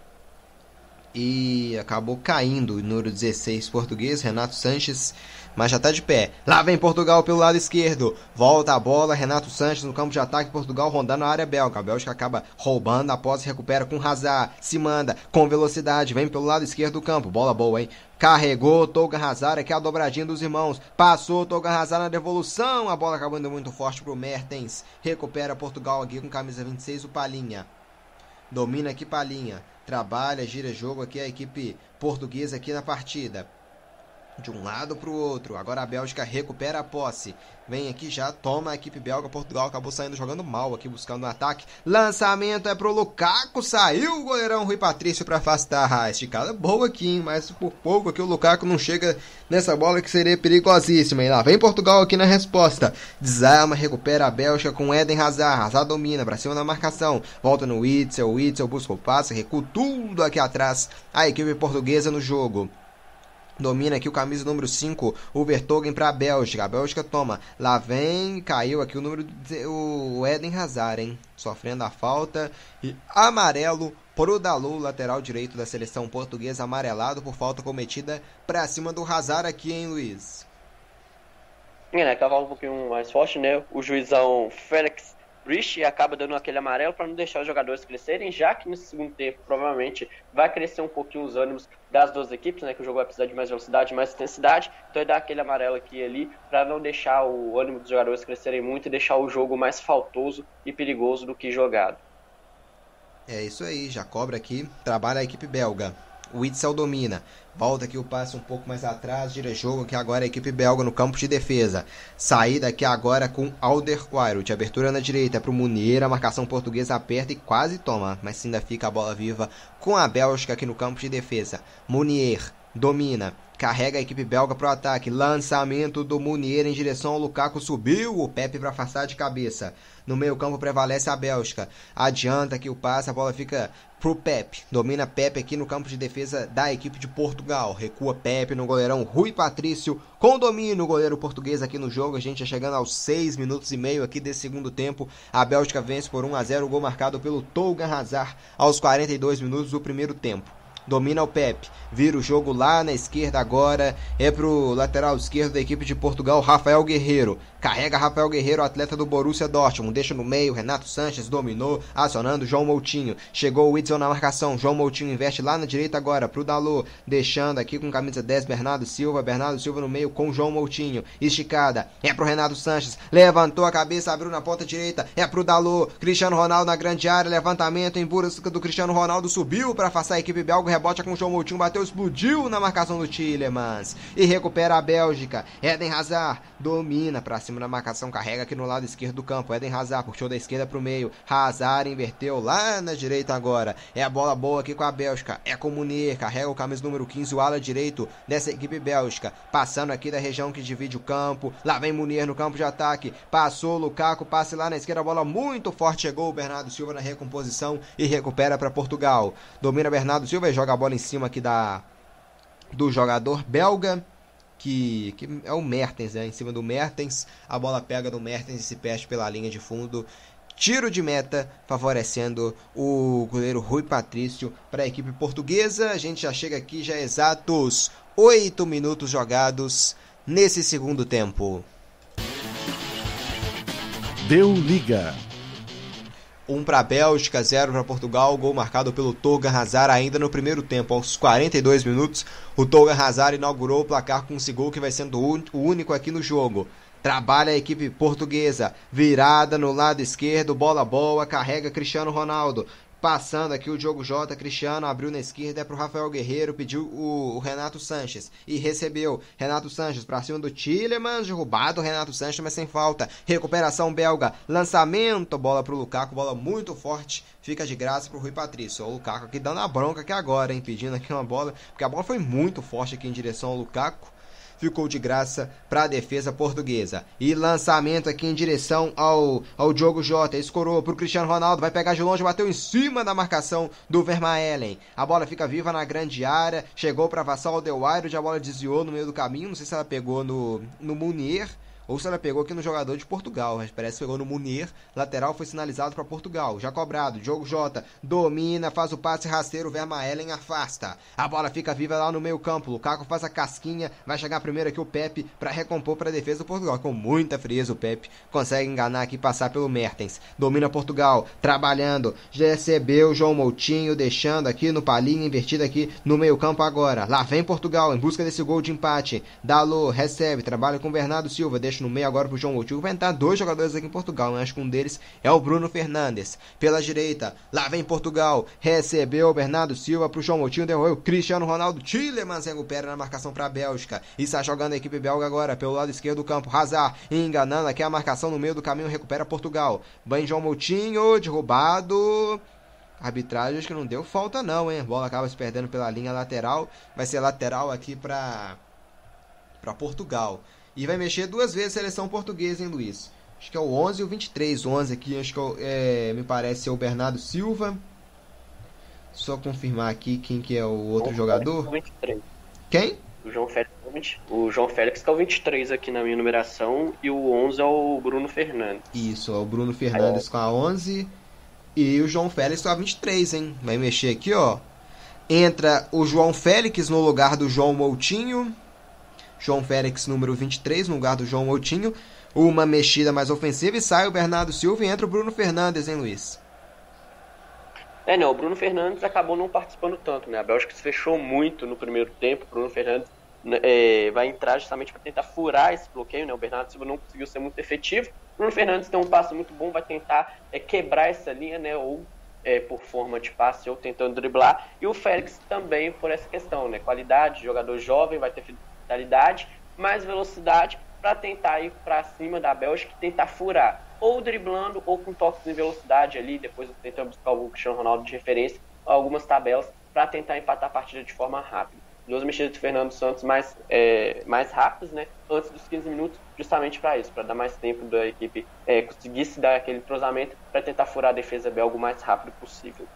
E acabou caindo o número 16 português. Renato Sanches mas já está de pé. Lá vem Portugal pelo lado esquerdo. Volta a bola, Renato Sanches no campo de ataque. Portugal rondando a área belga. A Bélgica acaba roubando a posse, recupera com Hazard. Se manda com velocidade, vem pelo lado esquerdo do campo. Bola boa, hein? Carregou Toga Hazard, aqui a dobradinha dos irmãos. Passou Toga Hazard na devolução. A bola acabando muito forte pro Mertens. Recupera Portugal aqui com camisa 26, o Palinha. Domina aqui Palinha. Trabalha, gira jogo aqui a equipe portuguesa aqui na partida de um lado para o outro. Agora a Bélgica recupera a posse. Vem aqui já, toma a equipe belga. Portugal acabou saindo jogando mal aqui, buscando um ataque. Lançamento é pro Lukaku. Saiu o goleirão Rui Patrício para afastar. Ah, esticada boa aqui, hein? Mas por pouco aqui o Lukaku não chega nessa bola que seria perigosíssima. E lá vem Portugal aqui na resposta. Desarma, recupera a Bélgica com Eden Hazard. Hazard domina, pra cima na marcação. Volta no Witzel. Witzel busca o passe, recua tudo aqui atrás. A equipe portuguesa no jogo. Domina aqui o camisa número 5, o Vertogen para a Bélgica. A Bélgica toma. Lá vem, caiu aqui o número o Eden Hazard, hein? Sofrendo a falta. E amarelo pro Dalu, lateral direito da seleção portuguesa, amarelado por falta cometida para cima do Hazard aqui, hein, Luiz? É, né? Cavalo um pouquinho mais forte, né? O juizão Félix Rich acaba dando aquele amarelo para não deixar os jogadores crescerem, já que nesse segundo tempo provavelmente vai crescer um pouquinho os ânimos das duas equipes, né, que o jogo vai precisar de mais velocidade, mais intensidade, então ele dá aquele amarelo aqui e ali para não deixar o ânimo dos jogadores crescerem muito e deixar o jogo mais faltoso e perigoso do que jogado. É isso aí, já cobra aqui, trabalha a equipe belga. O Witzel domina. Volta aqui o passe um pouco mais atrás, gira jogo que agora a equipe belga no campo de defesa. Saída aqui agora com Alderweireld. Abertura na direita para o Munier. A marcação portuguesa aperta e quase toma. Mas ainda fica a bola viva com a Bélgica aqui no campo de defesa. Munier domina. Carrega a equipe belga para o ataque. Lançamento do Munier em direção ao Lukaku. Subiu o Pepe para afastar de cabeça. No meio campo prevalece a Bélgica. Adianta que o passe, a bola fica pro Pepe. Domina Pepe aqui no campo de defesa da equipe de Portugal. Recua Pepe no goleirão Rui Patrício. Com domínio o goleiro português aqui no jogo. A gente já chegando aos 6 minutos e meio aqui desse segundo tempo. A Bélgica vence por 1 a 0 o gol marcado pelo Tolga Hazard aos 42 minutos do primeiro tempo domina o Pepe, vira o jogo lá na esquerda agora, é pro lateral esquerdo da equipe de Portugal, Rafael Guerreiro. Carrega Rafael Guerreiro, atleta do Borussia Dortmund, deixa no meio, Renato Sanches dominou, acionando João Moutinho. Chegou o Whitson na marcação, João Moutinho investe lá na direita agora pro Dalô, deixando aqui com camisa 10 Bernardo Silva, Bernardo Silva no meio com João Moutinho. Esticada, é pro Renato Sanches, levantou a cabeça, abriu na ponta direita, é pro Dalô, Cristiano Ronaldo na grande área, levantamento em busca do Cristiano Ronaldo, subiu para afastar a equipe belga, rebote com João Moutinho, bateu, explodiu na marcação do Tillemans e recupera a Bélgica. Eden Hazard domina para cima da marcação, carrega aqui no lado esquerdo do campo. Eden Hazard puxou da esquerda para o meio. Hazard inverteu lá na direita agora. É a bola boa aqui com a Bélgica. É com Munir, carrega o camisa número 15, o ala direito dessa equipe bélgica. Passando aqui da região que divide o campo. Lá vem Munir no campo de ataque. Passou o Lukaku, passe lá na esquerda, a bola muito forte. Chegou o Bernardo Silva na recomposição e recupera para Portugal. Domina Bernardo Silva e joga a bola em cima aqui da do jogador belga. Que, que é o Mertens, né? Em cima do Mertens, a bola pega no Mertens e se perde pela linha de fundo. Tiro de meta favorecendo o goleiro Rui Patrício para a equipe portuguesa. A gente já chega aqui já exatos 8 minutos jogados nesse segundo tempo. Deu liga. 1 para a Bélgica, 0 para Portugal, gol marcado pelo Toga Hazard ainda no primeiro tempo. Aos 42 minutos, o Toga Hazard inaugurou o placar com esse gol que vai sendo o único aqui no jogo. Trabalha a equipe portuguesa, virada no lado esquerdo, bola boa, carrega Cristiano Ronaldo. Passando aqui o Diogo Jota, Cristiano abriu na esquerda é para o Rafael Guerreiro, pediu o, o, Renato Sanches e recebeu Renato Sanches para cima do Tillemans, derrubado Renato Sanches, mas sem falta. Recuperação belga, lançamento, bola para o Lukaku, bola muito forte, fica de graça para o Rui Patrício. O Lukaku aqui dando a bronca aqui agora, hein, pedindo aqui uma bola, porque a bola foi muito forte aqui em direção ao Lukaku ficou de graça para a defesa portuguesa. E lançamento aqui em direção ao, ao Diogo Jota. Escorou para o Cristiano Ronaldo. Vai pegar de longe, bateu em cima da marcação do Vermaelen. A bola fica viva na grande área. Chegou para Vassal Aldewairo. A bola desviou no meio do caminho. Não sei se ela pegou no, no Munier ou se ela pegou aqui no jogador de Portugal, mas parece que pegou no Munir, lateral foi sinalizado para Portugal, já cobrado, Diogo Jota, domina, faz o passe rasteiro, Vermaelen afasta, a bola fica viva lá no meio campo, Lukaku faz a casquinha, vai chegar primeiro aqui o Pepe para recompor para a defesa do Portugal, com muita frieza o Pepe, consegue enganar aqui passar pelo Mertens, domina Portugal, trabalhando, já recebeu João Moutinho, deixando aqui no palinho, invertido aqui no meio campo agora, lá vem Portugal em busca desse gol de empate, Dalô recebe, trabalha com Bernardo Silva, deixa no meio agora pro João Moutinho. Vai entrar dois jogadores aqui em Portugal. Né? Acho que um deles é o Bruno Fernandes. Pela direita, lá vem Portugal. Recebeu o Bernardo Silva pro João Moutinho. Derrubou o Cristiano Ronaldo. Tillemans recupera na marcação para a Bélgica. E está jogando a equipe belga agora pelo lado esquerdo do campo. Hazard enganando aqui a marcação no meio do caminho. Recupera Portugal. Bem João Moutinho, derrubado. Arbitragem acho que não deu falta não, hein? Bola acaba se perdendo pela linha lateral. Vai ser lateral aqui para para Portugal. E vai mexer duas vezes a seleção portuguesa, hein, Luiz? Acho que é o 11 e o 23. O 11 aqui, acho que é, é, me parece ser o Bernardo Silva. Só confirmar aqui quem que é o outro jogador. 23. Quem? O João Félix. O João Félix que é o 23 aqui na minha numeração e o 11 é o Bruno Fernandes. Isso, é o Bruno Fernandes com a 11 e o João Félix com a 23, hein? Vai mexer aqui, ó. Entra o João Félix no lugar do João Moutinho. João Félix, número 23, no lugar do João Moutinho. uma mexida mais ofensiva e sai o Bernardo Silva e entra o Bruno Fernandes, hein, Luiz? É, não, o Bruno Fernandes acabou não participando tanto, né? A Bélgica se fechou muito no primeiro tempo, o Bruno Fernandes né, é, vai entrar justamente para tentar furar esse bloqueio, né? O Bernardo Silva não conseguiu ser muito efetivo. O Bruno Fernandes tem um passo muito bom, vai tentar é, quebrar essa linha, né? Ou é, por forma de passe ou tentando driblar. E o Félix também por essa questão, né? Qualidade, jogador jovem, vai ter vitalidade, mais velocidade para tentar ir para cima da Bélgica e tentar furar. Ou driblando ou com toques de velocidade ali, depois tentando buscar o Cristiano Ronaldo de referência, algumas tabelas para tentar empatar a partida de forma rápida duas mexidas de Fernando Santos mais, é, mais rápidas, né? Antes dos 15 minutos, justamente para isso, para dar mais tempo da equipe é, conseguir se dar aquele cruzamento para tentar furar a defesa belga o mais rápido possível.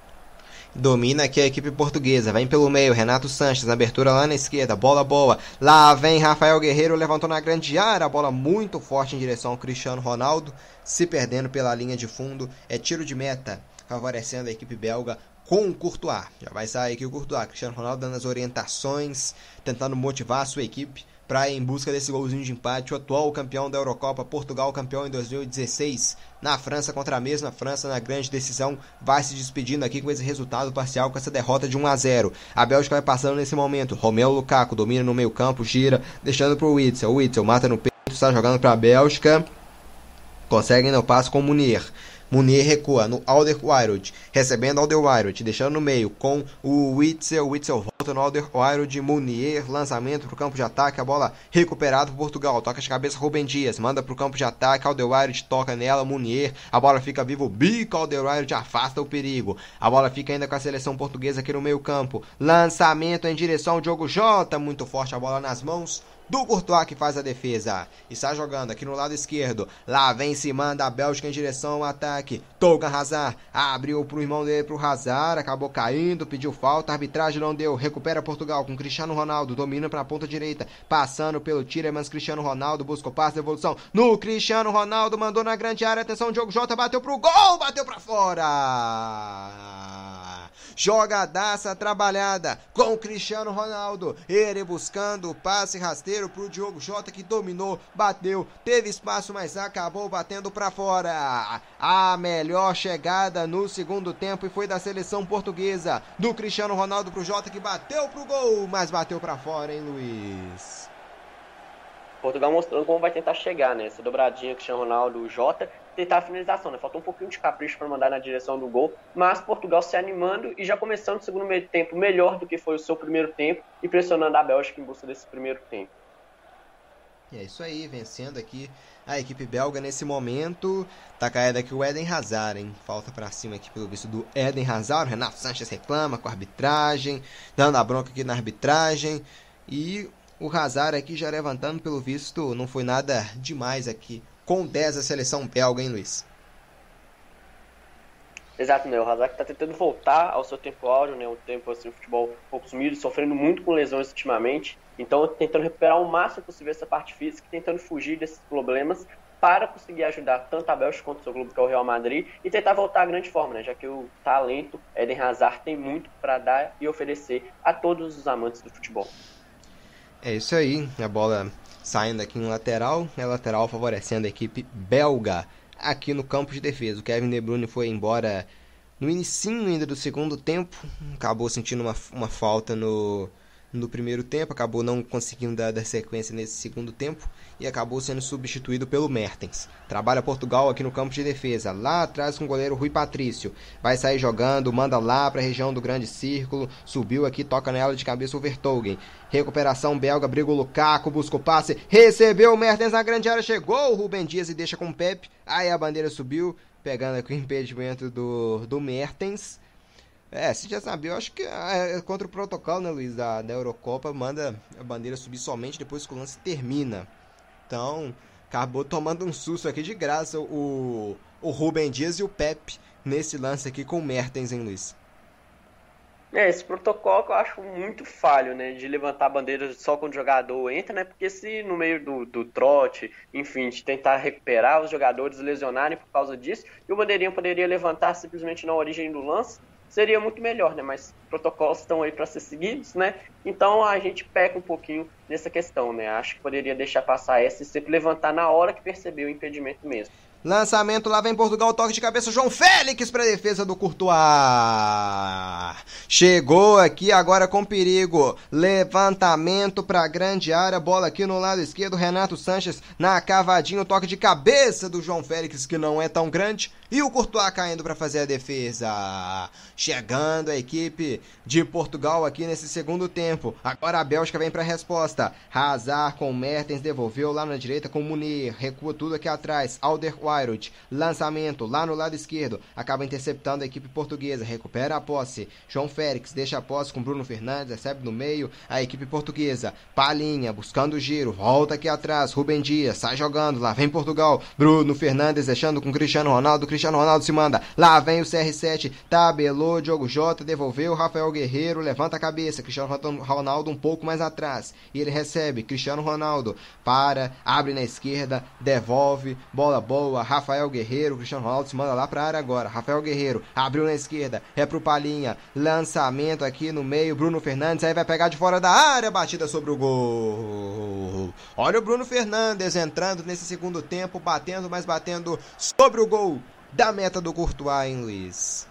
Domina aqui a equipe portuguesa. Vem pelo meio. Renato Sanches. Na abertura lá na esquerda. Bola boa. Lá vem Rafael Guerreiro. Levantou na grande área. Bola muito forte em direção ao Cristiano Ronaldo. Se perdendo pela linha de fundo. É tiro de meta. Favorecendo a equipe belga com o Courtois. Já vai sair aqui o Courtois. Cristiano Ronaldo dando as orientações, tentando motivar a sua equipe para em busca desse golzinho de empate. O atual campeão da Eurocopa, Portugal campeão em 2016 na França contra a mesma França na grande decisão, vai se despedindo aqui com esse resultado parcial, com essa derrota de 1 a 0. A Bélgica vai passando nesse momento. Romeu Lukaku domina no meio campo, gira, deixando para o Witzel. Witzel mata no peito, está jogando para a Bélgica. Consegue no passo com o Munir. Munier recua no Alderweireld, recebendo Alderweireld, deixando no meio com o Witzel. Witzel volta no Alderweireld, Munier, lançamento para o campo de ataque, a bola recuperada por Portugal, toca de cabeça Rubem Dias, manda para o campo de ataque, Alderweireld toca nela, Munier, a bola fica viva, bico Alderweireld afasta o perigo. A bola fica ainda com a seleção portuguesa aqui no meio campo, lançamento em direção ao Diogo Jota, muito forte a bola nas mãos do Courtois que faz a defesa. Está jogando aqui no lado esquerdo. Lá vem se manda a Bélgica em direção ao ataque. Tolga Hazard abriu pro irmão dele pro Hazard, acabou caindo, pediu falta, arbitragem não deu. Recupera Portugal com Cristiano Ronaldo, domina para a ponta direita, passando pelo Tiremans Cristiano Ronaldo, busca o passe evolução no Cristiano Ronaldo, mandou na grande área, atenção, Diogo Jota bateu pro gol, bateu para fora. Jogadaça trabalhada com Cristiano Ronaldo. Ele buscando o passe rasteiro pro Diogo Jota que dominou, bateu, teve espaço, mas acabou batendo para fora. A melhor chegada no segundo tempo e foi da seleção portuguesa. Do Cristiano Ronaldo pro Jota que bateu pro gol, mas bateu para fora, hein, Luiz? Portugal mostrando como vai tentar chegar, né? Essa dobradinha Cristiano Ronaldo, Jota tentar a finalização, né? Faltou um pouquinho de capricho para mandar na direção do gol, mas Portugal se animando e já começando o segundo meio tempo melhor do que foi o seu primeiro tempo e pressionando a Bélgica em busca desse primeiro tempo. É isso aí, vencendo aqui a equipe belga nesse momento. Tá caído aqui o Eden Hazard, hein? Falta para cima aqui pelo visto do Eden Hazard. O Renato Sanches reclama com a arbitragem, dando a bronca aqui na arbitragem. E o Hazard aqui já levantando pelo visto, não foi nada demais aqui com 10 a seleção belga, hein, Luiz? Exato, né? O Hazard está tentando voltar ao seu tempo áureo, né? Um tempo assim, futebol um pouco sumido, sofrendo muito com lesões ultimamente. Então, tentando recuperar o máximo possível essa parte física, tentando fugir desses problemas para conseguir ajudar tanto a Bélgica quanto o seu clube, que é o Real Madrid, e tentar voltar à grande forma, né? Já que o talento Eden Hazard tem muito para dar e oferecer a todos os amantes do futebol. É isso aí, a bola saindo aqui no lateral, é lateral favorecendo a equipe belga aqui no campo de defesa. O Kevin De Bruyne foi embora no início ainda do segundo tempo, acabou sentindo uma, uma falta no, no primeiro tempo, acabou não conseguindo dar, dar, sequência nesse segundo tempo e acabou sendo substituído pelo Mertens. Trabalha Portugal aqui no campo de defesa, lá atrás com o goleiro Rui Patrício. Vai sair jogando, manda lá para a região do grande círculo, subiu aqui, toca nela de cabeça o Vertogen. Recuperação belga, briga o Lukaku, busca o passe, recebeu o Mertens na grande área, chegou o Rubem Dias e deixa com o Pepe. Aí a bandeira subiu, pegando aqui o impedimento do, do Mertens. É, você já sabia, eu acho que é, é contra o protocolo, né, Luiz, da, da Eurocopa, manda a bandeira subir somente depois que o lance termina. Então, acabou tomando um susto aqui de graça o, o Rubem Dias e o Pepe nesse lance aqui com o Mertens, hein, Luiz? É, esse protocolo que eu acho muito falho, né? De levantar a bandeira só quando o jogador entra, né? Porque se no meio do, do trote, enfim, de tentar recuperar os jogadores lesionarem por causa disso, e o bandeirinho poderia levantar simplesmente na origem do lance, seria muito melhor, né? Mas protocolos estão aí para ser seguidos, né? Então a gente peca um pouquinho nessa questão, né? Acho que poderia deixar passar essa e sempre levantar na hora que percebeu o impedimento mesmo. Lançamento lá vem Portugal, toque de cabeça, João Félix para defesa do Courtois. Chegou aqui agora com perigo. Levantamento para grande área, bola aqui no lado esquerdo, Renato Sanches na cavadinha, toque de cabeça do João Félix que não é tão grande. E o Courtois caindo para fazer a defesa. Chegando a equipe de Portugal aqui nesse segundo tempo. Agora a Bélgica vem para a resposta. Hazard com Mertens devolveu lá na direita com Munir. Recua tudo aqui atrás. Alderweireld. Lançamento lá no lado esquerdo. Acaba interceptando a equipe portuguesa. Recupera a posse. João Félix deixa a posse com Bruno Fernandes. Recebe no meio a equipe portuguesa. Palinha buscando o giro. Volta aqui atrás. Rubem Dias sai jogando. Lá vem Portugal. Bruno Fernandes deixando com Cristiano Ronaldo. Cristiano Ronaldo se manda. Lá vem o CR7. Tabelou. Diogo Jota. Devolveu. Rafael Guerreiro. Levanta a cabeça. Cristiano Ronaldo um pouco mais atrás. E ele recebe. Cristiano Ronaldo. Para. Abre na esquerda. Devolve. Bola boa. Rafael Guerreiro. Cristiano Ronaldo se manda lá para área agora. Rafael Guerreiro. Abriu na esquerda. É pro Palinha. Lançamento aqui no meio. Bruno Fernandes. Aí vai pegar de fora da área. Batida sobre o gol. Olha o Bruno Fernandes entrando nesse segundo tempo. Batendo, mas batendo sobre o gol da meta do Courtois, hein, Luiz?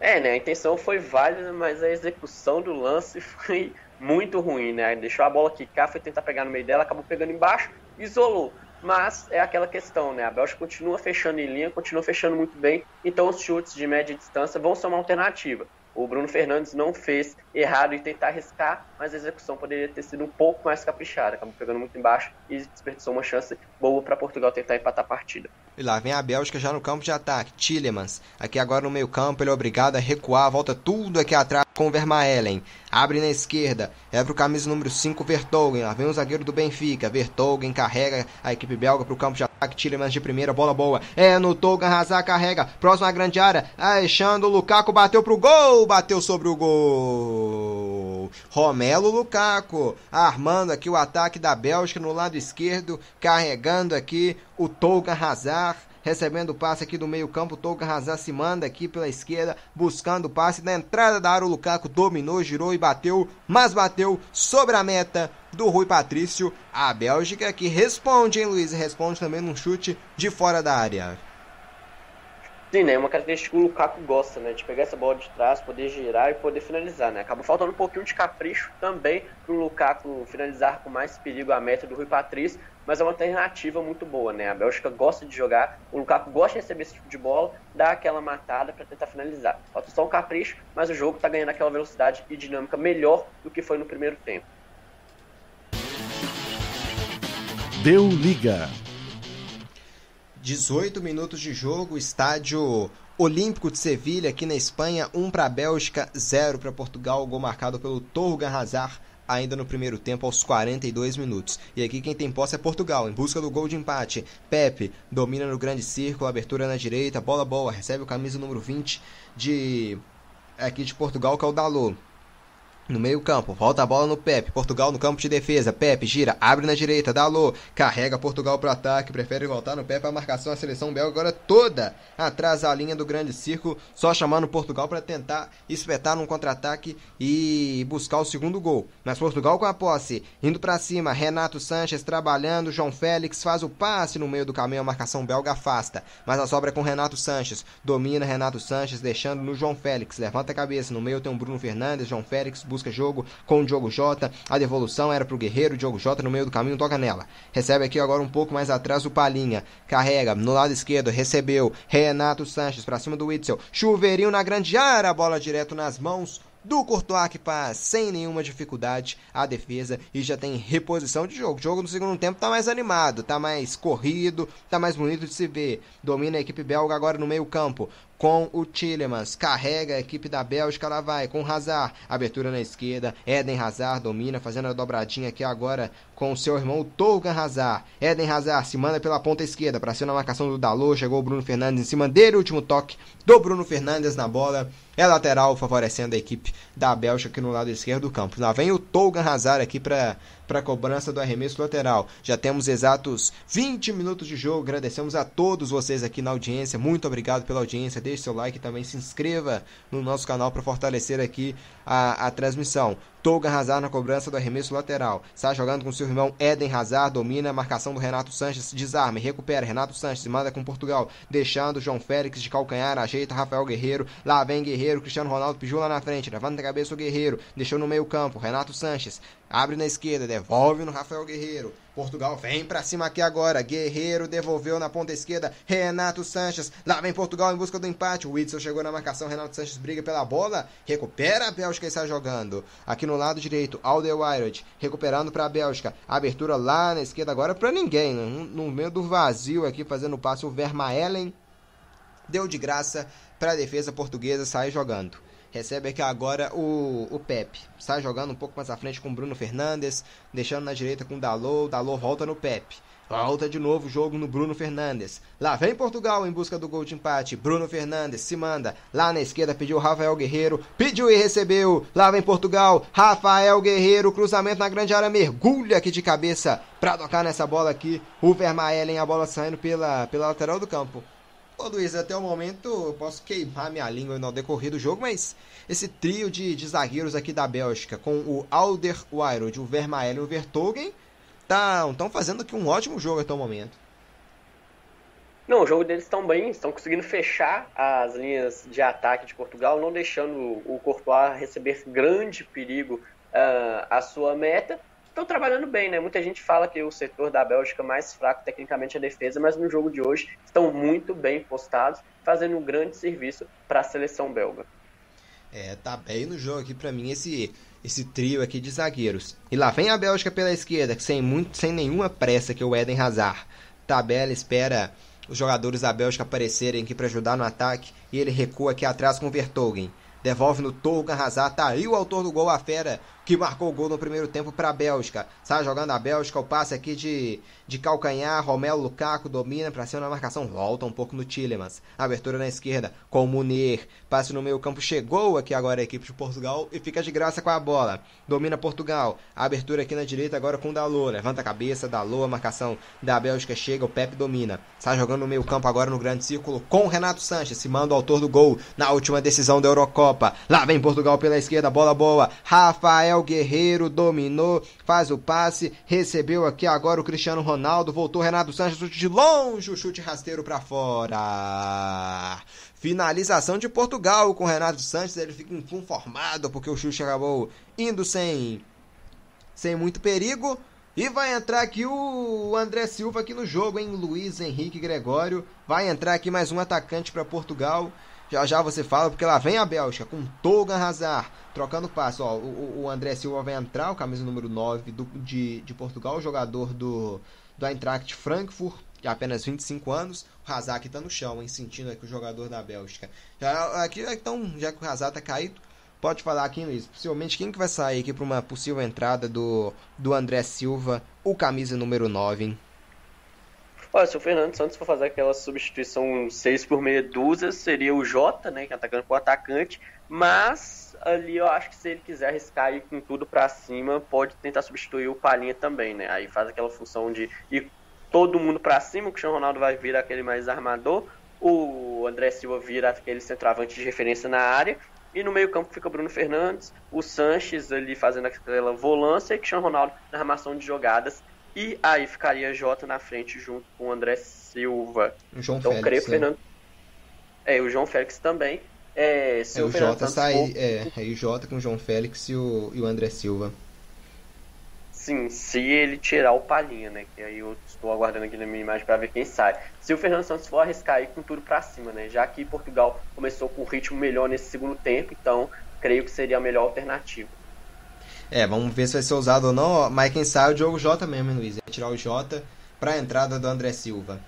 É, né? A intenção foi válida, mas a execução do lance foi muito ruim, né? Deixou a bola quicar, foi tentar pegar no meio dela, acabou pegando embaixo, isolou. Mas é aquela questão, né? A Bélgica continua fechando em linha, continua fechando muito bem, então os chutes de média distância vão ser uma alternativa. O Bruno Fernandes não fez errado em tentar arriscar, mas a execução poderia ter sido um pouco mais caprichada. Acabou pegando muito embaixo e desperdiçou uma chance boa para Portugal tentar empatar a partida. E lá vem a Bélgica já no campo de ataque. Tillemans, aqui agora no meio campo, ele é obrigado a recuar, volta tudo aqui atrás com o Vermaelen. Abre na esquerda, é pro camisa número 5, Vertogen. Lá vem o zagueiro do Benfica. Vertogen carrega a equipe belga pro campo de ataque. Tillemans de primeira, bola boa. É no Togan, Hazard carrega. Próxima grande área, Alexandre Lukaku bateu pro gol. Bateu sobre o gol. Romelo Lukaku armando aqui o ataque da Bélgica no lado esquerdo. Carregando aqui o Togan Hazard recebendo o passe aqui do meio campo, Tolga Hazard se manda aqui pela esquerda, buscando o passe, na entrada da área o Lukaku dominou, girou e bateu, mas bateu sobre a meta do Rui Patrício, a Bélgica que responde, hein Luiz, responde também num chute de fora da área. Sim, né? É uma característica que o Lukaku gosta, né? De pegar essa bola de trás, poder girar e poder finalizar, né? Acaba faltando um pouquinho de capricho também para o Lukaku finalizar com mais perigo a meta do Rui Patrício, mas é uma alternativa muito boa, né? A Bélgica gosta de jogar, o Lukaku gosta de receber esse tipo de bola, dá aquela matada para tentar finalizar. Falta só um capricho, mas o jogo está ganhando aquela velocidade e dinâmica melhor do que foi no primeiro tempo. Deu liga. 18 minutos de jogo, estádio Olímpico de Sevilha, aqui na Espanha, 1 para a Bélgica, 0 para Portugal, gol marcado pelo Torgan Hazard ainda no primeiro tempo aos 42 minutos. E aqui quem tem posse é Portugal, em busca do gol de empate. Pepe domina no grande círculo, abertura na direita, bola boa, recebe o camisa número 20 de aqui de Portugal, que é o Dalot no meio campo, volta a bola no Pepe, Portugal no campo de defesa, Pepe gira, abre na direita, dá alô, carrega Portugal para ataque, prefere voltar no Pepe, a marcação, a seleção belga agora toda atrás da linha do grande círculo, só chamando Portugal para tentar espetar num contra-ataque e buscar o segundo gol. Mas Portugal com a posse, indo para cima, Renato Sanches trabalhando, João Félix faz o passe no meio do caminho, a marcação belga afasta, mas a sobra é com Renato Sanches, domina Renato Sanches, deixando no João Félix, levanta a cabeça, no meio tem o Bruno Fernandes, João Félix busca busca jogo com o Diogo Jota. A devolução era pro Guerreiro, Diogo Jota no meio do caminho toca nela. Recebe aqui agora um pouco mais atrás o Palinha. Carrega no lado esquerdo, recebeu Renato Sanches para cima do Witzel. Chuveirinho na grande área, bola direto nas mãos do Courtois que faz sem nenhuma dificuldade a defesa e já tem reposição de jogo. O jogo no segundo tempo tá mais animado, tá mais corrido, tá mais bonito de se ver. Domina a equipe belga agora no meio campo com o Tillemans. Carrega a equipe da Bélgica, lá vai com Hazard. Abertura na esquerda, Eden Hazard domina, fazendo a dobradinha aqui agora com o seu irmão Tolgan Hazard. Eden Hazard se manda pela ponta esquerda para cima na marcação do Dalot. Chegou o Bruno Fernandes em cima dele. Último toque do Bruno Fernandes na bola. É lateral, favorecendo a equipe da Bélgica aqui no lado esquerdo do campo. Lá vem o Tolgan Hazard aqui para para a cobrança do arremesso lateral. Já temos exatos 20 minutos de jogo. Agradecemos a todos vocês aqui na audiência. Muito obrigado pela audiência deixe seu like e também se inscreva no nosso canal para fortalecer aqui a, a transmissão. Tolga Hazard na cobrança do arremesso lateral. Está jogando com seu irmão Eden Hazard, domina a marcação do Renato Sanches, desarme, recupera. Renato Sanches manda com Portugal, deixando João Félix de calcanhar, ajeita Rafael Guerreiro. Lá vem Guerreiro, Cristiano Ronaldo pediu lá na frente, levanta a cabeça o Guerreiro, deixou no meio campo. Renato Sanches abre na esquerda, devolve no Rafael Guerreiro. Portugal vem para cima aqui agora. Guerreiro devolveu na ponta esquerda. Renato Sanches. Lá vem Portugal em busca do empate. O Whitson chegou na marcação. Renato Sanches briga pela bola. Recupera a Bélgica e está jogando. Aqui no lado direito, Alderweireld recuperando para a Bélgica. Abertura lá na esquerda agora para ninguém. Né? No meio do vazio aqui fazendo o passe o Vermaelen. Deu de graça para a defesa portuguesa sair jogando. Recebe aqui agora o, o Pepe. Está jogando um pouco mais à frente com o Bruno Fernandes. Deixando na direita com o Dalot. O Dalot volta no Pepe. Volta de novo o jogo no Bruno Fernandes. Lá vem Portugal em busca do gol de empate. Bruno Fernandes se manda. Lá na esquerda pediu Rafael Guerreiro. Pediu e recebeu. Lá vem Portugal. Rafael Guerreiro. Cruzamento na grande área. Mergulha aqui de cabeça para tocar nessa bola aqui. O Vermaelen. A bola saindo pela, pela lateral do campo. Ô Luiz, até o momento eu posso queimar minha língua no decorrer do jogo, mas esse trio de, de zagueiros aqui da Bélgica, com o Alder Weireld, o Vermaelen e o Vertogen, estão fazendo aqui um ótimo jogo até o momento. Não, o jogo deles estão bem, estão conseguindo fechar as linhas de ataque de Portugal, não deixando o Courtois receber grande perigo uh, à sua meta estão trabalhando bem, né? Muita gente fala que o setor da Bélgica mais fraco tecnicamente é a defesa, mas no jogo de hoje estão muito bem postados, fazendo um grande serviço para a seleção belga. É, tá bem no jogo aqui para mim esse esse trio aqui de zagueiros. E lá vem a Bélgica pela esquerda, sem muito sem nenhuma pressa que o Eden Hazard. Tabela espera os jogadores da Bélgica aparecerem aqui para ajudar no ataque e ele recua aqui atrás com o Vertogen. Devolve no Tolga Hazard, tá aí o autor do gol, a fera que marcou o gol no primeiro tempo para a Bélgica. Sai jogando a Bélgica, o passe aqui de, de calcanhar, Romelo Lukaku domina para cima na marcação, volta um pouco no Tillemans. Abertura na esquerda com o Munir, passe no meio campo, chegou aqui agora a equipe de Portugal e fica de graça com a bola. Domina Portugal, abertura aqui na direita agora com o Dalot, levanta a cabeça, Dalot, a marcação da Bélgica chega, o Pepe domina. Sai jogando no meio campo agora no grande círculo com o Renato Sanches, se manda o autor do gol na última decisão da Eurocopa. Lá vem Portugal pela esquerda, bola boa, Rafael Gabriel Guerreiro dominou, faz o passe, recebeu aqui agora o Cristiano Ronaldo, voltou Renato Sanches, chute de longe, o chute rasteiro para fora. Finalização de Portugal com Renato Sanches, ele fica inconformado porque o chute acabou indo sem sem muito perigo. E vai entrar aqui o André Silva aqui no jogo, hein? Luiz Henrique Gregório. Vai entrar aqui mais um atacante para Portugal. Já já você fala, porque lá vem a Bélgica com Togan Hazard trocando passo. Ó, o, o, André Silva vai entrar, o camisa número 9 do, de, de Portugal, jogador do, do Eintracht Frankfurt, apenas 25 anos. O Hazard está no chão, hein, sentindo aqui o jogador da Bélgica. Já, aqui, então, já que o Hazard tá caído, pode falar aqui, Luiz. Possivelmente quem que vai sair aqui para uma possível entrada do, do André Silva, o camisa número 9, hein? Olha, se o Fernando Santos for fazer aquela substituição 6 por meia dúzia, seria o Jota, né, que é atacando com o atacante, mas ali eu acho que se ele quiser arriscar ir com tudo para cima, pode tentar substituir o Palinha também, né? Aí faz aquela função de ir todo mundo para cima, o Cristiano Ronaldo vai vir aquele mais armador, o André Silva vira aquele centroavante de referência na área, e no meio campo fica Bruno Fernandes, o Sanches ali fazendo aquela volância e Cristiano Ronaldo na armação de jogadas e aí ficaria Jota na frente junto com o André Silva. O João então, Félix, creio que o Fernando. É, o João Félix também. É, se é, o, o Jota sai. For... É, aí o Jota com o João Félix e o, e o André Silva. Sim, se ele tirar o Palhinha, né? Que aí eu estou aguardando aqui na minha imagem para ver quem sai. Se o Fernando Santos for arriscar aí com tudo para cima, né? Já que Portugal começou com um ritmo melhor nesse segundo tempo, então creio que seria a melhor alternativa. É, vamos ver se vai ser usado ou não. Mas quem sai é o Diogo Jota mesmo, hein, Luiz? É tirar o Jota pra entrada do André Silva.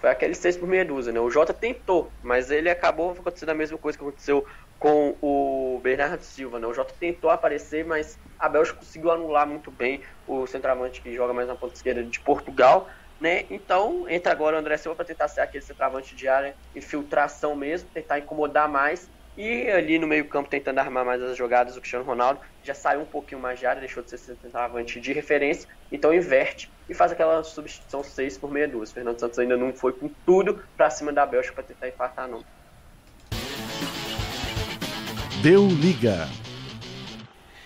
Foi aquele 6 por meia dúzia, né? O Jota tentou, mas ele acabou acontecendo a mesma coisa que aconteceu com o Bernardo Silva, né? O Jota tentou aparecer, mas a Bélgica conseguiu anular muito bem o centroavante que joga mais na ponta esquerda de Portugal, né? Então, entra agora o André Silva para tentar ser aquele centroavante de área, infiltração mesmo, tentar incomodar mais E ali no meio-campo, tentando armar mais as jogadas, o Cristiano Ronaldo já saiu um pouquinho mais de área, deixou de ser centroavante de referência, então inverte e faz aquela substituição 6 por meia dúzia. Fernando Santos ainda não foi com tudo para cima da Bélgica para tentar empatar, não. Deu liga.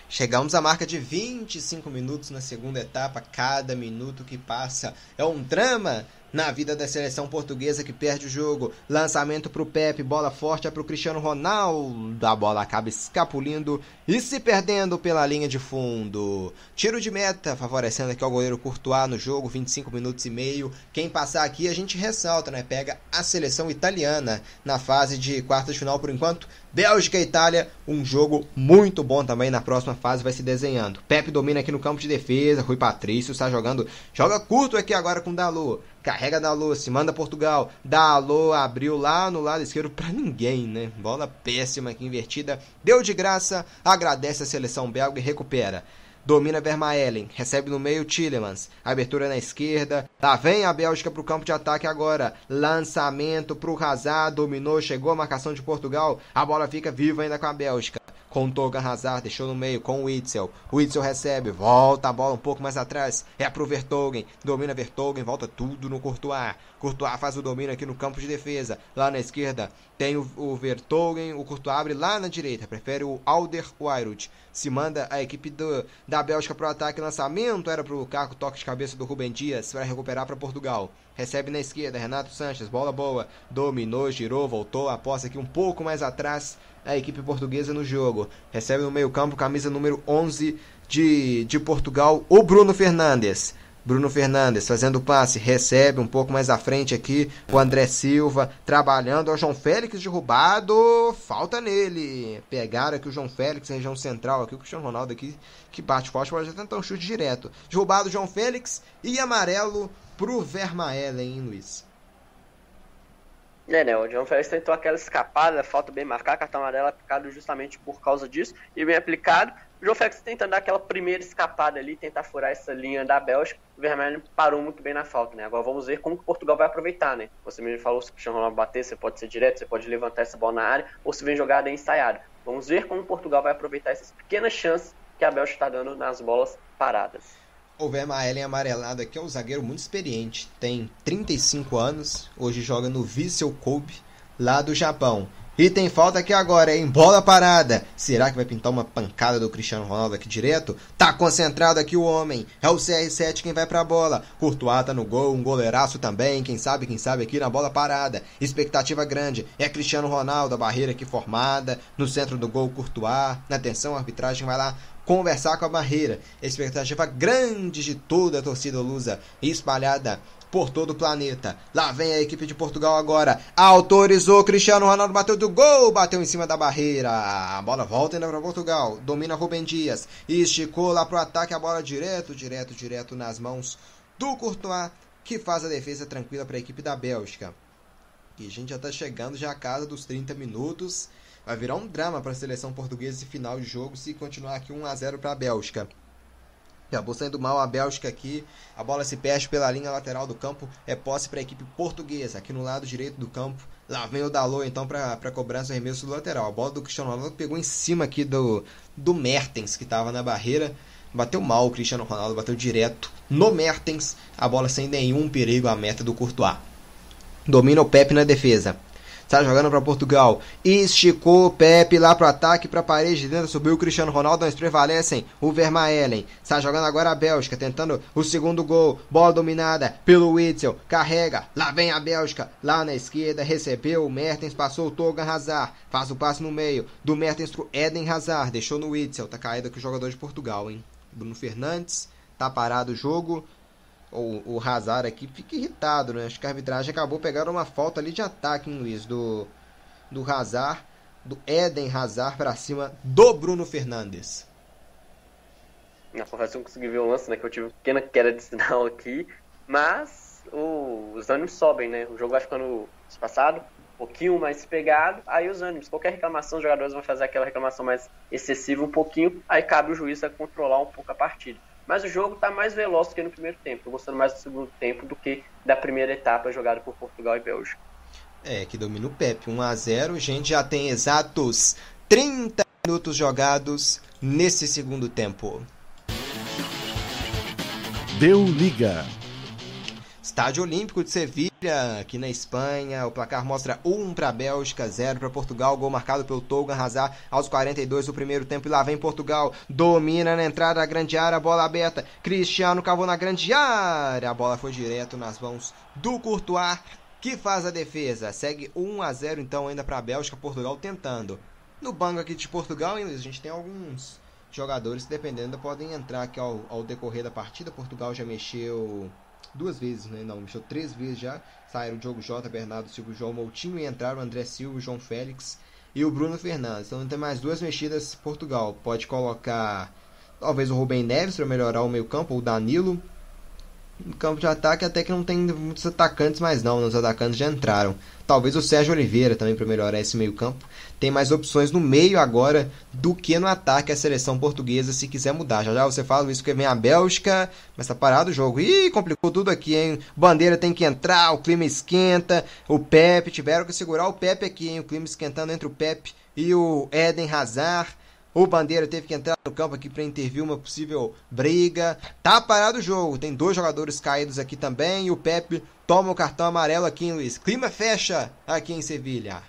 Chegamos à marca de 25 minutos na segunda etapa. Cada minuto que passa é um drama na vida da seleção portuguesa que perde o jogo. Lançamento para o Pepe, bola forte é para o Cristiano Ronaldo. A bola acaba escapulindo e se perdendo pela linha de fundo. Tiro de meta, favorecendo aqui ao goleiro Courtois no jogo, 25 minutos e meio. Quem passar aqui a gente ressalta, né? Pega a seleção italiana na fase de quartas de final por enquanto. Bélgica e Itália, um jogo muito bom também na próxima fase vai se desenhando. Pepe domina aqui no campo de defesa, Rui Patrício está jogando, joga curto aqui agora com Dalot. Carrega Dalot, se manda Portugal. Dalot abriu lá no lado esquerdo para ninguém, né? Bola péssima aqui invertida. Deu de graça, agradece a seleção belga e recupera. Domina Vermaelen, recebe no meio Tillemans, abertura na esquerda, lá vem a Bélgica para o campo de ataque agora, lançamento para o Hazard, dominou, chegou a marcação de Portugal, a bola fica viva ainda com a Bélgica, com Togan Hazard, deixou no meio com o Witzel. O Witzel recebe, volta a bola um pouco mais atrás, é pro Vertogen, domina Vertogen, volta tudo no Courtois. Courtois faz o domínio aqui no campo de defesa, lá na esquerda tem o, o Vertogen, o Courtois abre lá na direita, prefere o Alder Weirut. Se manda a equipe do, da Bélgica pro ataque, lançamento era pro Lukaku, toque de cabeça do Rubem Dias para recuperar para Portugal. Recebe na esquerda, Renato Sanches, bola boa, dominou, girou, voltou, a posse aqui um pouco mais atrás a equipe portuguesa no jogo. Recebe no meio-campo, camisa número 11 de, de Portugal, o Bruno Fernandes. Bruno Fernandes fazendo o passe, recebe um pouco mais à frente aqui o André Silva, trabalhando, o João Félix derrubado, falta nele. Pegaram aqui o João Félix, região central, aqui o Cristiano Ronaldo aqui, que bate forte, pode tentar um chute direto. Derrubado o João Félix e amarelo pro Vermaelen, hein, Luiz? É, né? O João Félix tentou aquela escapada, falta bem marcar, cartão amarelo aplicado justamente por causa disso, e bem aplicado. O João Félix tenta dar aquela primeira escapada ali, tentar furar essa linha da Bélgica. O Vermelho parou muito bem na falta, né? Agora vamos ver como que Portugal vai aproveitar, né? Você me falou se o Cristiano Ronaldo bater, você pode ser direto, você pode levantar essa bola na área, ou se vem jogada ensaiada. Vamos ver como Portugal vai aproveitar essas pequenas chances que a Bélgica está dando nas bolas paradas. O Vermaelen amarelado aqui é um zagueiro muito experiente, tem 35 anos, hoje joga no Vissel Kobe, lá do Japão. E tem falta aqui agora, hein? Bola parada. Será que vai pintar uma pancada do Cristiano Ronaldo aqui direto? Tá concentrado aqui o homem. É o CR7 quem vai pra bola. Courtois tá no gol, um goleiraço também. Quem sabe, quem sabe aqui na bola parada. Expectativa grande. É Cristiano Ronaldo, a barreira aqui formada. No centro do gol, Courtois. Atenção, a arbitragem vai lá conversar com a barreira. Expectativa grande de toda a torcida lusa espalhada por todo o planeta. Lá vem a equipe de Portugal agora. Autorizou Cristiano Ronaldo, bateu do gol, bateu em cima da barreira. A bola volta ainda para Portugal. Domina Rubem Dias. Esticou lá pro ataque a bola direto, direto, direto nas mãos do Courtois, que faz a defesa tranquila para a equipe da Bélgica. E a gente já está chegando já à casa dos 30 minutos. Vai virar um drama para a seleção portuguesa esse final de jogo se continuar aqui 1 a 0 para a Bélgica. Acabou saindo mal a Bélgica aqui. A bola se perde pela linha lateral do campo. É posse para a equipe portuguesa. Aqui no lado direito do campo. Lá vem o Dalot então para cobrança arremesso do lateral. A bola do Cristiano Ronaldo pegou em cima aqui do, do Mertens, que estava na barreira. Bateu mal o Cristiano Ronaldo, bateu direto no Mertens. A bola sem nenhum perigo à meta do Courtois. Domina o Pepe na defesa. Está jogando para Portugal. Esticou Pepe lá pro ataque, para parede de dentro. Subiu o Cristiano Ronaldo. Eles prevalecem. O Vermaelen. Está jogando agora a Bélgica. Tentando o segundo gol. Bola dominada pelo Witzel. Carrega. Lá vem a Bélgica. Lá na esquerda. Recebeu. O Mertens passou o Toga Hazard. Faz o passe no meio. Do Mertens pro Eden Hazard. Deixou no Witzel. Tá caído aqui o jogador de Portugal, hein? Bruno Fernandes. Tá parado o jogo o, Hazard aqui fica irritado, né? Acho que a arbitragem acabou pegando uma falta ali de ataque, hein, Luiz? Do, do Hazard, do Eden Hazard para cima do Bruno Fernandes. Na confesso não consegui ver o lance, né? Que eu tive uma pequena queda de sinal aqui. Mas o, os ânimos sobem, né? O jogo vai ficando espaçado, um pouquinho mais pegado. Aí os ânimos, qualquer reclamação, os jogadores vão fazer aquela reclamação mais excessiva um pouquinho. Aí cabe o juiz a controlar um pouco a partida. Mas o jogo está mais veloz do que no primeiro tempo. Estou gostando mais do segundo tempo do que da primeira etapa jogada por Portugal e Bélgica. É, que domina o Pepe. 1 a 0 A gente já tem exatos 30 minutos jogados nesse segundo tempo. Deu liga. Estádio Olímpico de Sevilha, aqui na Espanha. O placar mostra 1 para a Bélgica, 0 para Portugal. Gol marcado pelo Tolga Hazard aos 42 do primeiro tempo. E lá vem Portugal. Domina na entrada da grande área, bola aberta. Cristiano cavou na grande área. A bola foi direto nas mãos do Courtois, que faz a defesa. Segue 1 a 0 então ainda para a Bélgica. Portugal tentando. No banco aqui de Portugal? A gente tem alguns jogadores que, dependendo, podem entrar aqui ao, ao decorrer da partida. Portugal já mexeu duas vezes, né? Não, mexeu três vezes já. Saíram o Diogo Jota, Bernardo Silva, João Moutinho e entraram o André Silva, o João Félix e o Bruno Fernandes. Então tem mais duas mexidas Portugal. Pode colocar talvez o Rubem Neves para melhorar o meio-campo, ou o Danilo. No campo de ataque até que não tem muitos atacantes mais não, os atacantes já entraram. Talvez o Sérgio Oliveira também para melhorar esse meio-campo. Tem mais opções no meio agora do que no ataque a seleção portuguesa se quiser mudar. Já já você fala isso que vem a Bélgica, mas tá parado o jogo. Ih, complicou tudo aqui, hein? Bandeira tem que entrar, o clima esquenta. O Pepe tiveram que segurar o Pepe aqui, hein? O clima esquentando entre o Pepe e o Eden Hazard. O Bandeira teve que entrar no campo aqui para intervir uma possível briga. Tá parado o jogo. Tem dois jogadores caídos aqui também. E o Pepe toma o cartão amarelo aqui, em Luiz. Clima fecha aqui em Sevilha.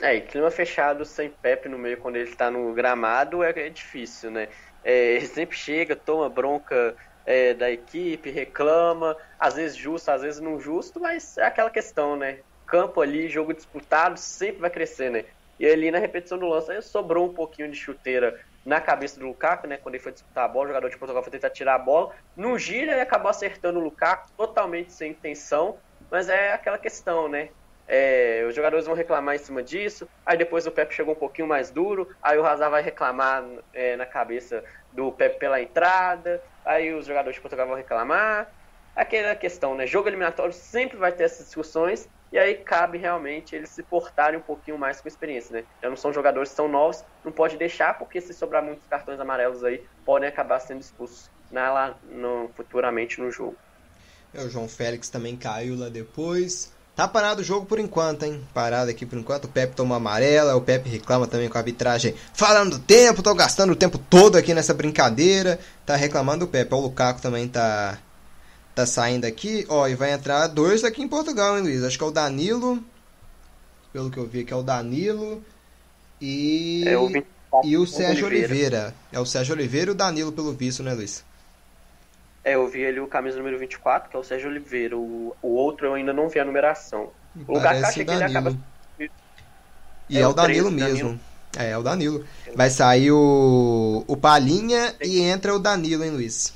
É, clima fechado sem Pepe no meio quando ele está no gramado é, é difícil, né? É, ele sempre chega, toma bronca é, da equipe, reclama, às vezes justo, às vezes não justo, mas é aquela questão, né? Campo ali, jogo disputado, sempre vai crescer, né? E ali na repetição do lance, sobrou um pouquinho de chuteira na cabeça do Lukaku, né? Quando ele foi disputar a bola, o jogador de Portugal foi tentar tirar a bola. No gira e acabou acertando o Lukaku, totalmente sem intenção. Mas é aquela questão, né? É, os jogadores vão reclamar em cima disso. Aí depois o Pepe chegou um pouquinho mais duro. Aí o Hazard vai reclamar é, na cabeça do Pepe pela entrada. Aí os jogadores de Portugal vão reclamar. Aquela questão, né? Jogo eliminatório sempre vai ter essas discussões. E aí cabe realmente eles se portarem um pouquinho mais com experiência, né? Já não são jogadores que são novos, não pode deixar, porque se sobrar muitos cartões amarelos aí, podem acabar sendo expulsos na, lá, no, futuramente no jogo. É, o João Félix também caiu lá depois. Tá parado o jogo por enquanto, hein? Parado aqui por enquanto. O Pepe tomou amarela. O Pepe reclama também com a arbitragem. Falando do tempo, tô gastando o tempo todo aqui nessa brincadeira. Tá reclamando o Pepe. O Lukaku também tá tá saindo aqui. Ó, e vai entrar dois aqui em Portugal, hein, Luiz? Acho que é o Danilo. Pelo que eu vi aqui, é o Danilo. E. É o e o Sérgio Oliveira. Oliveira. É o Sérgio Oliveira e o Danilo, pelo visto, né, Luiz? É, eu vi ali o camisa número 24, que é o Sérgio Oliveira. O, o outro eu ainda não vi a numeração. O lugar que ele acaba. E é, é o Danilo 13, mesmo. Danilo. É, é o Danilo. Vai sair o, o Palinha e entra o Danilo, hein, Luiz?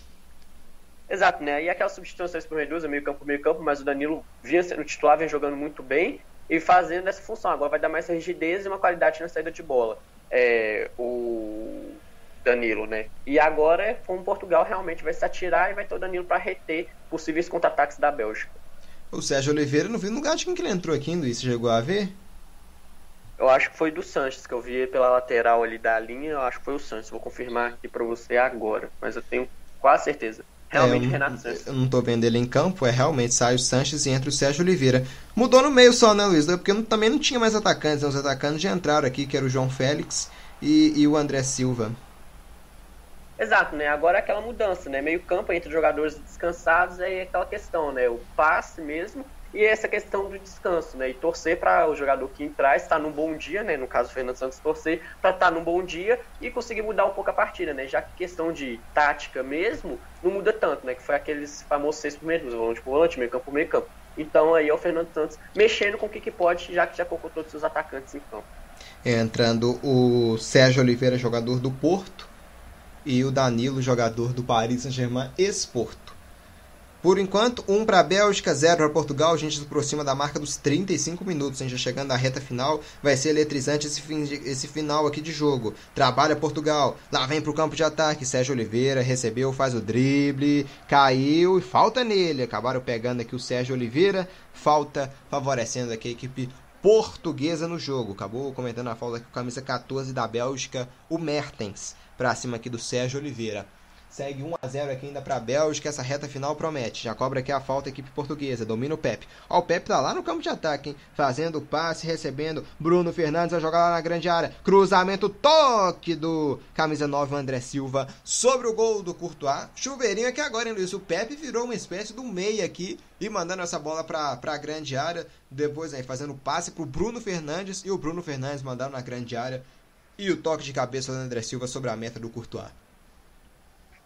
Exato, né? E aquelas substituições por Medusa, meio campo, meio campo, mas o Danilo vinha sendo titular, vinha jogando muito bem e fazendo essa função. Agora vai dar mais rigidez e uma qualidade na saída de bola. É, o Danilo, né? E agora, com Portugal, realmente vai se atirar e vai ter o Danilo para reter possíveis contra-ataques da Bélgica. O Sérgio Oliveira, não vi no lugar de quem que ele entrou aqui, Luiz? Você chegou a ver? Eu acho que foi do Sanches, que eu vi pela lateral ali da linha. Eu acho que foi o Sanches. Vou confirmar aqui para você agora, mas eu tenho quase certeza. Realmente, é, Renato Sanches. Eu não tô vendo ele em campo, é realmente sai o Sanches e entra o Sérgio Oliveira. Mudou no meio só, né, Luiz? Porque também não tinha mais atacantes, né? os atacantes já entraram aqui, que era o João Félix e, e o André Silva. Exato, né? Agora é aquela mudança, né? Meio campo entre jogadores descansados é aquela questão, né? O passe mesmo e essa questão do descanso, né? E torcer para o jogador que entrar estar num bom dia, né? No caso, o Fernando Santos torcer para estar num bom dia e conseguir mudar um pouco a partida, né? Já que questão de tática mesmo não muda tanto, né? Que foi aqueles famosos seis primeiros, volante por volante, meio campo meio campo. Então aí é o Fernando Santos mexendo com o que, que pode, já que já colocou todos os seus atacantes em campo. Entrando o Sérgio Oliveira, jogador do Porto, e o Danilo, jogador do Paris Saint-Germain Esporto. Por enquanto, 1 um para a Bélgica, 0 para Portugal. A gente se aproxima da marca dos 35 minutos. Gente já chegando na reta final. Vai ser eletrizante esse, fim de, esse final aqui de jogo. Trabalha Portugal. Lá vem para o campo de ataque. Sérgio Oliveira recebeu, faz o drible. Caiu e falta nele. Acabaram pegando aqui o Sérgio Oliveira. Falta favorecendo aqui a equipe portuguesa no jogo. Acabou comentando a falta aqui com a camisa 14 da Bélgica, o Mertens. Para cima aqui do Sérgio Oliveira. Segue 1 a 0 aqui ainda para a Bélgica. Essa reta final promete. Já cobra aqui a falta a equipe portuguesa. Domina o Pepe. Ó, o Pepe tá lá no campo de ataque, hein? Fazendo o passe, recebendo. Bruno Fernandes vai jogar lá na grande área. Cruzamento, toque do camisa 9 André Silva sobre o gol do Courtois. Chuveirinho aqui agora, hein, Luiz? O Pepe virou uma espécie um meia aqui e mandando essa bola para a grande área. Depois aí fazendo passe pro Bruno Fernandes e o Bruno Fernandes mandando na grande área. E o toque de cabeça do André Silva sobre a meta do Courtois.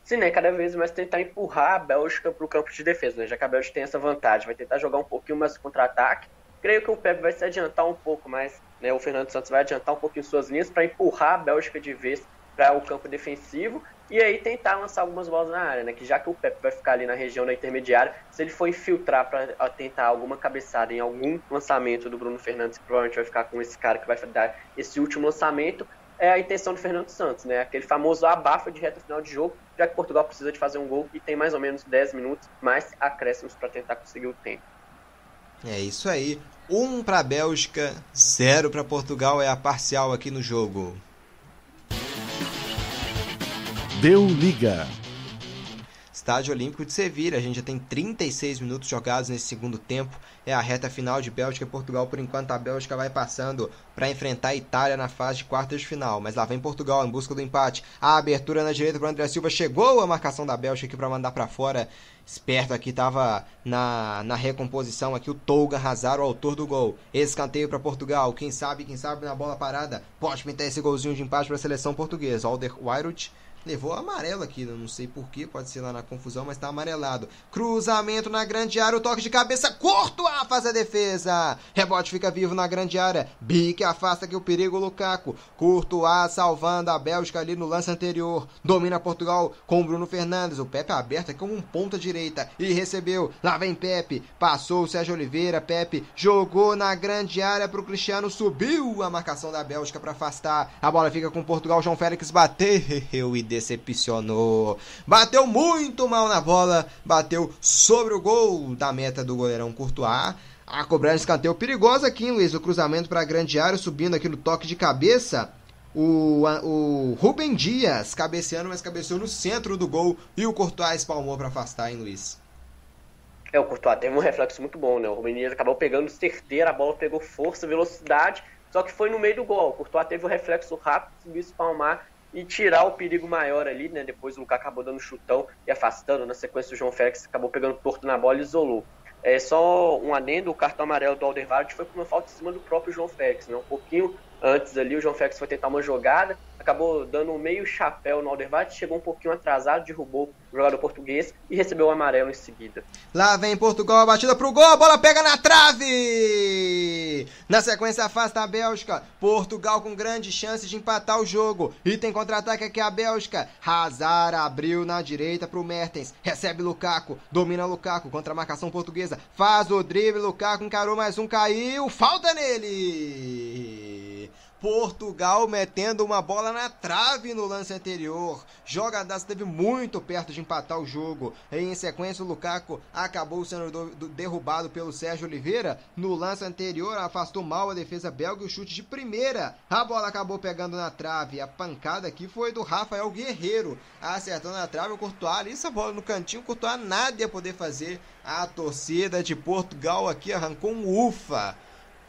Sim, né? Cada vez mais tentar empurrar a Bélgica para o campo de defesa, né? Já que a Bélgica tem essa vantagem, vai tentar jogar um pouquinho mais contra-ataque. Creio que o Pepe vai se adiantar um pouco mais, né? O Fernando Santos vai adiantar um pouquinho suas linhas para empurrar a Bélgica de vez para o campo defensivo e aí tentar lançar algumas bolas na área, né? Que já que o Pepe vai ficar ali na região da intermediária, se ele for infiltrar para tentar alguma cabeçada em algum lançamento do Bruno Fernandes, que provavelmente vai ficar com esse cara que vai dar esse último lançamento, é a intenção do Fernando Santos, né? Aquele famoso abafa de reta final de jogo, já que Portugal precisa de fazer um gol e tem mais ou menos 10 minutos mais acréscimos para tentar conseguir o tempo. É isso aí. 1 um para a Bélgica, 0 para Portugal é a parcial aqui no jogo. Deu liga. Estádio Olímpico de Sevilha. A gente já tem 36 minutos jogados nesse segundo tempo. É a reta final de Bélgica e Portugal. Por enquanto, a Bélgica vai passando para enfrentar a Itália na fase de quartas de final. Mas lá vem Portugal em busca do empate. A abertura na direita para André Silva. Chegou a marcação da Bélgica aqui para mandar para fora. Esperto aqui estava na, na recomposição aqui o Tolga Hazard, o autor do gol. Escanteio para Portugal. Quem sabe, quem sabe na bola parada pode pintar esse golzinho de empate para a seleção portuguesa. Alder Weirut Levou amarelo aqui, não sei porquê, pode ser lá na confusão, mas tá amarelado. Cruzamento na grande área, o toque de cabeça, curto, a faz a defesa. Rebote fica vivo na grande área. Bique afasta aqui o perigo, Lukaku. Courtois salvando a Bélgica ali no lance anterior. Domina Portugal com Bruno Fernandes. O Pepe aberto aqui como um ponta direita. E recebeu. Lá vem Pepe. Passou o Sérgio Oliveira. Pepe jogou na grande área pro Cristiano. Subiu a marcação da Bélgica para afastar. A bola fica com Portugal. João Félix bateu e decepcionou. Bateu muito mal na bola, bateu sobre o gol da meta do goleirão Courtois. A cobrança escanteio perigosa aqui, hein, Luiz? O cruzamento para a grande área, subindo aqui no toque de cabeça. O, o Rubem Dias cabeceando, mas cabeceou no centro do gol. E o Courtois espalmou para afastar, hein, Luiz? É, o Courtois teve um reflexo muito bom, né? O Rubem Dias acabou pegando certeira, a bola pegou força, velocidade, só que foi no meio do gol. O Courtois teve o reflexo rápido, conseguiu espalmar e tirar o perigo maior ali, né? Depois o Lucas acabou dando chutão e afastando. Na sequência, o João Félix acabou pegando torto na bola e isolou. É só um adendo, o cartão amarelo do Alderweireld foi por uma falta em cima do próprio João Félix, né? Um pouquinho antes ali, o João Félix foi tentar uma jogada, acabou dando um meio chapéu no Alderweireld, chegou um pouquinho atrasado, derrubou o jogador português e recebeu o amarelo em seguida. Lá vem Portugal, a batida pro gol, a bola pega na trave! Na sequência afasta a Bélgica, Portugal com grande chance de empatar o jogo. E tem contra-ataque aqui a Bélgica. Hazard abriu na direita pro Mertens, recebe Lukaku, domina Lukaku contra a marcação portuguesa, faz o drible, Lukaku encarou mais um, caiu, falta nele! Portugal metendo uma bola na trave no lance anterior. Jogadaço esteve muito perto de empatar o jogo. Em sequência, o Lukaku acabou sendo do, do, derrubado pelo Sérgio Oliveira. No lance anterior, afastou mal a defesa belga e o chute de primeira. A bola acabou pegando na trave. A pancada aqui foi do Rafael Guerreiro, acertando na trave o Courtois. Ali, essa bola no cantinho, o Courtois nada ia poder fazer. A torcida de Portugal aqui arrancou um ufa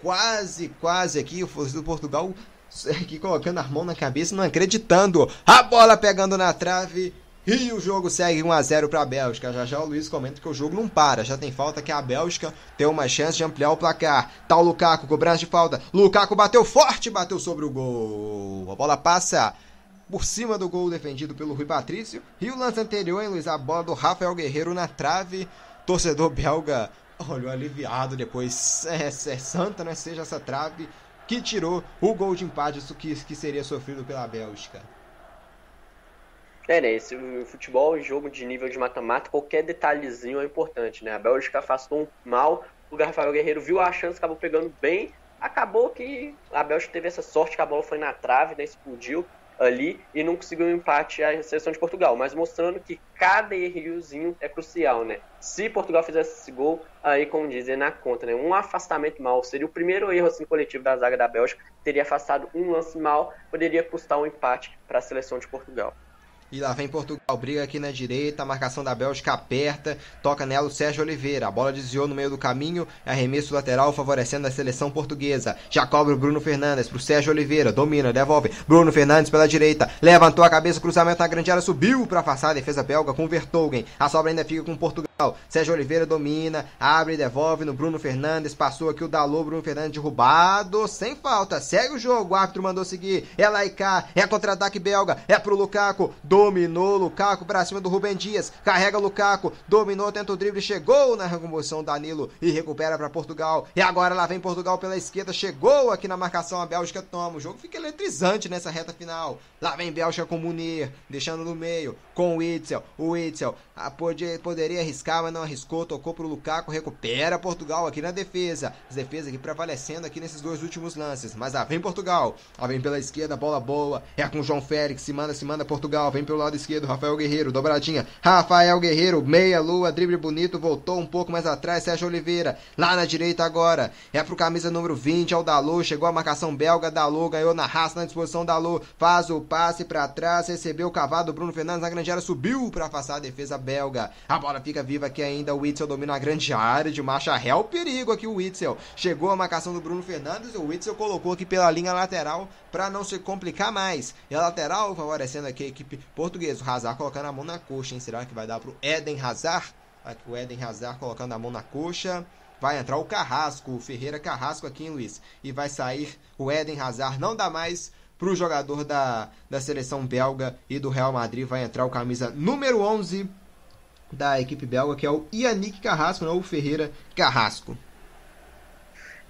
quase, quase aqui, o do Portugal aqui colocando a mão na cabeça, não acreditando. A bola pegando na trave. E o jogo segue 1 a 0 para a Bélgica. Já já o Luiz comenta que o jogo não para. Já tem falta que a Bélgica tem uma chance de ampliar o placar. Tá o Lukaku, cobrança de falta. Lukaku bateu forte, bateu sobre o gol. A bola passa por cima do gol defendido pelo Rui Patrício. E o lance anterior, hein, Luiz? A bola do Rafael Guerreiro na trave. Torcedor belga olhou aliviado depois. É, é santa, né? Seja essa trave que tirou o gol de empate que, que seria sofrido pela Bélgica. É, né? Esse futebol, jogo de nível de mata-mata, qualquer detalhezinho é importante, né? A Bélgica afastou mal, o Rafael Guerreiro viu a chance, acabou pegando bem. Acabou que a Bélgica teve essa sorte que a bola foi na trave, né? Explodiu ali e não conseguiu um empate a seleção de Portugal, mas mostrando que cada errozinho é crucial, né? Se Portugal fizesse esse gol, aí como dizem na conta, né? Um afastamento mal seria o primeiro erro assim coletivo da zaga da Bélgica, teria afastado um lance mal, poderia custar um empate para a seleção de Portugal. E lá vem Portugal, briga aqui na direita, a marcação da Bélgica aperta, toca nela o Sérgio Oliveira. A bola desviou no meio do caminho, arremesso lateral favorecendo a seleção portuguesa. Já cobra o Bruno Fernandes pro Sérgio Oliveira, domina, devolve. Bruno Fernandes pela direita, levantou a cabeça, cruzamento na grande área, subiu para afastar a defesa belga com Vertogen. A sobra ainda fica com Portugal. Sérgio Oliveira domina, abre e devolve no Bruno Fernandes. Passou aqui o Dalô, Bruno Fernandes derrubado, sem falta. Segue o jogo, o árbitro mandou seguir. É cá, é contra-ataque belga, é pro Lukaku. Dominou Lukaku pra cima do Rubem Dias. Carrega Lukaku, dominou, tenta o drible, chegou na recomposição Danilo e recupera para Portugal. E agora lá vem Portugal pela esquerda, chegou aqui na marcação, a Bélgica toma. O jogo fica eletrizante nessa reta final. Lá vem Bélgica com Munir, deixando no meio, com o Itzel. O Itzel ah, pode, poderia arriscar, mas não arriscou, tocou pro Lukaku, recupera Portugal aqui na defesa. As defesas aqui prevalecendo aqui nesses dois últimos lances. Mas lá vem Portugal, lá vem pela esquerda, bola boa, é com o João Félix, se manda, se manda Portugal, vem pelo lado esquerdo, Rafael Guerreiro, dobradinha. Rafael Guerreiro, meia lua, drible bonito, voltou um pouco mais atrás, Sérgio Oliveira. Lá na direita agora, é pro camisa número 20, é o Dalô, chegou a marcação belga, Dalô ganhou na raça, na disposição Dalô, faz o passe para trás, recebeu o cavado, Bruno Fernandes na grande área, subiu para afastar a defesa belga. A bola fica viva aqui ainda, o Witzel domina a grande área de marcha o perigo aqui o Witzel. Chegou a marcação do Bruno Fernandes, o Witzel colocou aqui pela linha lateral para não se complicar mais. E a lateral favorecendo aqui a equipe portuguesa. O Hazard colocando a mão na coxa, hein? Será que vai dar pro Eden Hazard? Aqui o Eden Hazard colocando a mão na coxa. Vai entrar o Carrasco, o Ferreira Carrasco aqui, hein, Luiz? E vai sair o Eden Hazard. Não dá mais pro jogador da, da seleção belga e do Real Madrid. Vai entrar o camisa número 11 da equipe belga, que é o Yannick Carrasco, não o Ferreira Carrasco.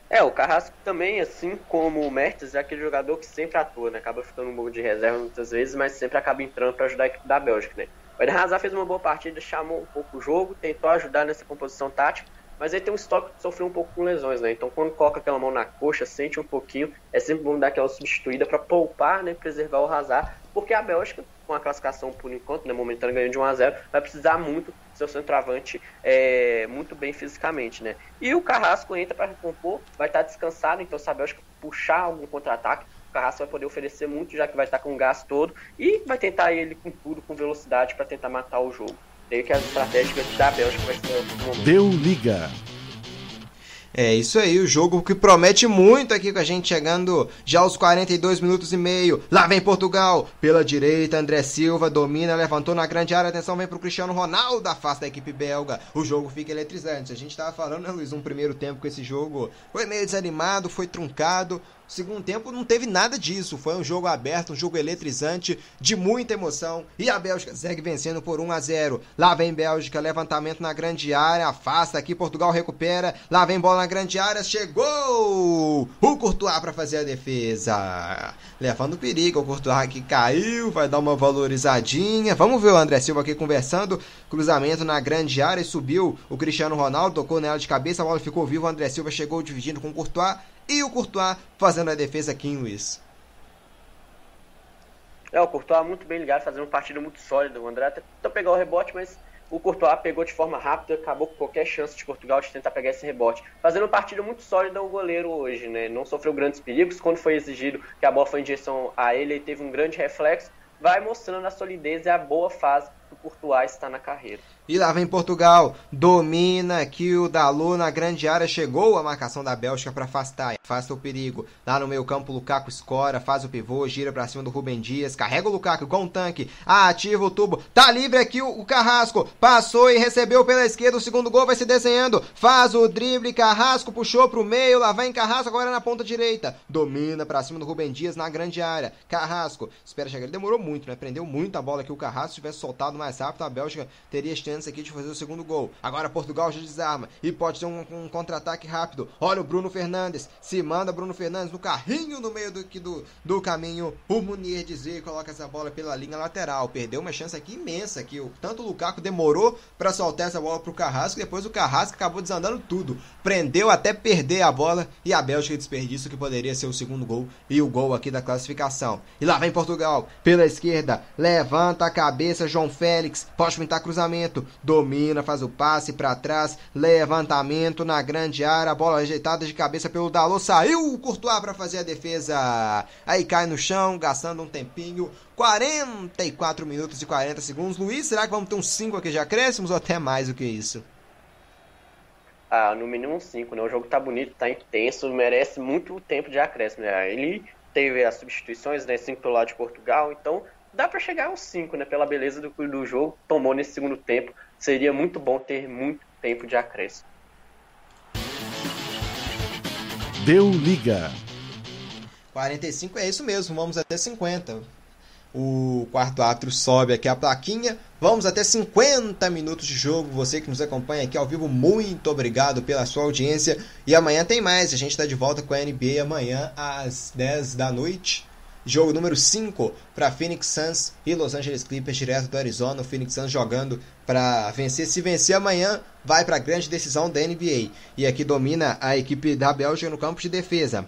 É, o Carrasco também, assim como o Mertens, é aquele jogador que sempre atua, né? Acaba ficando um pouco de reserva muitas vezes, mas sempre acaba entrando para ajudar a equipe da Bélgica, né? O Eden Hazard fez uma boa partida, chamou um pouco o jogo, tentou ajudar nessa composição tática, mas ele tem um estoque de sofrer um pouco com lesões, né? Então quando coloca aquela mão na coxa, sente um pouquinho, é sempre bom dar aquela substituída para poupar, né? Preservar o Hazard, porque a Bélgica, com a classificação por enquanto, né? Momentâneo ganhando de 1 a 0 vai precisar muito do seu centroavante é, muito bem fisicamente, né? E o Carrasco entra para recompor, vai estar descansado, então se a Bélgica puxar algum contra-ataque, o Carrasco vai poder oferecer muito, já que vai estar com o gás todo, e vai tentar ele com tudo, com velocidade, para tentar matar o jogo. Creio que as estratégicas da Bélgica vai ser o momento. Deu liga. É isso aí, o jogo que promete muito aqui com a gente chegando já aos 42 minutos e meio. Lá vem Portugal, pela direita, André Silva domina, levantou na grande área, atenção, vem pro Cristiano Ronaldo, afasta da equipe belga. O jogo fica eletrizante. A gente tava falando, né, Luiz, um primeiro tempo com esse jogo foi meio desanimado, foi truncado. Segundo tempo não teve nada disso. Foi um jogo aberto, um jogo eletrizante, de muita emoção. E a Bélgica segue vencendo por 1 a 0. Lá vem Bélgica, levantamento na grande área, afasta aqui, Portugal recupera. Lá vem bola na grande área, chegou! O Courtois para fazer a defesa. Levando perigo, o Courtois aqui caiu, vai dar uma valorizadinha. Vamos ver o André Silva aqui conversando. Cruzamento na grande área e subiu o Cristiano Ronaldo, tocou nela de cabeça, a bola ficou viva. O André Silva chegou dividindo com o Courtois e o Courtois fazendo a defesa aqui em Luiz. É, o Courtois muito bem ligado, fazendo uma partida muito sólida. O André até tentou pegar o rebote, mas o Courtois pegou de forma rápida, acabou com qualquer chance de Portugal de tentar pegar esse rebote. Fazendo uma partida muito sólida o goleiro hoje, né? Não sofreu grandes perigos. Quando foi exigido que a bola foi em direção a ele, ele teve um grande reflexo. Vai mostrando a solidez e a boa fase que o Courtois está na carreira. E lá vem Portugal, domina aqui o Dalô na grande área, chegou a marcação da Bélgica para afastar, afasta o perigo. Lá no meio campo, Lukaku escora, faz o pivô, gira para cima do Rubem Dias, carrega o Lukaku com um tanque, ativa o tubo, tá livre aqui o, o, Carrasco, passou e recebeu pela esquerda, o segundo gol vai se desenhando, faz o drible, Carrasco puxou pro meio, lá vem Carrasco agora na ponta direita, domina para cima do Rubem Dias na grande área, Carrasco, espera chegar, ele demorou muito, né, prendeu muito a bola que o Carrasco tivesse soltado mais rápido, a Bélgica teria chance aqui de fazer o segundo gol. Agora Portugal já desarma e pode ter um, um contra-ataque rápido. Olha o Bruno Fernandes, se manda Bruno Fernandes no carrinho no meio do, do, do caminho. O Munier dizer e coloca essa bola pela linha lateral. Perdeu uma chance aqui imensa que o, tanto o Lukaku demorou para soltar essa bola pro Carrasco, depois o Carrasco acabou desandando tudo. Prendeu até perder a bola e a Bélgica desperdício que poderia ser o segundo gol e o gol aqui da classificação. E lá vem Portugal pela esquerda, levanta a cabeça João Félix, pode pintar cruzamento, domina, faz o passe para trás, levantamento na grande área, bola ajeitada de cabeça pelo Dalot, saiu o Courtois para fazer a defesa. Aí cai no chão, gastando um tempinho. 44 minutos e 40 segundos. Luiz, será que vamos ter uns 5 aqui de acréscimos ou até mais do que isso? Ah, no mínimo 5, né? O jogo tá bonito, tá intenso, merece muito tempo de acréscimo, né? Ele teve as substituições, né? 5 pelo lado de Portugal, então dá para chegar aos 5, né? Pela beleza do, do jogo, tomou nesse segundo tempo. Seria muito bom ter muito tempo de acréscimo. Deu liga. 45 é isso mesmo, vamos até 50. O quarto árbitro sobe aqui a plaquinha. Vamos até 50 minutos de jogo. Você que nos acompanha aqui ao vivo, muito obrigado pela sua audiência. E amanhã tem mais. A gente está de volta com a NBA amanhã às 10 da noite. Jogo número 5 para Phoenix Suns e Los Angeles Clippers, direto do Arizona. O Phoenix Suns jogando para vencer. Se vencer amanhã, vai para a grande decisão da NBA. E aqui domina a equipe da Bélgica no campo de defesa.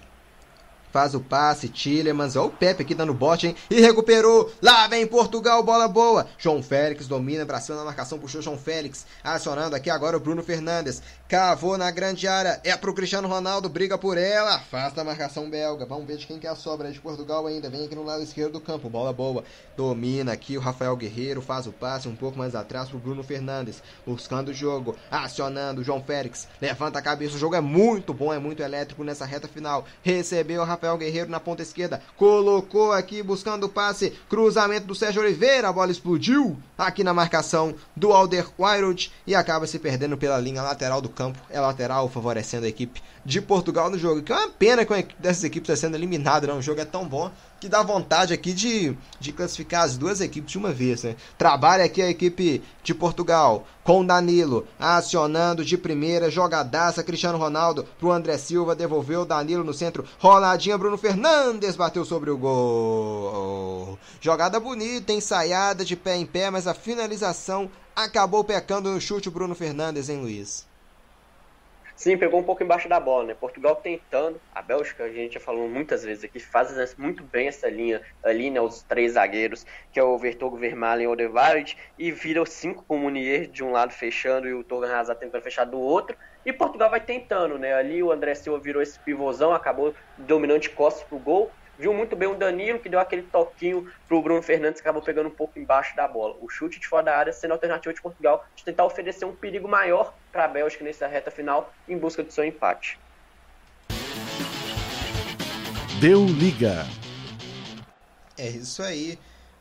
Faz o passe, Tillemans, ó o Pepe aqui dando bote, hein? E recuperou. Lá vem Portugal, bola boa. João Félix domina pra cima na marcação, puxou João Félix. Acionando aqui agora o Bruno Fernandes. Cavou na grande área. É pro Cristiano Ronaldo, briga por ela. Afasta a marcação belga. Vamos ver de quem que é a sobra de Portugal ainda. Vem aqui no lado esquerdo do campo, bola boa. Domina aqui o Rafael Guerreiro, faz o passe um pouco mais atrás pro Bruno Fernandes. Buscando o jogo, acionando o João Félix. Levanta a cabeça, o jogo é muito bom, é muito elétrico nessa reta final. Recebeu o Rafael Rafael Guerreiro na ponta esquerda. Colocou aqui buscando o passe. Cruzamento do Sérgio Oliveira. A bola explodiu aqui na marcação do Alder Wild e acaba se perdendo pela linha lateral do campo. É lateral favorecendo a equipe de Portugal no jogo. Que é uma pena que uma dessas equipes está sendo eliminada. Não? O jogo é tão bom que dá vontade aqui de, de classificar as duas equipes de uma vez. Né? Trabalha aqui a equipe de Portugal com Danilo acionando de primeira, jogadaça Cristiano Ronaldo pro André Silva, devolveu Danilo no centro, roladinha Bruno Fernandes bateu sobre o gol. Jogada bonita, ensaiada de pé em pé, mas a finalização acabou pecando no chute Bruno Fernandes, hein, Luiz? Sim, pegou um pouco embaixo da bola, né? Portugal tentando, a Bélgica, a gente já falou muitas vezes aqui, faz muito bem essa linha ali, né? Os três zagueiros, que é o Vertogo, Vermaelen e Odegaard, e vira cinco com o Munier de um lado fechando e o Torgan Hazard tentando fechar do outro. E Portugal vai tentando, né? Ali o André Silva virou esse pivôzão, acabou dominando de costas pro gol viu muito bem o Danilo, que deu aquele toquinho pro Bruno Fernandes, que acabou pegando um pouco embaixo da bola. O chute de fora da área sendo a alternativa de Portugal de tentar oferecer um perigo maior para a Bélgica nessa reta final em busca do seu empate. Deu liga. É isso aí.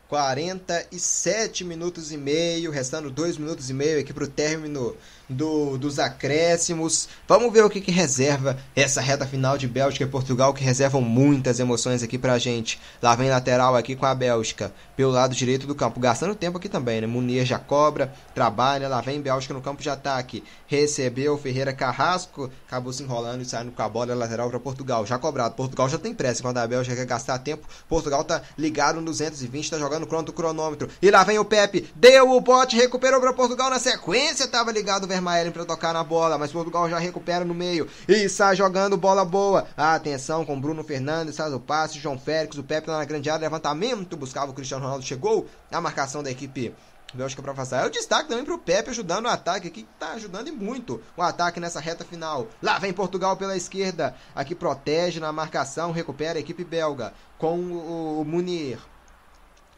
47 minutos e meio, restando 2 minutos e meio aqui para o término do, dos acréscimos. Vamos ver o que, que reserva essa reta final de Bélgica e Portugal, que reservam muitas emoções aqui pra gente. Lá vem lateral aqui com a Bélgica, pelo lado direito do campo, gastando tempo aqui também, né? Munir já cobra, trabalha, lá vem Bélgica no campo de ataque. Recebeu Ferreira Carrasco, acabou se enrolando e saindo com a bola lateral para Portugal. Já cobrado, Portugal já tem pressa, quando a Bélgica quer gastar tempo, Portugal tá ligado no 220, tá jogando contra o cronômetro. E lá vem o Pepe, deu o bote, recuperou para Portugal na sequência, tava ligado o Vermaelen para tocar na bola, mas Portugal já recupera no meio e sai jogando bola boa. Atenção com Bruno Fernandes, faz o passe, João Félix, o Pepe na grande área, levantamento, buscava o Cristiano Ronaldo, chegou a marcação da equipe Bélgica para passar. É o destaque também para o Pepe ajudando o ataque aqui, que tá ajudando e muito o ataque nessa reta final. Lá vem Portugal pela esquerda, aqui protege na marcação, recupera a equipe belga com o Munir.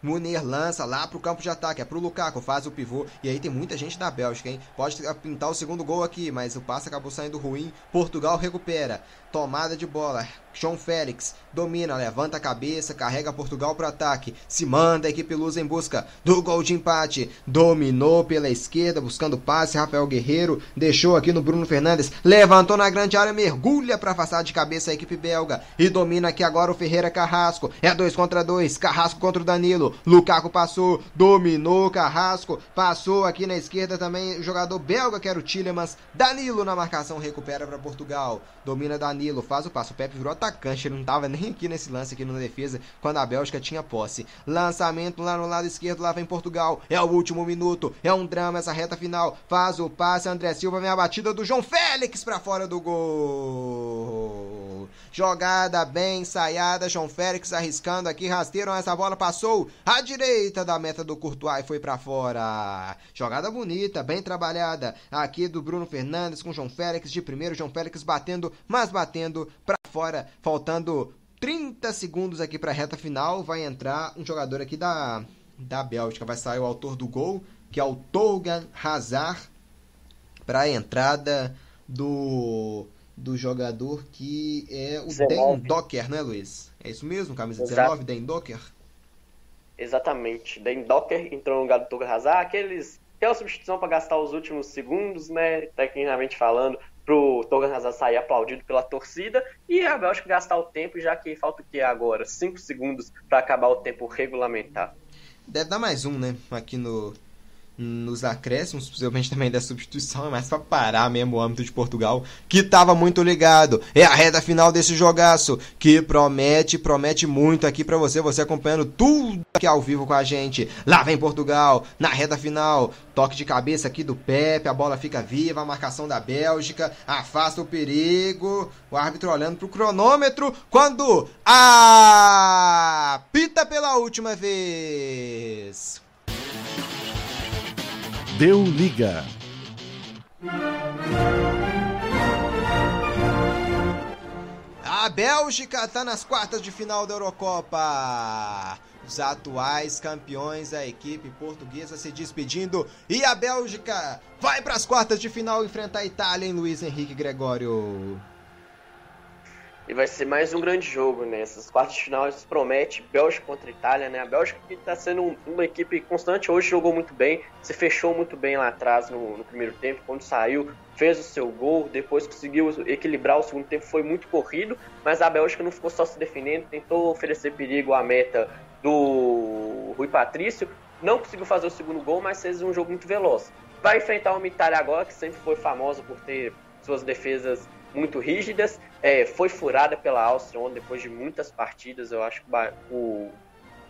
Munir lança lá pro campo de ataque, é pro Lukaku, faz o pivô. E aí tem muita gente da Bélgica, hein? Pode pintar o segundo gol aqui, mas o passe acabou saindo ruim. Portugal recupera. Tomada de bola. João Félix domina, levanta a cabeça, carrega Portugal para ataque, se manda a equipe Luz em busca do gol de empate. Dominou pela esquerda, buscando passe. Rafael Guerreiro deixou aqui no Bruno Fernandes, levantou na grande área, mergulha para afastar de cabeça a equipe belga e domina aqui agora o Ferreira Carrasco. É dois contra dois, Carrasco contra o Danilo. Lukaku passou, dominou Carrasco, passou aqui na esquerda também o jogador belga que era o Tillemans. Danilo na marcação recupera para Portugal, domina. Danilo faz o passo. O Pepe virou atacante, ele não estava nem aqui nesse lance aqui na defesa quando a Bélgica tinha posse. Lançamento lá no lado esquerdo, lá vem Portugal. É o último minuto, é um drama essa reta final. Faz o passe, André Silva vem a batida do João Félix para fora do gol. Jogada bem ensaiada, João Félix arriscando aqui, rasteiro, essa bola passou à direita da meta do Courtois e foi para fora. Jogada bonita, bem trabalhada aqui do Bruno Fernandes com João Félix de primeiro, João Félix batendo, mas batendo para fora, faltando 30 segundos aqui para a reta final, vai entrar um jogador aqui da da Bélgica, vai sair o autor do gol, que é o Torgan Hazard para a entrada do do jogador que é o 19. Den Docker, né, Luiz? É isso mesmo, camisa Exato. 19, Den Docker? Exatamente. Den Docker entrou no lugar do Torgan Hazard, aqueles aquela substituição para gastar os últimos segundos, né, tecnicamente falando, pro Torgan Hazard sair aplaudido pela torcida e a Bélgica gastar o tempo, já que falta o que agora? 5 segundos para acabar o tempo regulamentar. Deve dar mais um, né? Aqui no, nos acréscimos, possivelmente também da substituição, é mais para parar mesmo o âmbito de Portugal, que estava muito ligado. É a reta final desse jogaço, que promete, promete muito aqui para você, você acompanhando tudo aqui ao vivo com a gente. Lá vem Portugal, na reta final, toque de cabeça aqui do Pepe, a bola fica viva, a marcação da Bélgica, afasta o perigo, o árbitro olhando pro cronômetro, quando apita pela última vez. Deu liga. A Bélgica está nas quartas de final da Eurocopa. Os atuais campeões, a equipe portuguesa se despedindo. E a Bélgica vai para as quartas de final enfrentar a Itália em Luiz Henrique Gregório. E vai ser mais um grande jogo, né? Essas quartas de final promete Bélgica contra Itália, né? A Bélgica que está sendo uma equipe constante, hoje jogou muito bem, se fechou muito bem lá atrás no, no, primeiro tempo, quando saiu, fez o seu gol, depois conseguiu equilibrar o segundo tempo, foi muito corrido, mas a Bélgica não ficou só se defendendo, tentou oferecer perigo à meta do Rui Patrício, não conseguiu fazer o segundo gol, mas fez um jogo muito veloz. Vai enfrentar uma Itália agora, que sempre foi famosa por ter suas defesas muito rígidas. É, foi furada pela Áustria ontem, depois de muitas partidas. Eu acho que o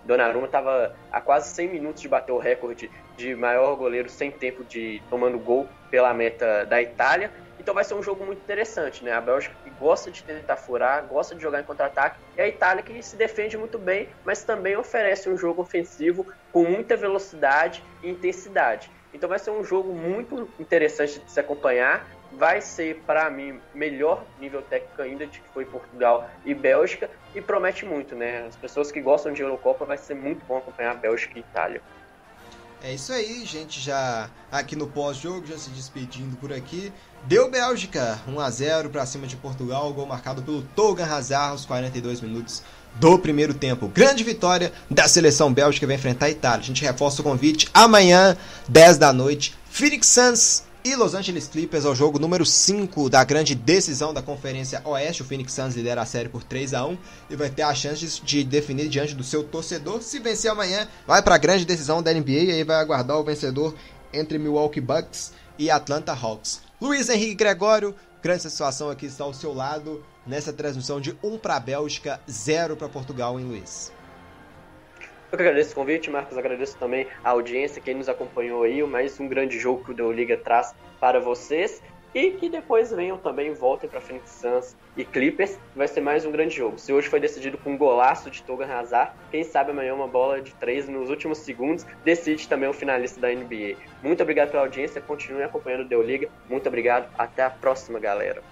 Donnarumma estava a quase 100 minutos de bater o recorde de maior goleiro sem tempo de tomando gol pela meta da Itália. Então vai ser um jogo muito interessante, né? A Bélgica que gosta de tentar furar, gosta de jogar em contra-ataque, e a Itália que se defende muito bem, mas também oferece um jogo ofensivo com muita velocidade e intensidade. Então vai ser um jogo muito interessante de se acompanhar vai ser, para mim, melhor nível técnico ainda de que foi Portugal e Bélgica e promete muito, né? As pessoas que gostam de Eurocopa vai ser muito bom acompanhar Bélgica e Itália. É isso aí, gente, já aqui no pós-jogo, já se despedindo por aqui. Deu Bélgica, 1 a 0 para cima de Portugal, gol marcado pelo Togan Hazard aos 42 minutos do primeiro tempo. Grande vitória da seleção bélgica vai enfrentar a Itália. A gente reforça o convite amanhã, 10 da noite. Phoenix Suns e Los Angeles Clippers ao jogo número 5 da grande decisão da Conferência Oeste. O Phoenix Suns lidera a série por 3 a 1 e vai ter a chance de definir diante do seu torcedor. Se vencer amanhã, vai para a grande decisão da NBA e aí vai aguardar o vencedor entre Milwaukee Bucks e Atlanta Hawks. Luiz Henrique Gregório, grande satisfação aqui está ao seu lado nessa transmissão de 1 para a Bélgica, 0 para Portugal em Luiz. Eu que agradeço o convite, Marcos. Agradeço também a audiência, quem nos acompanhou aí. Mais um grande jogo que o Deu Liga traz para vocês. E que depois venham também, voltem para Phoenix Suns e Clippers. Vai ser mais um grande jogo. Se hoje foi decidido com um golaço de Toga Hazard, quem sabe amanhã uma bola de três nos últimos segundos decide também o finalista da NBA. Muito obrigado pela audiência. Continue acompanhando o Deu Liga. Muito obrigado. Até a próxima, galera.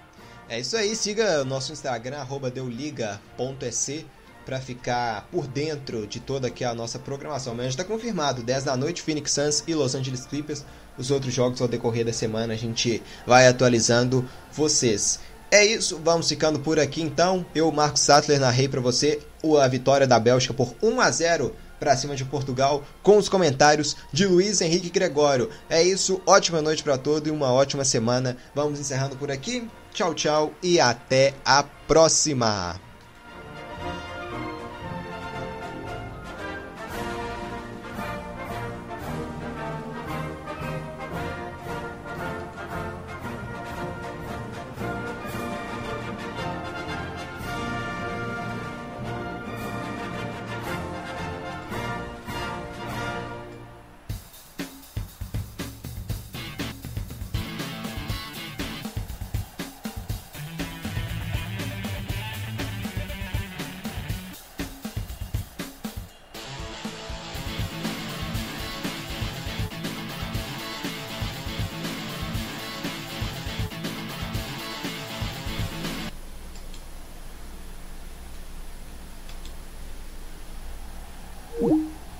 É isso aí. Siga nosso Instagram, deuliga.ec para ficar por dentro de toda aqui a nossa programação. Mas está confirmado, 10 da noite, Phoenix Suns e Los Angeles Clippers. Os outros jogos ao decorrer da semana a gente vai atualizando vocês. É isso, vamos ficando por aqui então. Eu, Marcos Sattler, narrei para você a vitória da Bélgica por 1 a 0 para cima de Portugal, com os comentários de Luiz Henrique Gregório. É isso, ótima noite para todos e uma ótima semana. Vamos encerrando por aqui. Tchau, tchau e até a próxima.